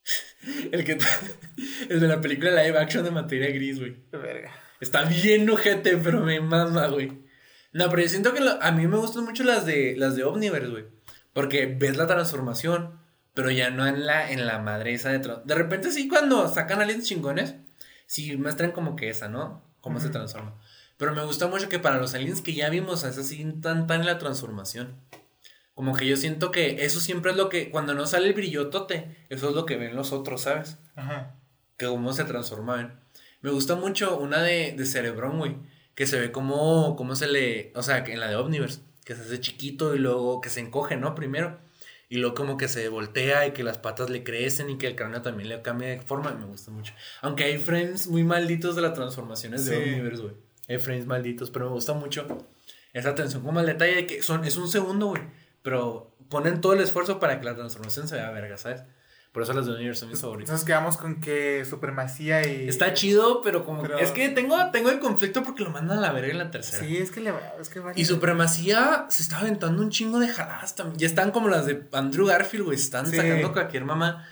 Speaker 1: El que. El de la película live action de materia gris, güey.
Speaker 2: Verga.
Speaker 1: Está bien ojete, pero me mama, güey. No, pero yo siento que lo- a mí me gustan mucho las de las de Omniverse, güey. Porque ves la transformación, pero ya no en la, en la madre esa de... De repente sí, cuando sacan aliens chingones, sí muestran como que esa, ¿no? Cómo se
Speaker 2: Ujú.
Speaker 1: transforma. Pero me gusta mucho que para los aliens que ya vimos, es así tan tan la transformación. Como que yo siento que eso siempre es lo que... Cuando no sale el brillotote, eso es lo que ven los otros, ¿sabes?
Speaker 2: Ajá.
Speaker 1: que cómo se transformaban. Me gusta mucho una de, de Cerebrón, güey, que se ve como, cómo se le, o sea, en la de Omniverse, que se hace chiquito y luego que se encoge, ¿no? Primero. Y luego como que se voltea y que las patas le crecen y que el cráneo también le cambia de forma. Me gusta mucho. Aunque hay frames muy malditos de las transformaciones de
Speaker 2: Sí.
Speaker 1: Omniverse, güey. Hay frames malditos, pero me gusta mucho esa atención como al detalle de que son, es un segundo, güey. Pero ponen todo el esfuerzo para que la transformación se vea verga, ¿sabes? Por eso las de Omniverse son mis favoritas.
Speaker 2: Entonces quedamos con que supremacía y.
Speaker 1: Está chido, pero como
Speaker 2: Pero-
Speaker 1: es que tengo, tengo el conflicto porque lo mandan a la verga en la tercera.
Speaker 2: Sí, es que le va. Es que
Speaker 1: Y Supremacía se está aventando un chingo de jaladas también. Ya están como las de Andrew Garfield, güey. Están
Speaker 2: Sí.
Speaker 1: sacando cualquier mamá.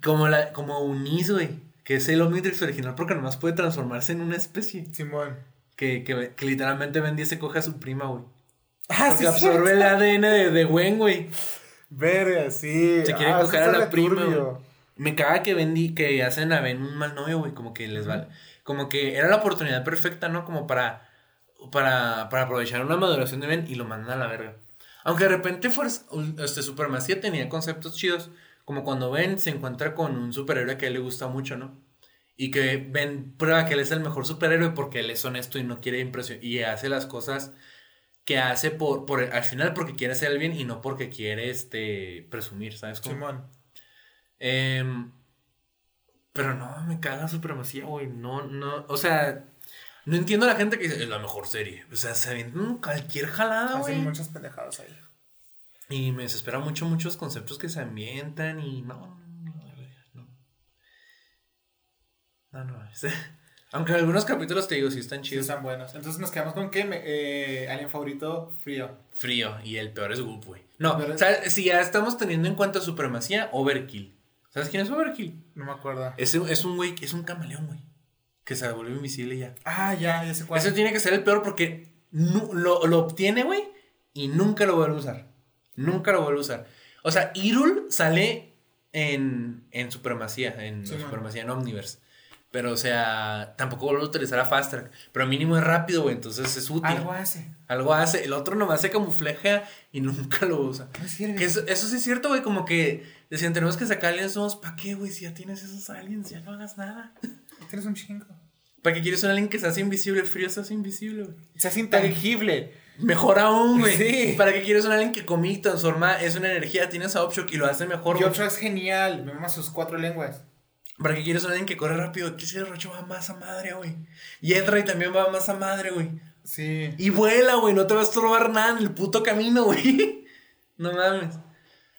Speaker 1: Como la, como Unis, güey. Que es el Omnitrix original porque nomás puede transformarse en una especie.
Speaker 2: Simón.
Speaker 1: Que, que, que literalmente Bendy se coge a su prima, güey.
Speaker 2: Ah,
Speaker 1: Porque absorbe el ADN de, de Gwen, güey.
Speaker 2: Verga, sí.
Speaker 1: Se quiere
Speaker 2: Ah,
Speaker 1: coger a la prima, güey. Me caga que Bendy, que hacen a Ben un mal novio, güey, como que les vale. Como que era la oportunidad perfecta, ¿no? Como para, para, para aprovechar una maduración de Ben y lo mandan a la verga. Aunque de repente fuerza, este Supermacía tenía conceptos chidos, como cuando Ben se encuentra con un superhéroe que a él le gusta mucho, ¿no? Y que Ben prueba que él es el mejor superhéroe porque él es honesto y no quiere impresionar y hace las cosas que hace por, por al final porque quiere hacer el bien y no porque quiere este presumir, ¿sabes? cómo?
Speaker 2: Simón.
Speaker 1: Em, pero no, me caga Supremacía, güey. No, no, o sea, no entiendo a la gente que dice, es la mejor serie. O sea, se avientan cualquier jalada, güey.
Speaker 2: Hacen muchas pendejadas ahí.
Speaker 1: Y me desespera mucho muchos conceptos que se ambientan y no, no, no. No, no, es- Aunque algunos capítulos te digo, sí están
Speaker 2: Sí,
Speaker 1: chidos.
Speaker 2: están buenos. Entonces nos quedamos con que eh, alien favorito, frío.
Speaker 1: Frío, y el peor es Goop, güey. No, o sea, si ya estamos teniendo en cuenta Supremacía, Overkill. ¿Sabes quién es Overkill?
Speaker 2: No me acuerdo.
Speaker 1: Es, un- es un güey, es un camaleón, güey. Que se volvió invisible ya.
Speaker 2: Ah, ya, ya sé cuál.
Speaker 1: Ese tiene que ser el peor porque lo, lo obtiene, güey, y nunca lo vuelve a usar. Nunca lo vuelve a usar. O sea, Irul sale en, en Supremacía, en
Speaker 2: Sí.
Speaker 1: Supremacía en Omniverse. Pero, o sea, tampoco vuelvo a utilizar a Fast Track. Pero mínimo es rápido, güey. Entonces es útil.
Speaker 2: Algo hace.
Speaker 1: Algo hace. El otro nomás se camuflajea y nunca lo usa.
Speaker 2: No sirve.
Speaker 1: Que eso, eso sí es cierto, güey. Como que decían, tenemos que sacar aliens nuevos. ¿Para qué, güey? Si ya tienes esos aliens, ya no hagas nada.
Speaker 2: Tienes un chingo.
Speaker 1: ¿Para qué quieres un alien que se hace invisible? Frío se hace invisible, güey.
Speaker 2: Se hace intangible.
Speaker 1: Mejor aún, güey.
Speaker 2: Sí.
Speaker 1: ¿Para qué quieres un alien que comí transforma? Es una energía, tienes a Upshock y lo hace mejor,
Speaker 2: Y
Speaker 1: güey.
Speaker 2: otro es genial. Me mama sus cuatro lenguas.
Speaker 1: ¿Para qué quieres un alien que corre rápido? Que ese Rocho va más a madre, güey. Y Edray también va más a madre, güey.
Speaker 2: Sí.
Speaker 1: Y vuela, güey. No te va a estorbar nada en el puto camino, güey. No mames.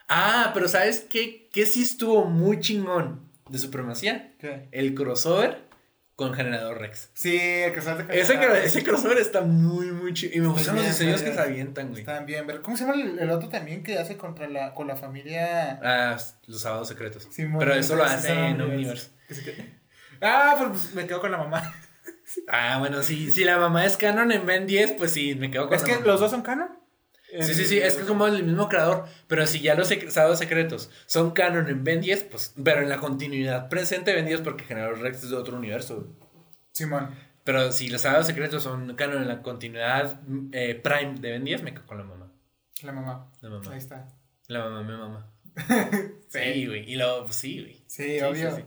Speaker 1: Ah, pero ¿sabes qué? Que sí estuvo muy chingón de supremacía.
Speaker 2: ¿Qué?
Speaker 1: El crossover con Generador Rex.
Speaker 2: Sí, el sale de
Speaker 1: Ese, ese crossover está muy, muy chido. Y me gustan los diseños que se avientan, güey.
Speaker 2: Están bien, ver. ¿Cómo se llama el, el otro también que hace contra la, con la familia?
Speaker 1: Ah, los sábados secretos.
Speaker 2: Simón?
Speaker 1: pero eso lo hace en
Speaker 2: Omniverse.
Speaker 1: Omniverse.
Speaker 2: Que se quede- Ah, pero pues me quedo con la mamá.
Speaker 1: Ah, bueno, sí, si la mamá es canon en Ben 10, pues sí, me quedo con
Speaker 2: Es
Speaker 1: la
Speaker 2: que
Speaker 1: mamá.
Speaker 2: los dos son canon.
Speaker 1: Sí, sí, sí, es que como el mismo creador, pero si ya los sábados secretos son canon en Ben 10, pues, pero en la continuidad presente de Ben 10 porque Generador Rex es de otro universo.
Speaker 2: Simón.
Speaker 1: Pero si los sábados secretos son canon en la continuidad eh, prime de Ben 10, me quedo con la mamá.
Speaker 2: La mamá.
Speaker 1: La mamá.
Speaker 2: Ahí está.
Speaker 1: La mamá, mi mamá. Sí, güey. Y luego, pues, sí, güey.
Speaker 2: Sí, obvio.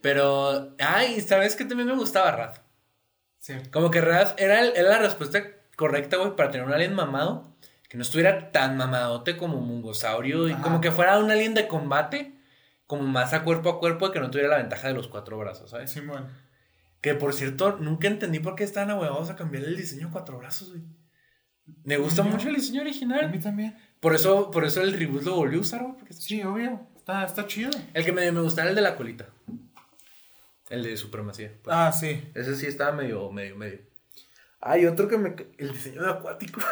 Speaker 1: Pero, ay, ¿sabes qué también me gustaba Raph?
Speaker 2: Sí.
Speaker 1: Como que Raph era, el- era la respuesta correcta, güey, para tener un alien mamado. Que no estuviera tan mamadote como Mungosaurio. Y como que fuera un alien de combate. Como más a cuerpo a cuerpo. Que no tuviera la ventaja de los cuatro brazos, ¿sabes?
Speaker 2: Simón.
Speaker 1: Que por cierto, nunca entendí por qué estaban ahuevados a cambiar el diseño a cuatro brazos, güey. Me gusta mucho el diseño
Speaker 2: A mí
Speaker 1: original.
Speaker 2: también.
Speaker 1: Por eso, por eso el reboot lo volví a usar, güey.
Speaker 2: Sí, obvio. Está, está chido.
Speaker 1: El que me, me gustaba era el de la colita. El de supremacía. pues.
Speaker 2: Ah, sí.
Speaker 1: Ese sí estaba medio, medio, medio. Hay otro que me. El diseño de acuático. el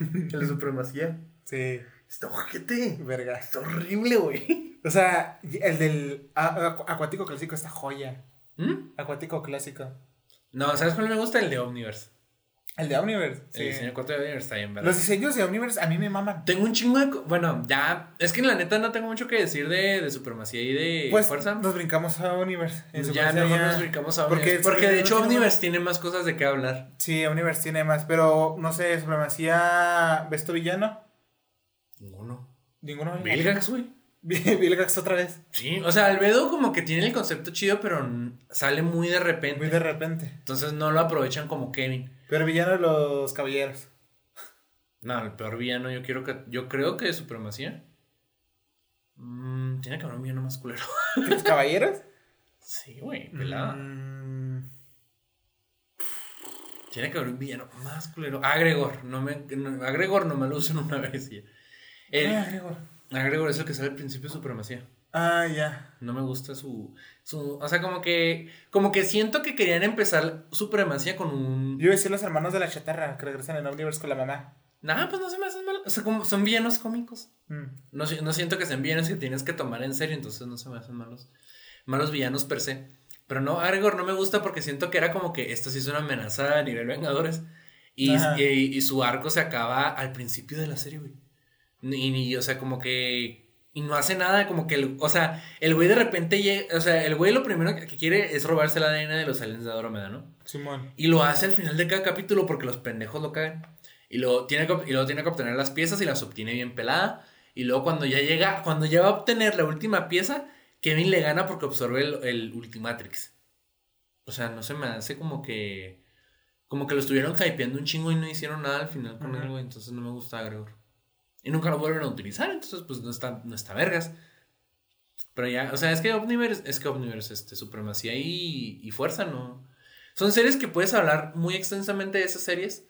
Speaker 1: de supremacía.
Speaker 2: Sí.
Speaker 1: Está ojete.
Speaker 2: Verga.
Speaker 1: Está horrible, güey.
Speaker 2: O sea, el del acuático clásico está joya.
Speaker 1: ¿Mm?
Speaker 2: Acuático clásico.
Speaker 1: No, ¿sabes cuál me gusta? El de Omniverse.
Speaker 2: El de Omniverse.
Speaker 1: El diseño 4 de Omniverse está bien, ¿verdad?
Speaker 2: Los diseños de Omniverse a mí me maman.
Speaker 1: Tengo un chingo de. Bueno, ya. Es que en la neta no tengo mucho que decir de, de supremacía y de
Speaker 2: Pues
Speaker 1: fuerza.
Speaker 2: nos brincamos a Omniverse. En
Speaker 1: ya mejor
Speaker 2: ya-
Speaker 1: nos brincamos a
Speaker 2: Porque
Speaker 1: Omniverse. Porque,
Speaker 2: es-
Speaker 1: de hecho
Speaker 2: no
Speaker 1: Omniverse tiene más cosas de qué hablar.
Speaker 2: Sí, Omniverse tiene más. Pero no sé, supremacía. ¿Besto villano?
Speaker 1: Ninguno.
Speaker 2: Ninguno.
Speaker 1: Vilgax, güey.
Speaker 2: Vilgax otra vez.
Speaker 1: Sí, o sea, Albedo como que tiene el concepto chido, pero sale muy de repente.
Speaker 2: Muy de repente.
Speaker 1: Entonces no lo aprovechan como Kevin.
Speaker 2: Pero villano de los caballeros.
Speaker 1: No, el peor villano yo quiero que. Yo creo que de supremacía. Mm, tiene que haber un villano más culero.
Speaker 2: ¿Los caballeros?
Speaker 1: sí, güey, pelada.
Speaker 2: Mm,
Speaker 1: Tiene que haber un villano más culero. Agregor, no me. no- Agregor no me lo usan una vez ya. El-
Speaker 2: ah, Gregor.
Speaker 1: Agregor es el que sale al principio de supremacía.
Speaker 2: Ah, ya.
Speaker 1: No me gusta su, su. O sea, como que. Como que siento que querían empezar supremacía con un.
Speaker 2: Yo iba a decir los hermanos de la chatarra que regresan en Omniverse con la mamá.
Speaker 1: Nah, pues no se me hacen mal. O sea, como son villanos cómicos.
Speaker 2: Mm.
Speaker 1: No, no siento que sean villanos que tienes que tomar en serio, entonces no se me hacen malos. Malos villanos per se. Pero no, Aragorn no me gusta porque siento que era como que esto sí es una amenaza a nivel Vengadores. Y, y, y su arco se acaba al principio de la serie, güey. Y, ni- o sea, como que. Y no hace nada, como que. El, o sea, el güey de repente llega. O sea, el güey lo primero que quiere es robarse el ADN de los aliens de Andrómeda, ¿no?
Speaker 2: Simón.
Speaker 1: Y lo hace al final de cada capítulo porque los pendejos lo cagan. Y luego tiene que, y luego tiene que obtener las piezas y las obtiene bien pelada. Y luego cuando ya llega, cuando ya va a obtener la última pieza, Kevin le gana porque absorbe el, el Ultimatrix. O sea, no se me hace como que... Como que lo estuvieron hypeando un chingo y no hicieron nada al final con él, güey. Entonces no me gusta Gregor. Y nunca lo vuelven a utilizar, entonces pues no está, no está vergas. Pero ya, o sea, es que Omniverse, es que Omniverse, este, supremacía y, y fuerza, ¿no? Son series que puedes hablar muy extensamente de esas series,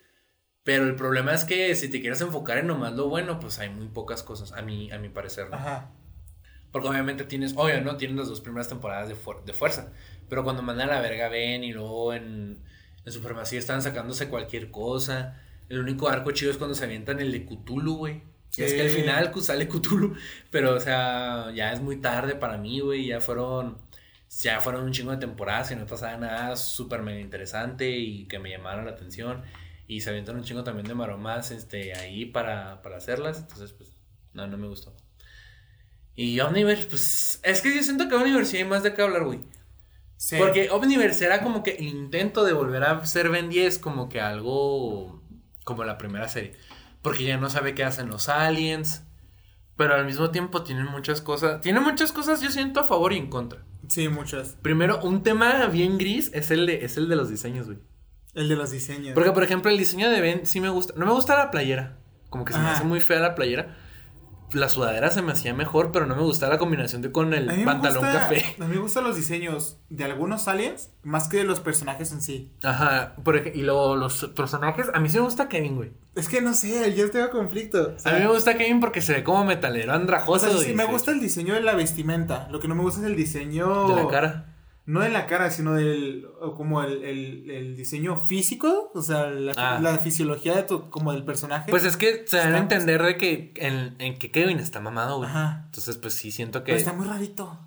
Speaker 1: pero el problema es que si te quieres enfocar en nomás lo bueno, pues hay muy pocas cosas, a mi, a mi parecer, ¿no?
Speaker 2: Ajá.
Speaker 1: Porque obviamente tienes, obvio, ¿no? Tienes las dos primeras temporadas de, fuer- de fuerza, pero cuando mandan a la verga ven y luego en, en supremacía están sacándose cualquier cosa. El único arco chido es cuando se avientan el de Cthulhu, güey. Y es que al final cu- sale Cthulhu, pero o sea, ya es muy tarde para mí, güey, ya fueron ya fueron un chingo de temporadas y no pasaba nada súper mega interesante y que me llamaron la atención y se avientan un chingo también de maromas este ahí para, para hacerlas, entonces pues no, no me gustó. Y Omniverse, pues es que yo siento que Omniverse sí hay más de qué hablar, güey.
Speaker 2: Sí.
Speaker 1: Porque Omniverse era como que el intento de volver a ser Ben 10 como que algo como la primera serie. Porque ya no sabe qué hacen los aliens. Pero al mismo tiempo tienen muchas cosas. Tiene muchas cosas, yo siento, a favor y en contra.
Speaker 2: Sí, muchas.
Speaker 1: Primero, un tema bien gris es el de, es el de los diseños, güey.
Speaker 2: El de los diseños.
Speaker 1: Porque, por ejemplo, el diseño de Ben sí me gusta. No me gusta la playera. Como que se me hace muy fea la playera. La sudadera se me hacía mejor, pero no me gustaba la combinación de con el pantalón
Speaker 2: gusta-
Speaker 1: café.
Speaker 2: A mí me gustan los diseños de algunos aliens más que de los personajes en sí.
Speaker 1: Ajá. Por ej- y luego los personajes. A mí sí me gusta Kevin, güey.
Speaker 2: Es que no sé, yo tengo conflicto. O sea,
Speaker 1: A mí me gusta Kevin porque se ve como metalero
Speaker 2: o
Speaker 1: andrajoso.
Speaker 2: sea, sí, me gusta el diseño de la vestimenta. Lo que no me gusta es el diseño.
Speaker 1: De la cara.
Speaker 2: No de la cara, sino del. como el, el, el diseño físico. O sea, la,
Speaker 1: Ah.
Speaker 2: la fisiología de tu- como del personaje.
Speaker 1: Pues es que se dan a entender de que en, en que Kevin está mamado, güey.
Speaker 2: Ajá.
Speaker 1: Entonces, pues sí siento
Speaker 2: Pero
Speaker 1: que.
Speaker 2: está muy rarito.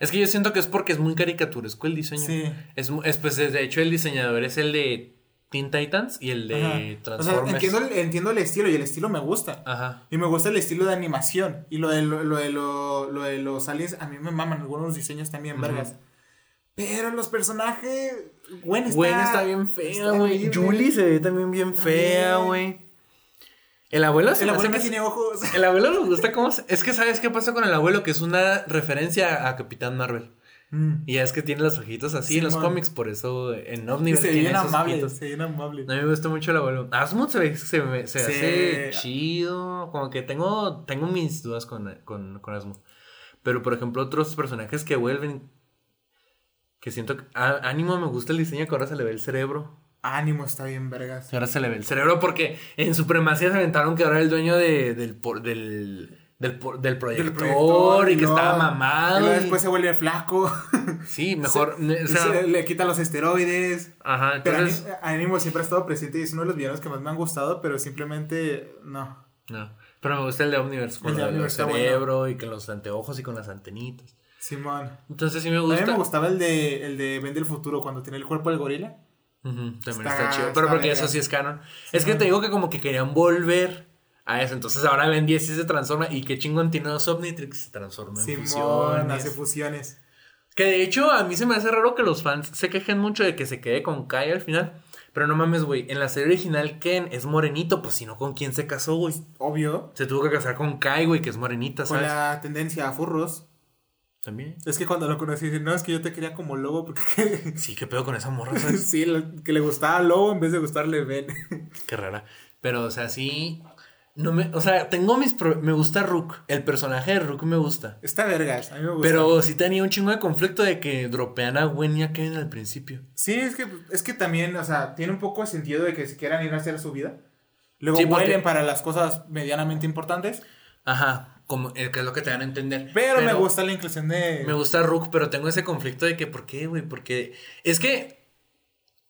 Speaker 1: Es que yo siento que es porque es muy caricaturesco el diseño.
Speaker 2: Sí.
Speaker 1: Es, es, pues de hecho el diseñador es el de Teen Titans y el de
Speaker 2: Ajá. O sea,
Speaker 1: Transformers.
Speaker 2: entiendo el, entiendo el estilo y el estilo me gusta.
Speaker 1: Ajá.
Speaker 2: Y me gusta el estilo de animación. Y lo de, lo, lo de, lo, lo de los aliens, a mí me maman algunos diseños también,
Speaker 1: Ujú.
Speaker 2: vergas. Pero los personajes. Gwen está.
Speaker 1: Gwen está bien fea, güey. Julie se ve también bien fea, güey. El abuelo se
Speaker 2: El abuelo
Speaker 1: que-
Speaker 2: tiene ojos.
Speaker 1: El abuelo nos gusta cómo se- Es que ¿sabes qué pasa con el abuelo? Que es una referencia a Capitán Marvel.
Speaker 2: Mm.
Speaker 1: Y es que tiene los ojitos así en los cómics, por eso en Omniverse
Speaker 2: se ve
Speaker 1: tiene
Speaker 2: bien
Speaker 1: esos
Speaker 2: amable.
Speaker 1: ojitos.
Speaker 2: Se ve bien amable.
Speaker 1: A mí me gusta mucho el abuelo. Asmund se ve, se, me- se
Speaker 2: Sí.
Speaker 1: hace chido. Como que tengo, tengo mis dudas con, con, con Asmund. Pero por ejemplo, otros personajes que vuelven. Que siento que. a- Ánimo me gusta el diseño que ahora se le ve el cerebro.
Speaker 2: Ánimo está bien, vergas.
Speaker 1: Que ahora se le ve el cerebro porque en Supremacía se aventaron que ahora era el dueño de, del, por- del, del, por- del proyector,
Speaker 2: proyector,
Speaker 1: y que
Speaker 2: no.
Speaker 1: estaba mamado. y-
Speaker 2: después se vuelve flaco.
Speaker 1: Sí, mejor. o
Speaker 2: Y
Speaker 1: sea,
Speaker 2: se- le quita los esteroides.
Speaker 1: ajá,
Speaker 2: Pero
Speaker 1: entonces.
Speaker 2: Ani- Ánimo siempre ha estado presente y es uno de los villanos que más me han gustado, pero simplemente no.
Speaker 1: No, pero me gusta el de Omniverse con
Speaker 2: El
Speaker 1: del
Speaker 2: Omniverse está
Speaker 1: cerebro y con los anteojos y con las antenitas.
Speaker 2: Simón.
Speaker 1: Entonces sí me
Speaker 2: A mí
Speaker 1: gusta.
Speaker 2: me gustaba el de, el de Ben del futuro cuando tiene el cuerpo del gorila.
Speaker 1: También
Speaker 2: Está-
Speaker 1: está, chido. Pero
Speaker 2: está
Speaker 1: porque eso sí es canon. es que te digo que como que querían volver a eso. Entonces ahora Ben 10 sí se transforma. Y qué chingón tiene los Omnitrix. Se transforma en
Speaker 2: Simón
Speaker 1: fusiones.
Speaker 2: hace fusiones.
Speaker 1: Que de hecho a mí se me hace raro que los fans se quejen mucho de que se quede con Kai al final. Pero no mames, güey. En la serie original Ken es morenito. Pues si no, ¿con quién se casó, güey?
Speaker 2: Obvio.
Speaker 1: Se tuvo que casar con Kai, güey, que es morenita,
Speaker 2: Con
Speaker 1: ¿sabes?
Speaker 2: la tendencia a furros.
Speaker 1: También.
Speaker 2: Es que cuando lo conocí, dije, no, es que yo te quería como lobo porque.
Speaker 1: Sí, qué pedo con esa morra, ¿sabes?
Speaker 2: sí, lo- que le gustaba lobo en vez de gustarle Ben.
Speaker 1: Qué rara. Pero, o sea, sí. No me, o sea, tengo mis. pro- me gusta Rook. El personaje de Rook me gusta.
Speaker 2: Está vergas, a mí me gusta.
Speaker 1: Pero sí tenía un chingo de conflicto de que dropean a Gwen y a Kevin al principio.
Speaker 2: Sí, es que, es que también, o sea, tiene un poco de sentido de que se quieran ir a hacer su vida. Luego
Speaker 1: Sí, porque-
Speaker 2: para las cosas medianamente importantes.
Speaker 1: Ajá. Como, eh, que es lo que te dan a entender.
Speaker 2: Pero, me gusta la inclusión de.
Speaker 1: Me gusta Rook, pero tengo ese conflicto de que, ¿por qué, güey? Porque. Es que.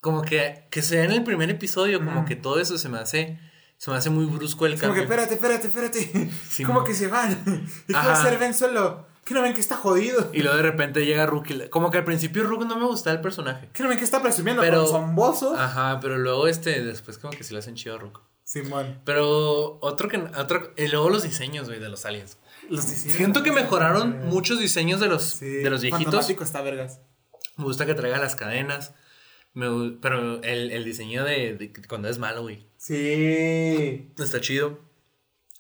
Speaker 1: Como que. Que sea en el primer episodio, como que todo eso se me hace. Se me hace muy brusco el
Speaker 2: Es como que,
Speaker 1: cambio.
Speaker 2: espérate, espérate, espérate.
Speaker 1: Sí,
Speaker 2: como
Speaker 1: mo-
Speaker 2: que se van. ¿Y qué va a
Speaker 1: Ajá.
Speaker 2: hacer Ben solo? ¿Que no ven que está jodido?
Speaker 1: Y luego de repente llega Rook. y le- como que al principio Rook no me gustaba el personaje.
Speaker 2: ¿Que no ven que está presumiendo
Speaker 1: Pero-
Speaker 2: con zomboso?
Speaker 1: Ajá, pero luego este, después como que sí lo hacen chido a Rook.
Speaker 2: Simón.
Speaker 1: Pero otro que otro, y luego los diseños, güey, de los aliens.
Speaker 2: Los diseños-
Speaker 1: Siento que mejoraron muchos diseños de los,
Speaker 2: Sí,
Speaker 1: de los viejitos.
Speaker 2: Está vergas.
Speaker 1: Me gusta que traiga las cadenas. Me pero el, el diseño de, de cuando es malo, güey.
Speaker 2: Sí.
Speaker 1: Está chido.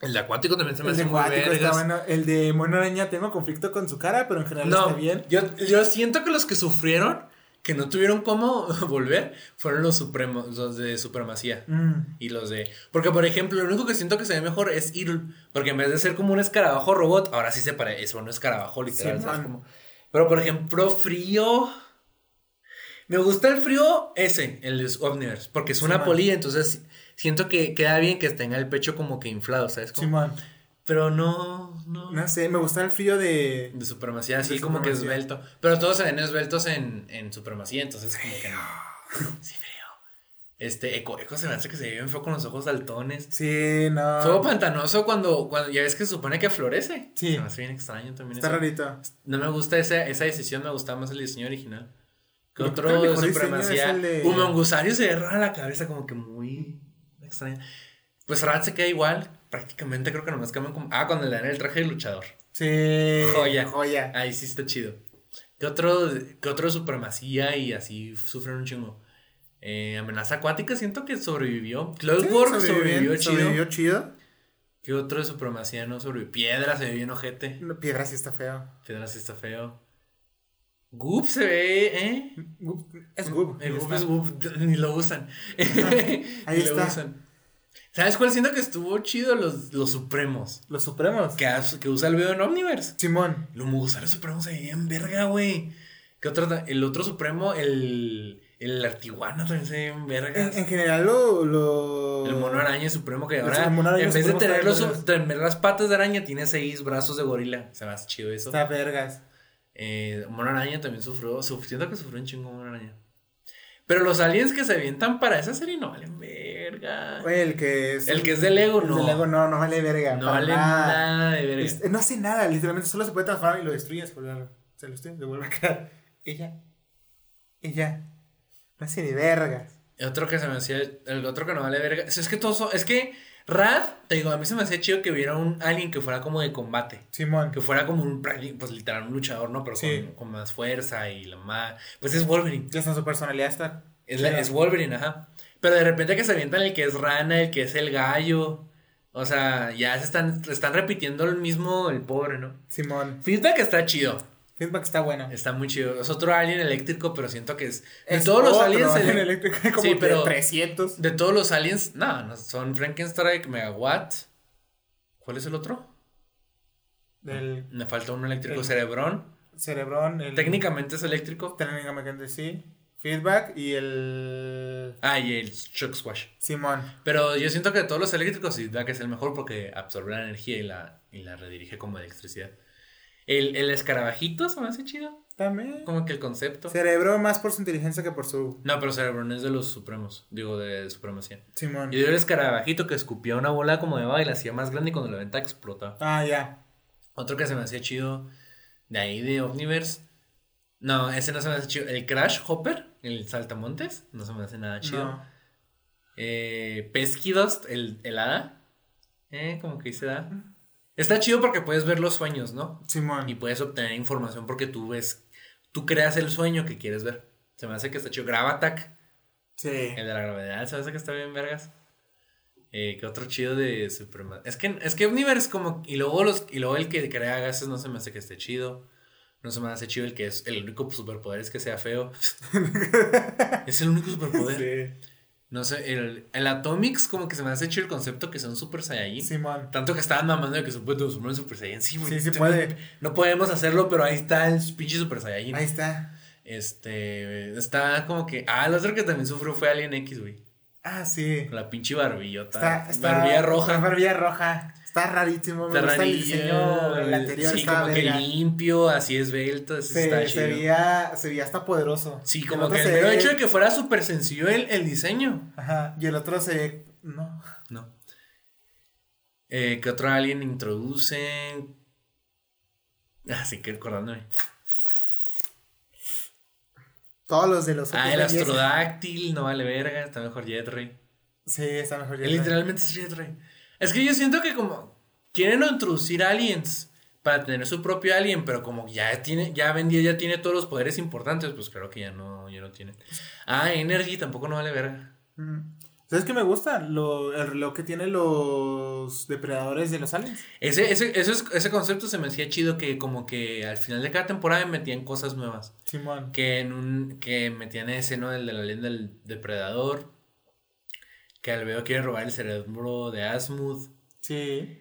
Speaker 1: El de acuático también se me
Speaker 2: El de
Speaker 1: hace muy
Speaker 2: está bueno. El de Mono Araña tengo conflicto con su cara, pero en general
Speaker 1: No,
Speaker 2: está bien.
Speaker 1: Yo, yo siento que los que sufrieron, que no tuvieron cómo volver, fueron los supremos, los de supremacía.
Speaker 2: Mm.
Speaker 1: Y los de. Porque, por ejemplo, lo único que siento que se ve mejor es Irul. Porque en vez de ser como un escarabajo robot, ahora sí se parece. Es un escarabajo literal.
Speaker 2: Sí,
Speaker 1: ¿sabes?
Speaker 2: man.
Speaker 1: Como- Pero, por ejemplo, frío. Me gusta el frío ese, el de Omniverse. Porque es
Speaker 2: Sí,
Speaker 1: una
Speaker 2: man.
Speaker 1: polilla, entonces siento que queda bien que tenga el pecho como que inflado, ¿sabes? Como-
Speaker 2: Simón.
Speaker 1: Pero no, no.
Speaker 2: No sé, me gusta el frío de.
Speaker 1: De supremacía, así
Speaker 2: De
Speaker 1: como que esbelto. Pero todos se ven esbeltos en, en supremacía, entonces como que no. Sí, frío. Este, Eco, Eco se me hace que se ve bien feo con los ojos saltones.
Speaker 2: Sí, no.
Speaker 1: Fuego pantanoso cuando, cuando ya ves que se supone que florece.
Speaker 2: Sí.
Speaker 1: Se me hace bien extraño también.
Speaker 2: Está
Speaker 1: eso.
Speaker 2: rarito.
Speaker 1: No me gusta esa, esa decisión, me gustaba más el diseño original. Que
Speaker 2: Yo
Speaker 1: otro de supremacía.
Speaker 2: de-
Speaker 1: Humongusario se ve rara la cabeza, como que muy extraña. Pues Rat se queda igual. Prácticamente creo que nomás cambian como. Ah, cuando le dan el traje de luchador.
Speaker 2: Sí.
Speaker 1: Joya.
Speaker 2: Joya.
Speaker 1: Ahí sí está chido. ¿Qué otro, qué otro de supremacía y así sufren un chingo? Eh, amenaza acuática, siento que sobrevivió. Cloudwork
Speaker 2: Sí,
Speaker 1: sobrevivió, chido.
Speaker 2: Sobrevivió chido.
Speaker 1: ¿Qué otro de supremacía no sobrevivió? Piedra se ve bien ojete.
Speaker 2: No, Piedra sí está feo.
Speaker 1: Piedra sí está feo. Goop se ve, ¿eh?
Speaker 2: Es Goop.
Speaker 1: El Goop
Speaker 2: está.
Speaker 1: es Goop, ni lo usan.
Speaker 2: ahí
Speaker 1: Ni lo
Speaker 2: está.
Speaker 1: usan. ¿Sabes cuál siento que estuvo chido? Los, los Supremos.
Speaker 2: Los Supremos.
Speaker 1: Que, que usa el video en Omniverse.
Speaker 2: Simón.
Speaker 1: Lo usar los Supremos se veían verga, güey. ¿Qué otro? El otro Supremo, el. El Artiguano también se en vergas.
Speaker 2: En, en general lo, lo...
Speaker 1: El mono araña supremo que
Speaker 2: El
Speaker 1: ahora,
Speaker 2: mono araña
Speaker 1: en vez de tener, los, las patas de araña, tiene seis brazos de gorila. Se me hace chido eso.
Speaker 2: Está vergas.
Speaker 1: Eh, mono araña también sufrió. su- Siento que sufrió un chingo mono araña. Pero los aliens que se avientan para esa serie no valen verga.
Speaker 2: Oye, el que es...
Speaker 1: El que es de Lego,
Speaker 2: el
Speaker 1: no.
Speaker 2: de Lego no, no vale verga.
Speaker 1: no vale nada, de verga.
Speaker 2: Es- no hace nada, literalmente solo se puede transformar y lo destruye, se lo destruye, vuelve a quedar. Ella, ella, no hace ni vergas.
Speaker 1: Otro que se me hacía. El otro que no vale verga. Es que todos Es que Rad, te digo, a mí se me hacía chido que hubiera un alien que fuera como de combate.
Speaker 2: Simón.
Speaker 1: Que fuera como un, pues literal, un luchador, ¿no? Pero
Speaker 2: Sí.
Speaker 1: con, con más fuerza y la más. Pues es Wolverine.
Speaker 2: Ya está su personalidad está.
Speaker 1: Es, la- es Wolverine, ajá. Pero de repente que se avientan el que es rana, el que es el gallo. O sea, ya se están, están repitiendo el mismo, el pobre, ¿no?
Speaker 2: Simón.
Speaker 1: Feedback está chido.
Speaker 2: Feedback está bueno.
Speaker 1: Está muy chido. Es otro alien eléctrico, pero siento que es. De
Speaker 2: Es
Speaker 1: todos los aliens.
Speaker 2: alien eléctrico, como
Speaker 1: Sí, pero-
Speaker 2: 300.
Speaker 1: De todos los aliens. No, no, son Frankenstrike, Megawatt. ¿Cuál es el otro?
Speaker 2: Del
Speaker 1: Me falta uno eléctrico,
Speaker 2: El-
Speaker 1: Cerebrón.
Speaker 2: cerebrón. El,
Speaker 1: Técnicamente es eléctrico.
Speaker 2: Técnicamente sí. Feedback y el.
Speaker 1: Ah, y el Shock Squash.
Speaker 2: Simón.
Speaker 1: Pero yo siento que de todos los eléctricos, Feedback es el mejor porque absorbe la energía y la, y la redirige como electricidad. El, el escarabajito se me hace chido.
Speaker 2: También.
Speaker 1: Como que el concepto.
Speaker 2: Cerebro más por su inteligencia que por su.
Speaker 1: No, pero Cerebrón es de los supremos. Digo, de supremacía.
Speaker 2: Simón.
Speaker 1: Y dio el escarabajito que escupía una bola como de baba y la hacía más grande y cuando la venta explota.
Speaker 2: Ah, ya.
Speaker 1: Otro que se me hacía chido de ahí de Omniverse. No, ese no se me hace chido. El Crash Hopper, el saltamontes, no se me hace nada chido.
Speaker 2: No.
Speaker 1: Eh, Dust, el, el hada. Eh, como que dice da. Está chido porque puedes ver los sueños, ¿no?
Speaker 2: Simón.
Speaker 1: Y puedes obtener información porque tú ves, tú creas el sueño que quieres ver. Se me hace que está chido. Gravatac,
Speaker 2: Sí.
Speaker 1: el de la gravedad, se me hace que está bien vergas. Eh, ¿Qué otro chido de Superman? Es que, es que Omniverse como... Y luego, los, y luego el que crea gases no se me hace que esté chido. No se me hace chido el que es... El único superpoder es que sea feo. es el único superpoder.
Speaker 2: Sí.
Speaker 1: No sé, el, el Atomics como que se me hace chido el concepto que son Super Saiyajin.
Speaker 2: Simón.
Speaker 1: Tanto que estaban mamando de que se puede transformar en Super Saiyan. Sí, güey.
Speaker 2: Sí, sí
Speaker 1: te-
Speaker 2: puede.
Speaker 1: No podemos hacerlo, pero ahí está el pinche Super Saiyajin.
Speaker 2: Ahí está.
Speaker 1: Este, está como que... Ah, el otro que también sufrió fue Alien X, güey.
Speaker 2: Ah, sí.
Speaker 1: Con la pinche barbillota.
Speaker 2: Está, está,
Speaker 1: Barbilla roja.
Speaker 2: Barbilla roja. Está rarísimo. Me
Speaker 1: Está
Speaker 2: gusta el diseño. El anterior
Speaker 1: Sí, como que limpio, así esbelto.
Speaker 2: Se,
Speaker 1: está
Speaker 2: se veía, se veía hasta poderoso.
Speaker 1: Sí, como
Speaker 2: otro
Speaker 1: que el
Speaker 2: se
Speaker 1: mero
Speaker 2: ve-
Speaker 1: hecho de que fuera súper sencillo el, el diseño.
Speaker 2: Ajá. Y el otro se ve. No.
Speaker 1: No. Eh, ¿Qué otro alien introducen? Así que acordándome.
Speaker 2: Todos los de los
Speaker 1: Ah, el. Astrodáctil, no vale verga, está mejor Jetray.
Speaker 2: Sí, está mejor.
Speaker 1: Él literalmente es Jetray. Es que yo siento que como quieren introducir aliens para tener su propio alien, pero como ya tiene, ya vendía, ya tiene todos los poderes importantes, pues claro que ya no, ya no tiene. Ah, Energy tampoco no vale verga.
Speaker 2: Mm. ¿Sabes qué me gusta? Lo, el reloj que tienen los depredadores de los aliens.
Speaker 1: Ese, ese, ese, ese concepto se me hacía chido que como que al final de cada temporada metían cosas nuevas.
Speaker 2: Simón.
Speaker 1: Que en un. que metían ese, ¿no? El de la leyenda del depredador. Que Albedo quiere robar el cerebro de Asmuth.
Speaker 2: Sí.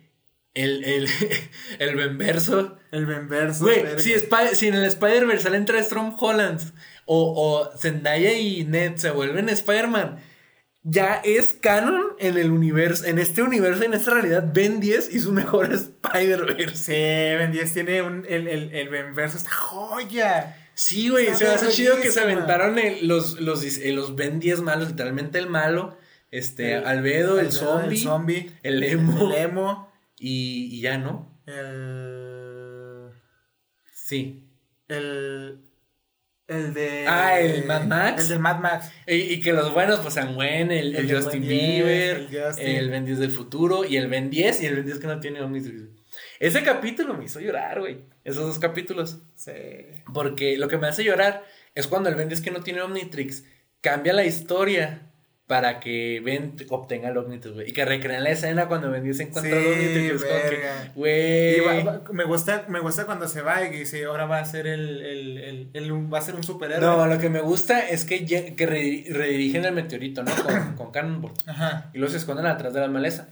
Speaker 1: El, el, el Benverso.
Speaker 2: El Benverso.
Speaker 1: Güey, si, en el Spider-Verse salen tres Tom Hollands o, o Zendaya y Ned se vuelven Spider-Man, ya es canon en el universo, en este universo, en esta realidad. Ben 10 y su mejor Spider-Verse.
Speaker 2: Sí, Ben 10 tiene un. El, el, el Benverso está joya.
Speaker 1: Sí, güey, se me hace chido que se aventaron el- los, los, eh, los Ben 10 malos, literalmente el malo, este, Albedo, el, zombie,
Speaker 2: El zombie.
Speaker 1: el emo,
Speaker 2: El emo.
Speaker 1: y, y ya, ¿no?
Speaker 2: El.
Speaker 1: Sí.
Speaker 2: El. El de.
Speaker 1: Ah, el Mad Max.
Speaker 2: El de Mad Max.
Speaker 1: Y, y que los buenos, pues San Gwen, el, el Justin
Speaker 2: Ben 10,
Speaker 1: Bieber,
Speaker 2: el
Speaker 1: Ben 10 del futuro y el Ben 10 y el Ben 10 que no tiene Omnitrix. Ese capítulo me hizo llorar, güey. Esos dos capítulos.
Speaker 2: Sí.
Speaker 1: Porque lo que me hace llorar es cuando el Ben 10 que no tiene Omnitrix cambia la historia para que Ben obtenga el güey. Y que recrean la escena cuando Ben 10 se encuentra el
Speaker 2: Sí, verga. Y
Speaker 1: güey.
Speaker 2: me, gusta, me gusta cuando se va y dice, ahora va a ser el, el, el, el- va a ser un superhéroe.
Speaker 1: No, lo que me gusta es que, que re- redirigen el meteorito, ¿no? Con, con Cannonball.
Speaker 2: Ajá.
Speaker 1: Y luego se esconden atrás de la maleza.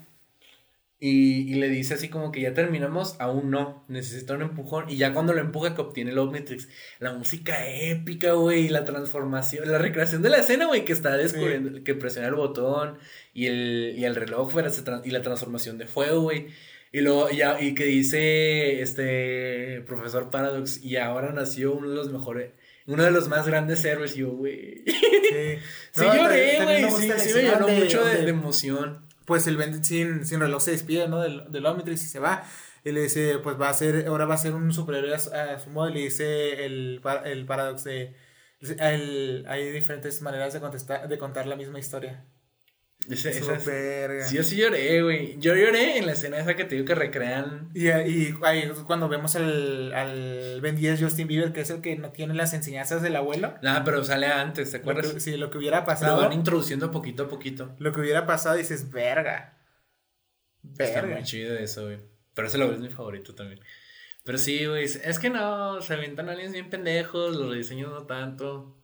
Speaker 1: Y, y le dice así como que ya terminamos, aún no, necesita un empujón. Y ya cuando lo empuja que obtiene el Omnitrix, la música épica, güey, y la transformación, la recreación de la escena, güey, que está descubriendo, que presiona el botón y el, y el reloj, y la transformación de fuego, güey. Y luego, ya, y que dice este profesor Paradox, y ahora nació uno de los mejores, uno de los más grandes héroes, y yo, güey.
Speaker 2: Sí,
Speaker 1: Sí
Speaker 2: No,
Speaker 1: lloré,
Speaker 2: también me
Speaker 1: güey, sí, sí me llenó mucho de,
Speaker 2: de-
Speaker 1: de emoción.
Speaker 2: Pues el Ben sin, sin reloj se despide, ¿no? Del, del Omnitrix y se va. Y le dice, pues va a ser, ahora va a ser un superhéroe a, su- modo. Y le dice el, el paradox de, el- hay diferentes maneras de, contestar, de contar la misma historia.
Speaker 1: Esa es-
Speaker 2: verga.
Speaker 1: Sí, yo sí lloré, güey. Yo lloré en la escena esa que te digo que recrean.
Speaker 2: Y, y ahí cuando vemos al, al Ben 10 Justin Bieber, que es el que no tiene las enseñanzas del abuelo.
Speaker 1: Nada, pero sale antes, ¿te
Speaker 2: Lo
Speaker 1: acuerdas?
Speaker 2: que, sí, lo que hubiera
Speaker 1: Lo
Speaker 2: pasado.
Speaker 1: van introduciendo poquito a poquito.
Speaker 2: Lo que hubiera pasado, dices, verga.
Speaker 1: Está
Speaker 2: Verga.
Speaker 1: muy chido eso, güey. Pero ese lo es mi favorito también. Pero sí, güey. Es que no, se avientan aliens bien pendejos, los rediseños no tanto.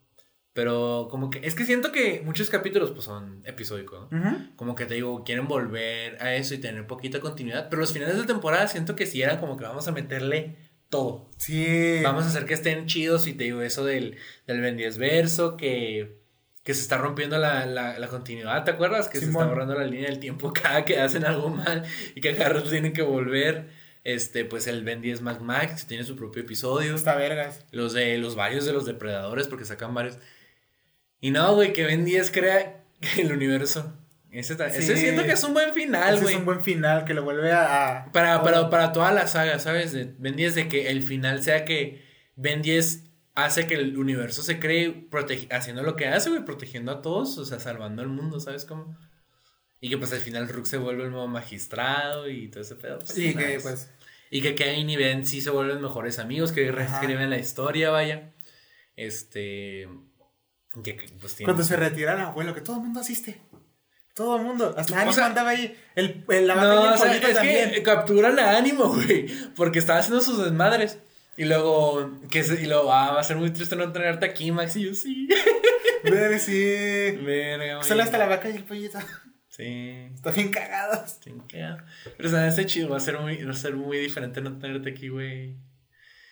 Speaker 1: Pero como que. Es que siento que muchos capítulos pues son episódicos, ¿no? Como que te digo, quieren volver a eso y tener poquita continuidad. Pero los finales de temporada siento que sí eran como que vamos a meterle todo.
Speaker 2: Sí.
Speaker 1: Vamos a hacer que estén chidos y te digo eso del, del Ben 10 verso, que, que se está rompiendo la, la, la continuidad, ¿te acuerdas? Que se está borrando la línea del tiempo cada que hacen algo mal y que cada tienen que volver. Este, pues el Ben 10 Mac Max, que tiene su propio episodio.
Speaker 2: Está vergas.
Speaker 1: Los de los varios de los depredadores, porque sacan varios. Y no, güey, que Ben 10 crea el universo. Ese, ta- ese
Speaker 2: Sí.
Speaker 1: siento que es un buen final, güey.
Speaker 2: es un buen final que lo vuelve a.
Speaker 1: Para, para, para toda la saga, ¿sabes? De Ben 10 de que el final sea que Ben 10 hace que el universo se cree haciendo lo que hace, güey, protegiendo a todos, o sea, salvando al mundo, ¿sabes cómo? Y que pues al final Rook se vuelve el nuevo magistrado y todo ese pedo. pues,
Speaker 2: Y que pues.
Speaker 1: Y que Kane y Ben sí se vuelven mejores amigos, que reescriben la historia, vaya. Este. Que, pues
Speaker 2: Cuando se retira el abuelo, que todo el mundo asiste. Todo el mundo. Hasta
Speaker 1: O
Speaker 2: Ánimo
Speaker 1: sea-
Speaker 2: andaba ahí. El, el, la
Speaker 1: No, o sea, es
Speaker 2: también.
Speaker 1: que capturan a Ánimo, güey. Porque estaba haciendo sus desmadres. Y luego, que se- y luego, ah, va a ser muy triste no tenerte aquí, Max. Y yo, sí.
Speaker 2: Ver, sí.
Speaker 1: Verga.
Speaker 2: Solo hasta la vaca y el pollito.
Speaker 1: Sí.
Speaker 2: Están bien cagados.
Speaker 1: sí, queda. Pero, o sea, este chido va a ser muy, va a ser muy diferente no tenerte aquí, güey.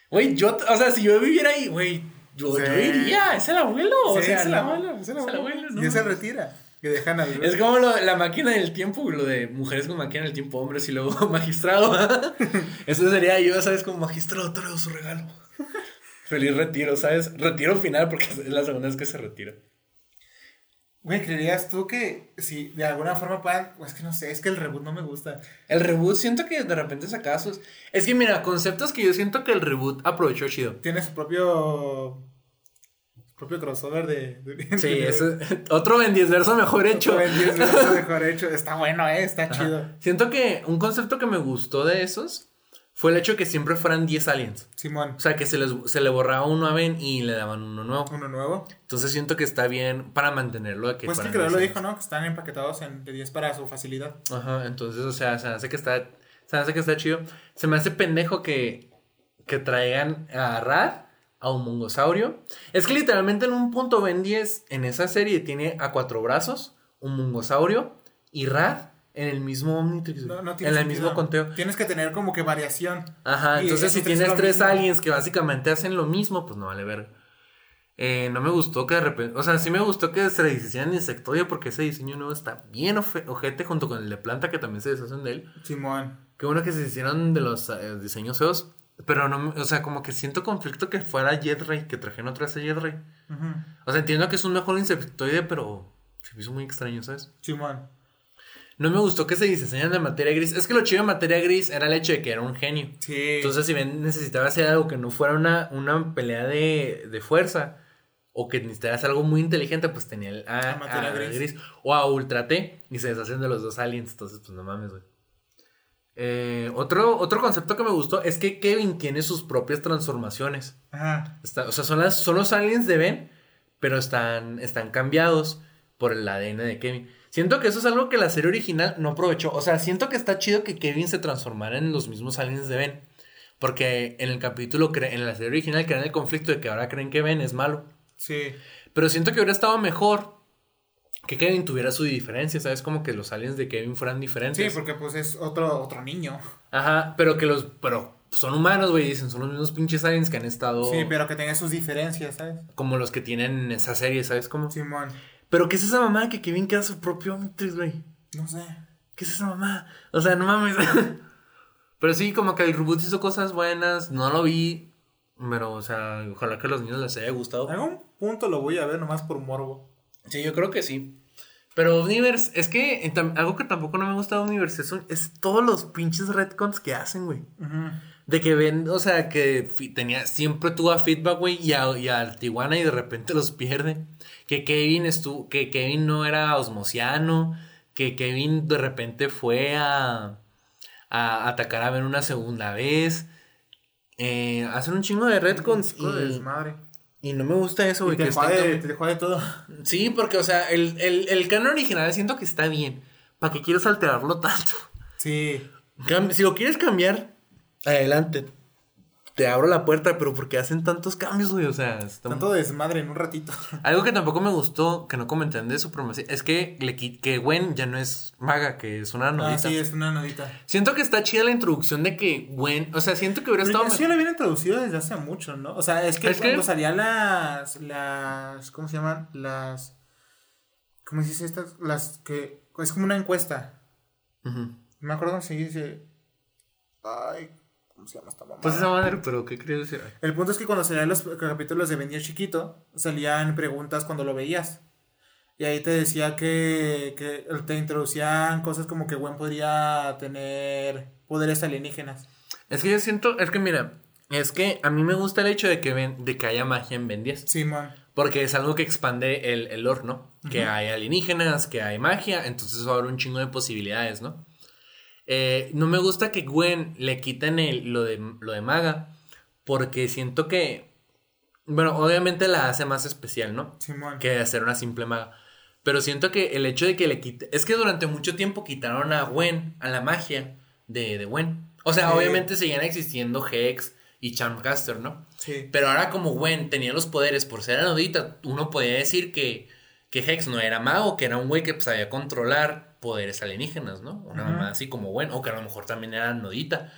Speaker 1: Güey, yo, o sea, si yo viviera ahí, güey, yo,
Speaker 2: Sí.
Speaker 1: yo iría. Es el abuelo. o sea,
Speaker 2: es el abuelo. Es el
Speaker 1: es el
Speaker 2: abuelo.
Speaker 1: abuelo, ¿no?
Speaker 2: Y él se retira. Que dejan al.
Speaker 1: Es como lo- la máquina del tiempo, lo de mujeres con máquina del tiempo, hombres y luego magistrado. Eso sería yo, ¿sabes? Como magistrado, traigo su regalo. Feliz retiro, ¿sabes? Retiro final porque es la segunda vez que se retira.
Speaker 2: Güey, ¿creerías tú que si de alguna forma puedan. Es que no sé, es que el reboot no me gusta.
Speaker 1: El reboot siento que de repente saca sus... Es que mira, conceptos que yo siento que el reboot aprovechó chido.
Speaker 2: Tiene su propio. Propio crossover de. de-
Speaker 1: Sí,
Speaker 2: de-
Speaker 1: eso, otro Ben 10 verso mejor hecho.
Speaker 2: Otro Ben 10 verso mejor hecho. Está bueno, eh. Está
Speaker 1: Ajá.
Speaker 2: chido.
Speaker 1: Siento que un concepto que me gustó de esos fue el hecho de que siempre fueran 10 aliens.
Speaker 2: Simón.
Speaker 1: O sea, que se, les, se le borraba uno a Ben y le daban uno nuevo.
Speaker 2: Uno nuevo.
Speaker 1: Entonces siento que está bien para mantenerlo. Que
Speaker 2: Pues que creo lo
Speaker 1: 10
Speaker 2: dijo, ¿no? Que están empaquetados en, de 10 para su facilidad.
Speaker 1: Ajá, entonces, o sea, se hace que está, se hace que está chido. Se me hace pendejo que, que traigan a Rad, a un mungosaurio. Es que literalmente en un punto Ben 10 en esa serie tiene a cuatro brazos, un mungosaurio y Rad en el mismo Omnitrix,
Speaker 2: No, no
Speaker 1: en el
Speaker 2: sentido.
Speaker 1: mismo conteo.
Speaker 2: Tienes que tener como que variación.
Speaker 1: Ajá,
Speaker 2: Y
Speaker 1: entonces si tienes tres aliens que básicamente hacen lo mismo, pues no vale ver. Eh, no me gustó que de repente, o sea, sí me gustó que se deshicieran insectoide porque ese diseño nuevo está bien ojete junto con el de planta que también se deshacen de él.
Speaker 2: Simón.
Speaker 1: Qué bueno que se hicieron de los eh, diseños feos, pero no, o sea, como que siento conflicto que fuera Jetray, que trajeron otra vez a Jetray.
Speaker 2: Ujú.
Speaker 1: O sea, entiendo que es un mejor insectoide, pero se me hizo muy extraño, ¿sabes?
Speaker 2: Simón.
Speaker 1: No me gustó que se diseñaran de materia gris. Es que lo chido de materia gris era el hecho de que era un genio.
Speaker 2: Sí.
Speaker 1: Entonces, si bien necesitaba hacer algo que no fuera una, una pelea de, de fuerza, o que necesitaras algo muy inteligente, pues tenía el, a,
Speaker 2: A materia
Speaker 1: a
Speaker 2: gris.
Speaker 1: o a Ultra T, y se deshacen de los dos aliens. Entonces, pues no mames, güey. Eh, otro, otro concepto que me gustó es que Kevin tiene sus propias transformaciones.
Speaker 2: Ajá.
Speaker 1: Está- o sea, son, las, son los aliens de Ben, pero están, están cambiados por el ADN de Kevin. Siento que eso es algo que la serie original no aprovechó. O sea, siento que está chido que Kevin se transformara en los mismos aliens de Ben. Porque en el capítulo, en la serie original, crean el conflicto de que ahora creen que Ben es malo.
Speaker 2: Sí.
Speaker 1: Pero siento que hubiera estado mejor que Kevin tuviera su diferencia, ¿sabes? Como que los aliens de Kevin fueran diferentes.
Speaker 2: Sí, porque pues es otro, otro niño.
Speaker 1: Ajá, pero que los. Pero son humanos, güey, dicen, son los mismos pinches aliens que han estado.
Speaker 2: Sí, pero que tenga sus diferencias, ¿sabes?
Speaker 1: Como los que tienen en esa serie, ¿sabes cómo?
Speaker 2: Simón.
Speaker 1: Pero ¿qué es esa mamá que Kevin queda su propio Omnitrix, güey?
Speaker 2: No sé.
Speaker 1: ¿Qué es esa mamá? O sea, no mames. pero sí, como que el reboot hizo cosas buenas, no lo vi. Pero, o sea, ojalá que a los niños les haya gustado.
Speaker 2: En algún punto lo voy a ver nomás por morbo.
Speaker 1: Sí, yo creo que sí. Pero Universe, es que eh, algo que tampoco no me gusta de Universe es, un- es todos los pinches retcons que hacen, güey. De que ven, o sea, que tenía, siempre tuvo a feedback, güey, y a, y a Tijuana y de repente los pierde. Que Kevin estuvo, que Kevin no era osmosiano, que Kevin de repente fue a, a atacar a Ben una segunda vez. Eh, hacen un chingo de retcons
Speaker 2: Chico de desmadre.
Speaker 1: Y no me gusta eso, güey.
Speaker 2: te
Speaker 1: que
Speaker 2: jode, te de todo.
Speaker 1: Sí, porque, o sea, el, el, el canon original siento que está bien. ¿Para qué quieres alterarlo tanto?
Speaker 2: Sí.
Speaker 1: Cam- si lo quieres cambiar, adelante. Te abro la puerta, pero porque hacen tantos cambios, güey? O sea, está-
Speaker 2: Tanto desmadre en un ratito.
Speaker 1: algo que tampoco me gustó, que no comenté de supremacía, es que, le, que Gwen ya no es maga, que es una
Speaker 2: Ah,
Speaker 1: nodita.
Speaker 2: sí, es una nodita.
Speaker 1: Siento que está chida la introducción de que Gwen, o sea, siento que hubiera
Speaker 2: Pero
Speaker 1: estado
Speaker 2: eso ya lo habían introducido desde hace mucho, ¿no? O sea, es que
Speaker 1: Es que-
Speaker 2: cuando salían las, las, ¿cómo se llaman? Las, ¿cómo se dice estas? Las que, es como una encuesta. No me acuerdo cómo se dice. Ay, ¿cómo se llama esta mamá?
Speaker 1: Pues esa madre, pero ¿qué querías decir?
Speaker 2: El punto es que cuando salían los capítulos de Venía Chiquito, salían preguntas cuando lo veías. Y ahí te decía que, que te introducían cosas como que Gwen podría tener poderes alienígenas.
Speaker 1: Es que yo siento, es que mira, es que a mí me gusta el hecho de que, ven, de que haya magia en Ben 10.
Speaker 2: Simón.
Speaker 1: Porque es algo que expande el, el lore, ¿no? Que hay alienígenas, que hay magia, entonces va a haber un chingo de posibilidades, ¿no? Eh, no me gusta que Gwen le quiten el- lo, de, lo de maga, porque siento que, bueno, obviamente la hace más especial, ¿no?
Speaker 2: Simón.
Speaker 1: Que hacer una simple maga. Pero siento que el hecho de que le quite... Es que durante mucho tiempo quitaron a Gwen, a la magia de, de Gwen. O sea,
Speaker 2: Sí.
Speaker 1: obviamente seguían existiendo Hex y Charmcaster, ¿no?
Speaker 2: Sí.
Speaker 1: Pero ahora como Gwen tenía los poderes por ser anodita, uno podía decir que, que Hex no era mago, que era un güey que sabía controlar poderes alienígenas, ¿no? Una
Speaker 2: Ajá.
Speaker 1: mamá así como Gwen, o que a lo mejor también era anodita.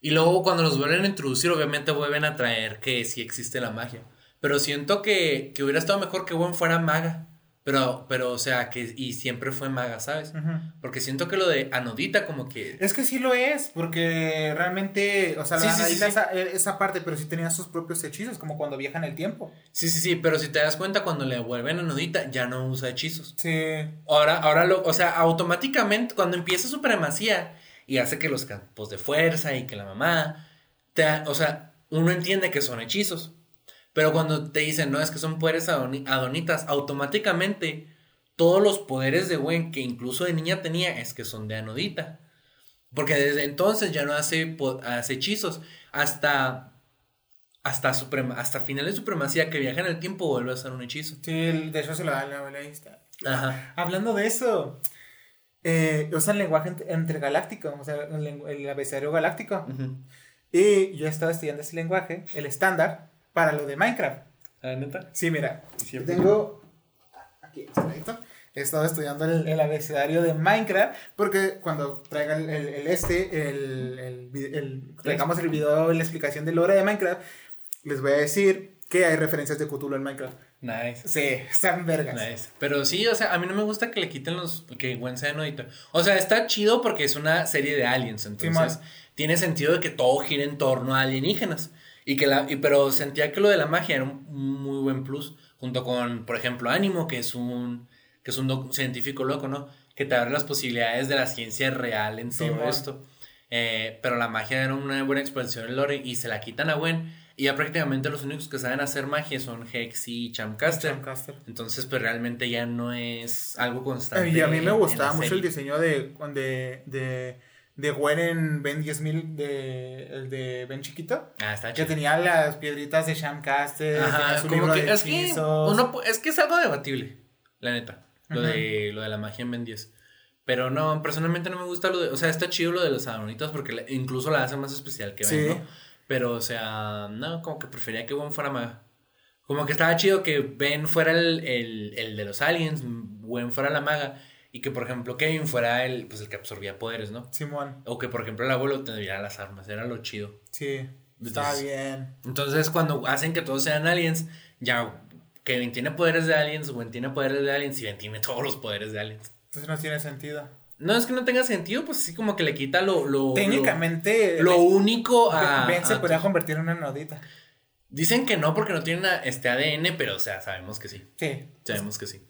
Speaker 1: Y luego cuando los vuelven a introducir, obviamente vuelven a traer que sí existe la magia. Pero siento que, que hubiera estado mejor que Gwen fuera maga. Pero, pero, o sea, que y siempre fue maga, ¿sabes? Porque siento que lo de anodita como que...
Speaker 2: Es que sí lo es, porque realmente, o sea,
Speaker 1: Sí,
Speaker 2: la
Speaker 1: sí,
Speaker 2: analiza
Speaker 1: sí.
Speaker 2: Esa, esa parte, pero sí tenía sus propios hechizos, como cuando viaja en el tiempo.
Speaker 1: Sí, sí, sí, pero si te das cuenta, cuando le vuelven anodita, ya no usa hechizos.
Speaker 2: Sí.
Speaker 1: Ahora, ahora lo, o sea, automáticamente cuando empieza supremacía y hace que los campos de fuerza y que la mamá, te, o sea, uno entiende que son hechizos. Pero cuando te dicen, no, es que son poderes adoni- adonitas, automáticamente todos los poderes de Gwen que incluso de niña tenía es que son de anodita. Porque desde entonces ya no hace, hechizos. Hasta, hasta, suprema, hasta finales de supremacía que viaja en el tiempo vuelve a hacer un hechizo.
Speaker 2: Sí, el- de hecho se lo da la la- está.
Speaker 1: Ajá.
Speaker 2: Hablando de eso, eh, usan lenguaje ent- intergaláctico, o sea, el, el abecedario galáctico. Y yo estaba estudiando ese lenguaje, el estándar, para lo de Minecraft.
Speaker 1: ¿Ah, neta?
Speaker 2: Sí, mira,
Speaker 1: Siempre.
Speaker 2: tengo aquí está, He estado estudiando el, el abecedario de Minecraft porque cuando traiga el, el- el este, el, el, vi- el- traigamos el video la explicación de lore de Minecraft, les voy a decir que hay referencias de Cthulhu en Minecraft.
Speaker 1: Nice.
Speaker 2: Sí, están vergas.
Speaker 1: Nice. Pero sí, o sea, a mí no me gusta que le quiten los. que Gwen sea anodita. O sea, está chido porque es una serie de aliens. Entonces,
Speaker 2: Simón.
Speaker 1: tiene sentido de que todo gira en torno a alienígenas. Y que la, y, pero sentía que lo de la magia era un muy buen plus. Junto con, por ejemplo, Ánimo, que es un. que es un doc- científico loco, ¿no? Que te abre las posibilidades de la ciencia real en todo esto. Eh, pero la magia era una buena expansión en lore y se la quitan a Gwen. Y ya prácticamente los únicos que saben hacer magia son Hex y Chamcaster.
Speaker 2: Chamcaster.
Speaker 1: Entonces, pues realmente ya no es algo constante.
Speaker 2: Y a mí me gustaba mucho el diseño de, de, de, de Gwen en Ben 10.000, de, el de Ben Chiquito.
Speaker 1: Ah, está
Speaker 2: Que
Speaker 1: chido.
Speaker 2: tenía las piedritas de Shamcaster,
Speaker 1: Ajá,
Speaker 2: su
Speaker 1: como
Speaker 2: libro
Speaker 1: que
Speaker 2: de
Speaker 1: es que, uno es que es algo debatible, la neta, lo, de, lo de la magia en Ben 10. Pero no, personalmente no me gusta lo de, o sea, está chido lo de los adornitos porque incluso la hace más especial que Ben,
Speaker 2: Sí.
Speaker 1: ¿no? Pero, o sea, no, como que prefería que Ben fuera maga. Como que estaba chido que Ben fuera el, el, el de los aliens, Ben fuera la maga, y que, por ejemplo, Kevin fuera el, pues, el que absorbía poderes, ¿no?
Speaker 2: Simón,
Speaker 1: O que, por ejemplo, el abuelo tendría las armas, era lo chido.
Speaker 2: sí,
Speaker 1: Entonces-
Speaker 2: bien.
Speaker 1: Entonces, cuando hacen que todos sean aliens, ya Kevin tiene poderes de aliens, Gwen tiene poderes de aliens y Ben tiene todos los poderes de aliens.
Speaker 2: Entonces no tiene sentido.
Speaker 1: No es que no tenga sentido, pues sí, como que le quita lo. lo
Speaker 2: Técnicamente,
Speaker 1: Lo, lo
Speaker 2: Ben-
Speaker 1: único a.
Speaker 2: Ben se
Speaker 1: a-
Speaker 2: podría convertir en una nodita.
Speaker 1: Dicen que no porque no tiene una- este ADN, pero o sea, sabemos que sí.
Speaker 2: Sí.
Speaker 1: Sabemos que sí.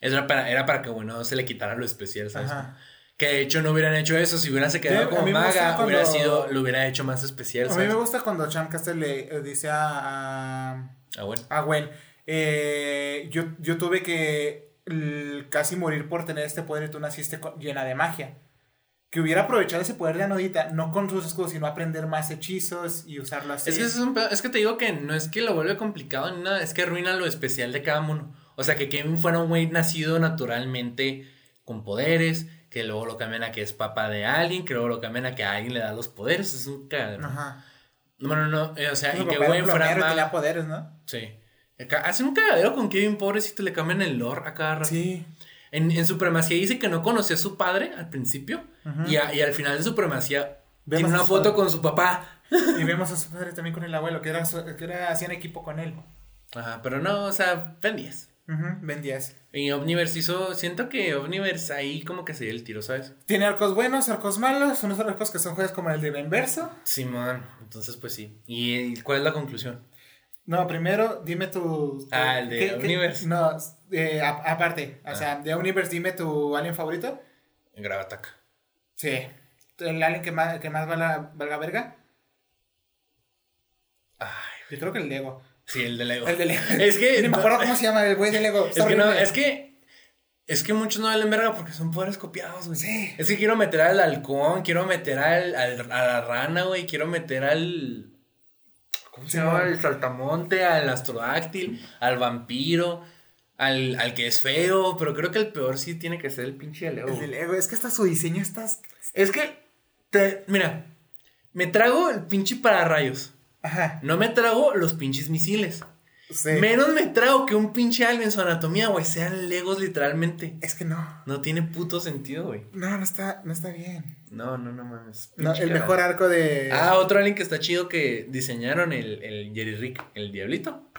Speaker 1: Era para, era para que, bueno, se le quitara lo especial, ¿sabes?
Speaker 2: Ajá.
Speaker 1: Que de hecho no hubieran hecho eso. Si hubieran se
Speaker 2: Sí,
Speaker 1: quedado
Speaker 2: a
Speaker 1: como maga,
Speaker 2: cuando-
Speaker 1: hubiera sido, lo hubiera hecho más especial,
Speaker 2: A mí me gusta cuando Shamcaster le eh, dice a, a, a Gwen, eh, yo, yo tuve que casi morir por tener este poder y tú naciste con- llena de magia. Que hubiera aprovechado ese poder de Anodita, no con sus escudos, sino aprender más hechizos y usarlo así.
Speaker 1: Es que, es, un es que te digo que no es que lo vuelve complicado ni nada, es que arruina lo especial de cada uno. O sea, que Kevin fuera un güey nacido naturalmente con poderes, que luego lo cambian a que es papá de alguien, que luego lo cambian a que a alguien le da los poderes. Es un cagadero.
Speaker 2: Ajá.
Speaker 1: No, no, no. eh, O sea, y que güey fuera
Speaker 2: plomero y tenía
Speaker 1: maga.
Speaker 2: poderes, ¿no?
Speaker 1: Sí. Hacen un cagadero con Kevin, pobrecito, le cambian el lore a cada rato.
Speaker 2: Sí.
Speaker 1: En, en Supremacía dice que no conocía a su padre al principio. Y, a- y al final de Supremacía
Speaker 2: Vemos
Speaker 1: tiene una foto
Speaker 2: padre.
Speaker 1: con su papá.
Speaker 2: Y vemos a su padre también con el abuelo, que era, su- que era hacían equipo con él.
Speaker 1: Ajá, pero no, o sea, Ben 10.
Speaker 2: Ujú, Ben 10.
Speaker 1: Y Omniverse hizo. Siento que Omniverse ahí como que se dio el tiro, ¿sabes?
Speaker 2: Tiene arcos buenos, arcos malos, unos arcos que son juegos como el de Ben Verso.
Speaker 1: Simón. Entonces, pues sí. ¿Y, cuál es la conclusión?
Speaker 2: No, primero dime tu.
Speaker 1: Ah, el de
Speaker 2: ¿qué- qué-
Speaker 1: Universe.
Speaker 2: No, eh, a- aparte. O
Speaker 1: Ah.
Speaker 2: sea, de Universe dime tu alien favorito.
Speaker 1: Gravatac.
Speaker 2: Sí. El alien que más, que más valga, valga verga.
Speaker 1: Ay,
Speaker 2: Yo creo que el Lego.
Speaker 1: Sí, el de Lego.
Speaker 2: El de Lego.
Speaker 1: Es que.
Speaker 2: Ni me acuerdo cómo se llama el güey de Lego.
Speaker 1: Es que no, es que. Es que muchos no valen verga porque son poderes copiados, güey.
Speaker 2: Sí.
Speaker 1: Es que quiero meter al halcón, quiero meter al, al- a la rana, güey. Quiero meter al. ¿Cómo se llama? Al saltamonte, al astrodáctil, al vampiro, al, al que es feo. Pero creo que el peor sí tiene que ser el pinche Lego.
Speaker 2: El de Lego. Es que hasta su diseño está.
Speaker 1: Es que, te- mira, me trago el pinche pararrayos.
Speaker 2: Ajá.
Speaker 1: No me trago los pinches misiles.
Speaker 2: Sí.
Speaker 1: Menos me trago que un pinche alien en su anatomía, güey, sean legos literalmente.
Speaker 2: Es que no.
Speaker 1: No tiene puto sentido, güey.
Speaker 2: No, no está, no está bien.
Speaker 1: No, no, no mames.
Speaker 2: No, el mejor arco de.
Speaker 1: Ah, otro alien que está chido que diseñaron, el, el Jerry Rick, el diablito.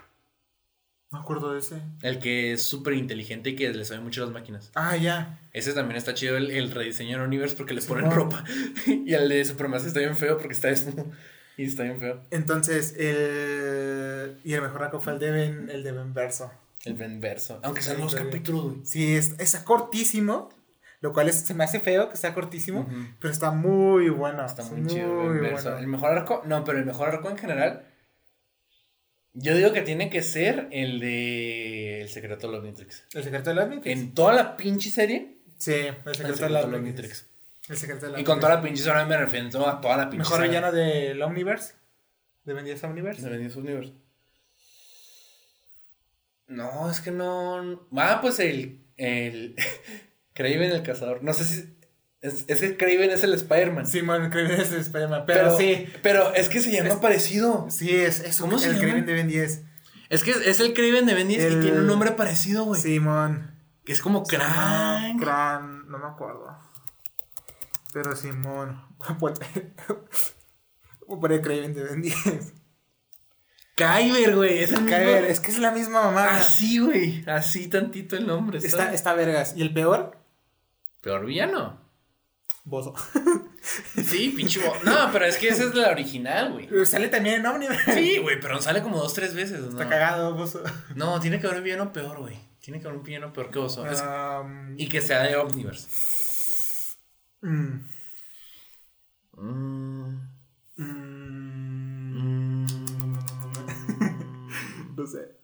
Speaker 2: No me acuerdo de ese.
Speaker 1: El que es súper inteligente y que le sabe mucho las máquinas.
Speaker 2: Ah, ya.
Speaker 1: Ese también está chido, el, el rediseño en Universe porque le
Speaker 2: Sí,
Speaker 1: ponen
Speaker 2: no.
Speaker 1: ropa. y el de Supremacia está bien feo porque está desnudo. Y está bien feo.
Speaker 2: Entonces, el. Y el mejor arco fue el de Ben, el de Ben Verso.
Speaker 1: El Benverso. Aunque sean dos capítulos, güey.
Speaker 2: Sí, es- está cortísimo. Lo cual es- se me hace feo que sea cortísimo. Pero está muy bueno.
Speaker 1: Está
Speaker 2: es
Speaker 1: muy, chido verso.
Speaker 2: bueno.
Speaker 1: El mejor arco, no, pero el mejor arco en general. Yo digo que tiene que ser el de El secreto de los Omnitrix.
Speaker 2: ¿El secreto de la Omnitrix?
Speaker 1: En toda la pinche serie,
Speaker 2: Sí, el
Speaker 1: el
Speaker 2: secreto, de
Speaker 1: de los.
Speaker 2: Omnitrix. El secreto de la
Speaker 1: Y con toda la pinche serie me refiero a toda la pinche
Speaker 2: Mejor villano del Omniverse. De 10 Omniverse.
Speaker 1: De Benditos Universe. No, es que no. Ah, pues el. El. Craven el cazador. No sé si. Es, es que Craven es el Spider-Man.
Speaker 2: Simón, Kraven es Spider-Man. Pero, sí.
Speaker 1: Pero es que se llama
Speaker 2: Es-
Speaker 1: parecido.
Speaker 2: Sí, es, es
Speaker 1: ¿Cómo se
Speaker 2: el
Speaker 1: llama?
Speaker 2: Kraven de Ben 10.
Speaker 1: Es que es el Craven de Ben 10 y
Speaker 2: El-
Speaker 1: tiene un nombre parecido, güey.
Speaker 2: Simón.
Speaker 1: Que es como Krang.
Speaker 2: Kran, no me acuerdo. Pero Simón. Voy a poner Kraven de Ben 10.
Speaker 1: Kyber, güey. Es el mismo.
Speaker 2: Kyber, es que es la misma mamada.
Speaker 1: Así, güey. Así tantito el nombre.
Speaker 2: Está, está vergas. ¿Y el peor?
Speaker 1: Peor villano.
Speaker 2: Bozo.
Speaker 1: Sí, pinche bo- No, pero es que esa es la original, güey.
Speaker 2: Sale también en Omniverse.
Speaker 1: Sí, güey, pero sale como dos, tres veces. ¿no?
Speaker 2: Está cagado, Bozo.
Speaker 1: No, tiene que haber un villano peor, güey. Tiene que haber un villano peor que. Es-
Speaker 2: Um,
Speaker 1: Y que sea de Omniverse.
Speaker 2: Mm,
Speaker 1: Mm,
Speaker 2: mm, no sé.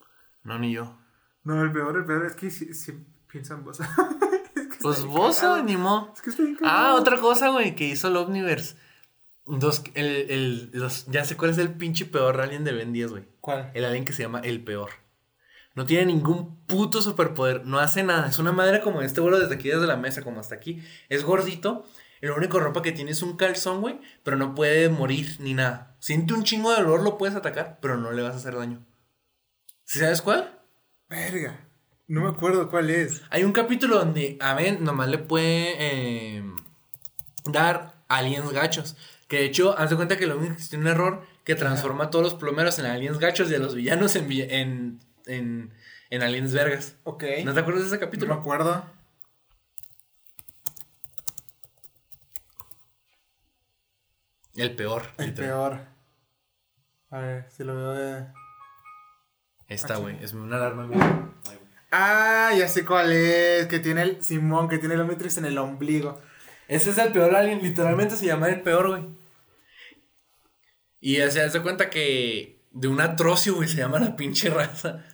Speaker 1: No, ni yo.
Speaker 2: No, el peor, el peor es que si, si pienso en Bozo. es que
Speaker 1: Pues vos, modo.
Speaker 2: Es que
Speaker 1: Ah, otra cosa, güey, que hizo el Omniverse. Dos, el, el, los, ya sé cuál es el pinche peor alien de Ben 10, güey.
Speaker 2: ¿Cuál?
Speaker 1: El alien que se llama el peor. No tiene ningún puto superpoder. No hace nada. Es una madre como este vuelo desde aquí, desde la mesa, como hasta aquí. Es gordito. Y lo único ropa que tiene es un calzón, güey. Pero no puede morir ni nada. Siente un chingo de dolor, lo puedes atacar, pero no le vas a hacer daño. ¿Sí sabes cuál?
Speaker 2: Verga. No me acuerdo cuál es.
Speaker 1: Hay un capítulo donde a Ben nomás le puede eh, dar aliens gachos. Que de hecho, haz de cuenta que lo único que tiene un error que transforma a todos los plomeros en aliens gachos y a los villanos en, vi- en, en, en aliens vergas.
Speaker 2: Ok.
Speaker 1: ¿No te acuerdas de ese
Speaker 2: No me
Speaker 1: capítulo?
Speaker 2: acuerdo.
Speaker 1: El peor.
Speaker 2: El
Speaker 1: literal.
Speaker 2: peor. A ver, si lo veo de...
Speaker 1: Está, güey. Es una alarma. güey. Ay, güey.
Speaker 2: Ah, ya sé cuál es. Que tiene el Simón, que tiene el Omnitrix en el ombligo.
Speaker 1: Ese es el peor alien. Literalmente se llama el peor, güey. Y se hace cuenta que de un atrocio, güey, se llama la pinche raza.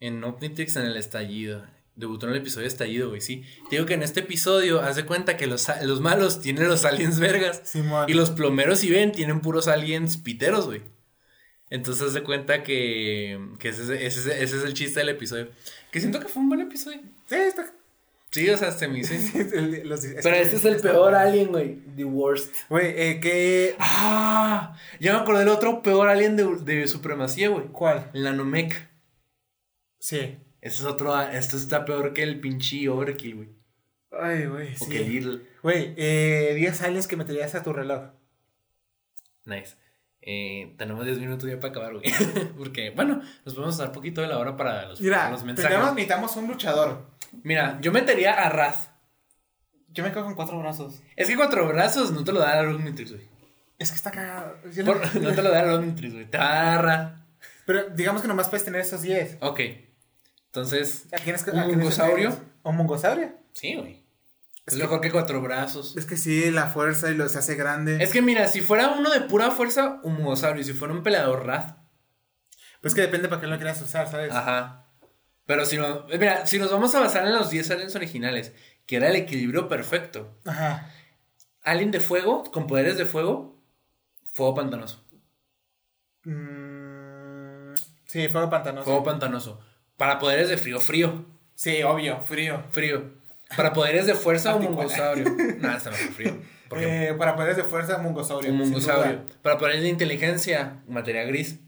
Speaker 1: En Omnitrix en el estallido. Debutó en el episodio estallido, güey, sí. Te digo que en este episodio, haz de cuenta que los, los malos tienen los aliens vergas.
Speaker 2: Simón.
Speaker 1: Y los plomeros, si ven, tienen puros aliens piteros, güey. Entonces haz de cuenta que, que ese, es- ese es- ese es el chiste del episodio. Que siento que fue un buen episodio.
Speaker 2: Sí, está...
Speaker 1: Sí, o sea, se me hizo.
Speaker 2: El-
Speaker 1: Pero este es el peor alien, güey. The worst.
Speaker 2: Güey, eh, que...
Speaker 1: Ah, ya me acordé del otro peor alien de, de supremacía, güey.
Speaker 2: ¿Cuál?
Speaker 1: El Nanomech.
Speaker 2: Sí.
Speaker 1: Ese es otro. Esto está peor que el pinche Overkill, güey.
Speaker 2: Ay, güey,
Speaker 1: O que
Speaker 2: sí.
Speaker 1: Little.
Speaker 2: Güey, eh, 10 aliens que meterías a tu reloj.
Speaker 1: Nice. Eh, tenemos 10 minutos ya para acabar, güey. Porque, bueno, nos podemos dar poquito de la hora para los,
Speaker 2: Mira,
Speaker 1: los mensajes.
Speaker 2: tenemos, necesitamos un luchador.
Speaker 1: Mira, yo metería a Raz.
Speaker 2: Yo me quedo con cuatro brazos.
Speaker 1: Es que cuatro brazos no te lo da el Omnitrix, güey.
Speaker 2: Es que está cagado.
Speaker 1: Por-
Speaker 2: no-
Speaker 1: te lo da el Omnitrix, güey. Te va a dar Raz.
Speaker 2: Pero digamos que nomás puedes tener esos 10.
Speaker 1: Ok. Entonces,
Speaker 2: ¿A quién es
Speaker 1: ¿Un
Speaker 2: a quién
Speaker 1: mongosaurio?
Speaker 2: ¿Un mongosaurio?
Speaker 1: sí, güey. Es,
Speaker 2: Es que-
Speaker 1: mejor que cuatro brazos.
Speaker 2: Es que sí, la fuerza y lo se hace grande.
Speaker 1: Es que mira, si fuera uno de pura fuerza, un mongosaurio. Y si fuera un peleador Raz.
Speaker 2: Pues que depende para qué lo quieras usar, ¿sabes?
Speaker 1: Ajá. Pero si no, eh, mira, si nos vamos a basar en los 10 aliens originales, que era el equilibrio perfecto.
Speaker 2: Ajá.
Speaker 1: Alien de fuego, con poderes de fuego, fuego pantanoso.
Speaker 2: Mm, sí, fuego pantanoso.
Speaker 1: Fuego pantanoso. Para poderes de frío, frío.
Speaker 2: Sí, obvio, frío.
Speaker 1: Frío. Para poderes de fuerza, un
Speaker 2: Anticuela.
Speaker 1: mongosaurio. Nada, está mejor frío. ¿Por qué?
Speaker 2: Eh, para poderes de fuerza, mongosaurio.
Speaker 1: un
Speaker 2: duda.
Speaker 1: Para poderes de inteligencia, materia gris.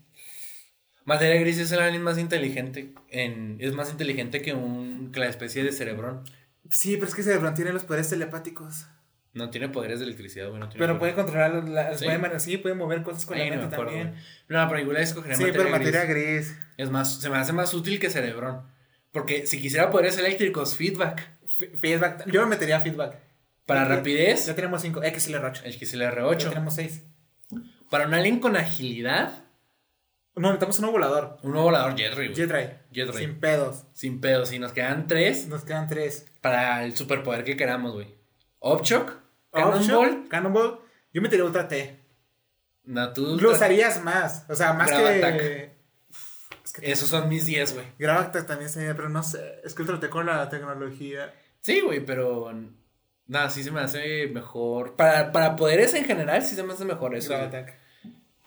Speaker 1: Materia gris es el alien más inteligente. En, es más inteligente que, un, que la especie de cerebrón.
Speaker 2: Sí, pero es que Cerebron tiene los poderes telepáticos.
Speaker 1: No tiene poderes de electricidad, güey. no tiene
Speaker 2: Pero puede controlar, las
Speaker 1: Sí.
Speaker 2: puede, sí, puede mover cosas con
Speaker 1: Ay,
Speaker 2: la
Speaker 1: no
Speaker 2: mente
Speaker 1: me acuerdo,
Speaker 2: también.
Speaker 1: No, pero igual escogería
Speaker 2: Sí,
Speaker 1: materia
Speaker 2: pero materia
Speaker 1: gris. Es más, se me hace más útil que cerebrón. Porque si quisiera poderes eléctricos, feedback.
Speaker 2: F- Feedback. Yo me metería feedback.
Speaker 1: Para rapidez,
Speaker 2: Ya tenemos 5. XL8.
Speaker 1: el que se
Speaker 2: Ya
Speaker 1: 8
Speaker 2: tenemos 6.
Speaker 1: Para un alien con agilidad,
Speaker 2: No, necesitamos un volador.
Speaker 1: un nuevo volador Jetray. güey.
Speaker 2: Jetray.
Speaker 1: Jetray.
Speaker 2: Sin pedos.
Speaker 1: Sin pedos. Y nos quedan tres
Speaker 2: Nos quedan 3.
Speaker 1: para el superpoder que queramos, güey. Upshock, Cannonball.
Speaker 2: Cannonball. Yo metería Ultra T.
Speaker 1: No, tú-
Speaker 2: Lo usarías más. O sea, más que. Es que
Speaker 1: Esos son mis 10, güey.
Speaker 2: Gravatac también sería, pero no sé. Es que Ultra T con la tecnología.
Speaker 1: Sí, güey, pero. Nada, sí se me hace mejor. Para, para poderes en general, sí se me hace mejor eso. güey.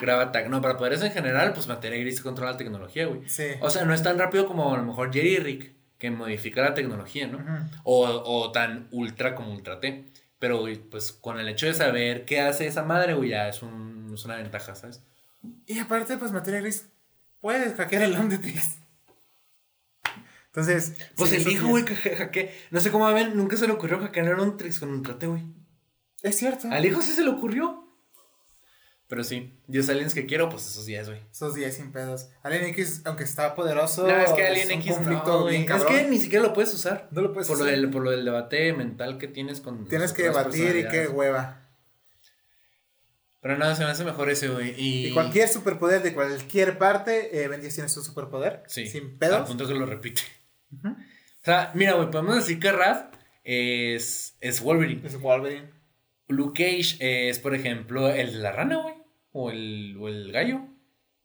Speaker 2: Gravatac.
Speaker 1: Gravatac. No, para poderes en general, pues materia gris controla la tecnología, güey.
Speaker 2: Sí.
Speaker 1: O sea, no es tan rápido como a lo mejor Jerry Rick, que modifica la tecnología, ¿no? O, o tan ultra como Ultra T. Pero, güey, pues con el hecho de saber qué hace esa madre, güey, ya es, un, es una ventaja, ¿sabes?
Speaker 2: Y aparte, pues materia gris. Puedes hackear el Omnitrix. Entonces.
Speaker 1: Pues el hijo, güey, que No sé cómo ven, nunca se le ocurrió hackear un Trix con Ultra T, güey.
Speaker 2: Es cierto.
Speaker 1: Al hijo sí se le ocurrió. Pero sí, 10 aliens que quiero, pues esos 10, güey.
Speaker 2: Esos 10 sin pedos. Alien X, aunque está poderoso.
Speaker 1: No, es que Alien
Speaker 2: un
Speaker 1: X
Speaker 2: conflicto
Speaker 1: no,
Speaker 2: bien.
Speaker 1: Es que ni siquiera lo puedes usar.
Speaker 2: No lo puedes
Speaker 1: por, lo
Speaker 2: usar.
Speaker 1: del, por lo del debate mental que tienes con.
Speaker 2: Tienes que debatir y qué hueva.
Speaker 1: Pero nada, se me hace mejor ese, güey. Y,
Speaker 2: Y cualquier superpoder de cualquier parte, eh, Ben 10 tiene su superpoder.
Speaker 1: Sí.
Speaker 2: Sin
Speaker 1: Al
Speaker 2: pedos.
Speaker 1: punto que lo repite. O sea, mira, güey, podemos decir que Rad es, es Wolverine.
Speaker 2: Es Wolverine.
Speaker 1: Luke Cage es, por ejemplo, el de la rana, güey. O el, o el gallo.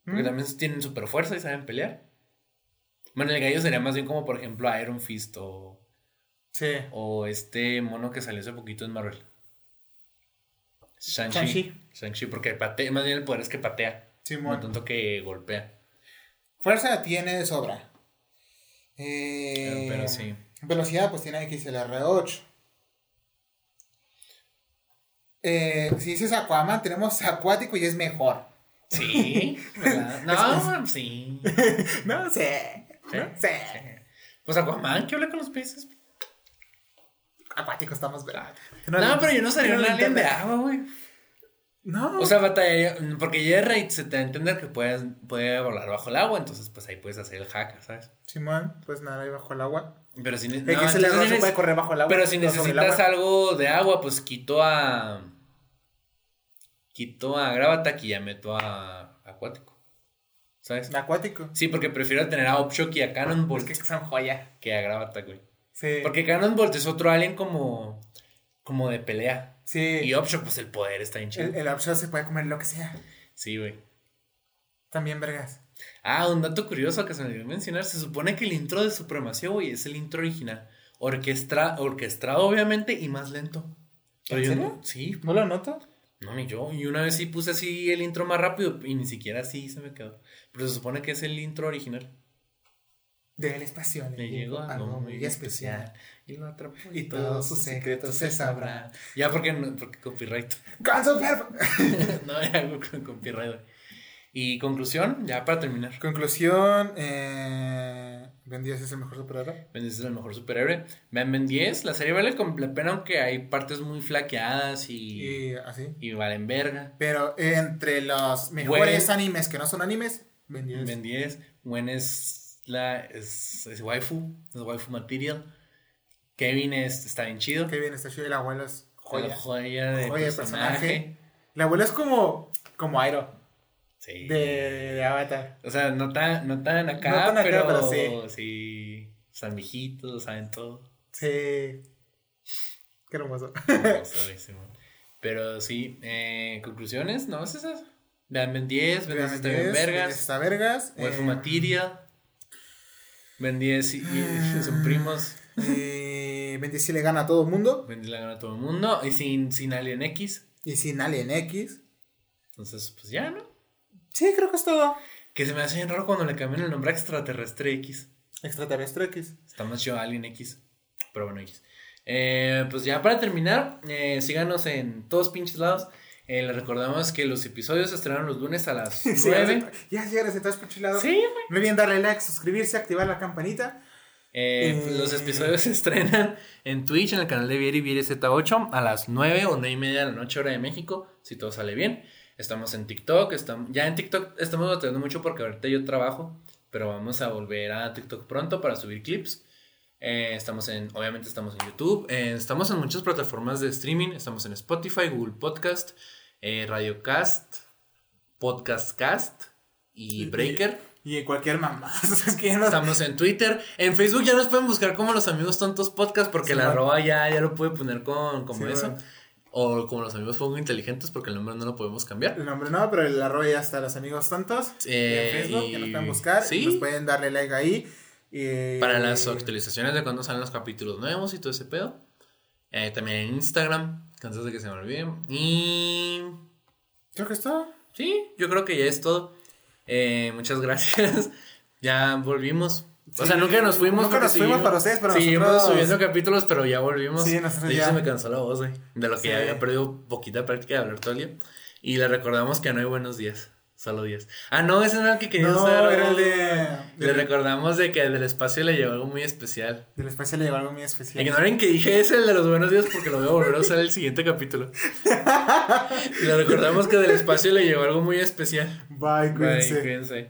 Speaker 1: Porque
Speaker 2: Mm.
Speaker 1: también tienen super fuerza y saben pelear. Bueno, el gallo sería más bien como, por ejemplo, Iron Fist o.
Speaker 2: Sí.
Speaker 1: O este mono que salió hace poquito en Marvel. Shang-Chi.
Speaker 2: Shang-Chi.
Speaker 1: Porque patea, más bien el poder es que patea.
Speaker 2: Simón.
Speaker 1: No tanto que golpea.
Speaker 2: Fuerza tiene de sobra. Eh,
Speaker 1: Pero, pero sí.
Speaker 2: Velocidad, pues tiene XLR8. Eh, si dices Aquaman, tenemos acuático y es mejor.
Speaker 1: Sí, ¿verdad? No, sí.
Speaker 2: No sé.
Speaker 1: ¿Sí?
Speaker 2: No sé.
Speaker 1: Pues Aquaman, ¿qué habla con los peces?
Speaker 2: Acuático estamos verdad.
Speaker 1: No, pero yo no sería un alien de agua, güey.
Speaker 2: No.
Speaker 1: O sea, batalla, porque Jerry se te da a entender que puedes, puede volar bajo el agua, entonces pues ahí puedes hacer el hack, ¿sabes?
Speaker 2: Simón, pues nada, ahí bajo el agua.
Speaker 1: Pero si,
Speaker 2: El
Speaker 1: no, si
Speaker 2: se puede correr bajo el agua.
Speaker 1: pero si necesitas algo de agua, pues quito a. Quito a Gravatak y ya meto a Acuático. ¿Sabes?
Speaker 2: Acuático.
Speaker 1: Sí, porque prefiero tener a Opshock y a Cannonbolt
Speaker 2: Es que son joya.
Speaker 1: que a Gravatak, güey.
Speaker 2: Sí.
Speaker 1: Porque Cannonbolt es otro alien como. como de pelea.
Speaker 2: Sí.
Speaker 1: Y Opshock, pues el poder está bien chido.
Speaker 2: el, el Upshot se puede comer lo que sea.
Speaker 1: Sí, güey.
Speaker 2: También, vergas.
Speaker 1: Ah, un dato curioso que se me olvidó mencionar. Se supone que el intro de Supremacía, güey, es el intro original. Orquestra, orquestado, obviamente, y más lento. Pero
Speaker 2: ¿En
Speaker 1: yo
Speaker 2: serio?
Speaker 1: no- sí.
Speaker 2: ¿No lo noto?
Speaker 1: No, ni yo. Y una vez sí puse así el intro más rápido y ni siquiera así se me quedó. Pero se supone que es el intro original.
Speaker 2: Del espacio.
Speaker 1: Le llegó algo muy especial. Y lo atrapó.
Speaker 2: Y todos sus secretos se sabrán.
Speaker 1: Ya, porque, no, porque copyright.
Speaker 2: ¡Canso perfecto!
Speaker 1: no, ya con copyright. Y conclusión, ya para terminar.
Speaker 2: Conclusión. Eh, ben 10 es el mejor superhéroe.
Speaker 1: Ben 10 es el mejor superhéroe. Vean Ben 10, la serie vale con la pena aunque hay partes muy flaqueadas y,
Speaker 2: Y así.
Speaker 1: y valen verga.
Speaker 2: Pero entre los mejores animes que no son animes, Ben 10.
Speaker 1: Ben 10, Gwen es la es, es waifu, es waifu material. Kevin es, está bien chido.
Speaker 2: Bien está chido. El abuelo es
Speaker 1: Joya,
Speaker 2: joya.
Speaker 1: joya de
Speaker 2: Joya
Speaker 1: personaje.
Speaker 2: personaje. El abuelo es como, como Airo
Speaker 1: Sí.
Speaker 2: de, de Avatar.
Speaker 1: O sea, no tan, no tan acá,
Speaker 2: No tan acá,
Speaker 1: pero,
Speaker 2: pero
Speaker 1: sí.
Speaker 2: sí.
Speaker 1: Están viejitos, saben todo.
Speaker 2: Sí. Qué hermoso.
Speaker 1: Pero sí, eh, conclusiones, no, es eso. Vean Ben 10, Ben 10 está bien
Speaker 2: Ben 10
Speaker 1: vergas.
Speaker 2: Está vergas.
Speaker 1: Waifu
Speaker 2: eh,
Speaker 1: Material. Ben 10 y, y son primos.
Speaker 2: eh, Ben 10 sí le gana a todo el mundo.
Speaker 1: Ben 10 la gana a todo el mundo. Y sin, sin Alien X.
Speaker 2: Y sin Alien X.
Speaker 1: Entonces, pues ya, ¿no?
Speaker 2: Sí, creo que es todo.
Speaker 1: Que se me hace bien raro cuando le cambian el nombre a extraterrestre X.
Speaker 2: Extraterrestre X.
Speaker 1: Está más chido Alien X. Pero bueno, X. Eh, pues ya para terminar, eh, síganos en todos pinches lados. Eh, les recordamos que los episodios se estrenan los lunes a las
Speaker 2: Sí,
Speaker 1: 9.
Speaker 2: ya, ya, ya, estás puchilado.
Speaker 1: Sí, güey.
Speaker 2: No olviden darle like, suscribirse, activar la campanita.
Speaker 1: Eh. Los episodios se estrenan en Twitch, en el canal de Vieri Vieri Z8, a las 9 o 9 y media de la noche, hora de México, si todo sale bien. Estamos en TikTok, estamos, ya en TikTok estamos batallando mucho porque ahorita yo trabajo, pero vamos a volver a TikTok pronto para subir clips. Eh, estamos en, obviamente estamos en YouTube, eh, estamos en muchas plataformas de streaming, estamos en Spotify, Google Podcast, eh, Radiocast, Podcastcast y Breaker.
Speaker 2: Y en cualquier mamá. es que
Speaker 1: Estamos en Twitter. En Facebook ya nos pueden buscar como los amigos tontos podcast porque
Speaker 2: Sí,
Speaker 1: la arroba ya, ya lo pude poner con como
Speaker 2: Sí,
Speaker 1: eso. O como los amigos poco inteligentes porque el nombre no lo podemos cambiar.
Speaker 2: El nombre no, pero el arroba ya está los amigos tontos.
Speaker 1: Eh,
Speaker 2: en Facebook,
Speaker 1: y-
Speaker 2: que nos pueden buscar.
Speaker 1: sí.
Speaker 2: Nos pueden darle like ahí. Y-
Speaker 1: Para las actualizaciones de cuando salen los capítulos nuevos y todo ese pedo. Eh, también en Instagram. Antes de que se me olviden. Y.
Speaker 2: Creo que es todo.
Speaker 1: Sí, yo creo que ya es todo. Eh, muchas gracias. ya volvimos. O
Speaker 2: Sí,
Speaker 1: sea, nunca nos fuimos.
Speaker 2: nunca nos fuimos para ustedes, pero
Speaker 1: Seguimos
Speaker 2: nosotros-
Speaker 1: subiendo capítulos, pero ya volvimos.
Speaker 2: Sí, nosotros
Speaker 1: de hecho,
Speaker 2: ya.
Speaker 1: se me cansó la voz, güey. De lo que
Speaker 2: Sí.
Speaker 1: ya había perdido poquita práctica de hablar todo el día. Y le recordamos que no hay buenos días. Solo días. Ah, no, ese no era el que quería
Speaker 2: No,
Speaker 1: usar.
Speaker 2: era el de-
Speaker 1: Le
Speaker 2: del-
Speaker 1: recordamos de que del espacio le llevó algo muy especial.
Speaker 2: Del espacio le llegó algo muy especial.
Speaker 1: Ignoren que dije ese, el de los buenos días, porque lo voy a volver a usar el siguiente capítulo. Le recordamos que del espacio le llevó algo muy especial.
Speaker 2: Bye,
Speaker 1: Bye,
Speaker 2: cuídense.
Speaker 1: cuídense.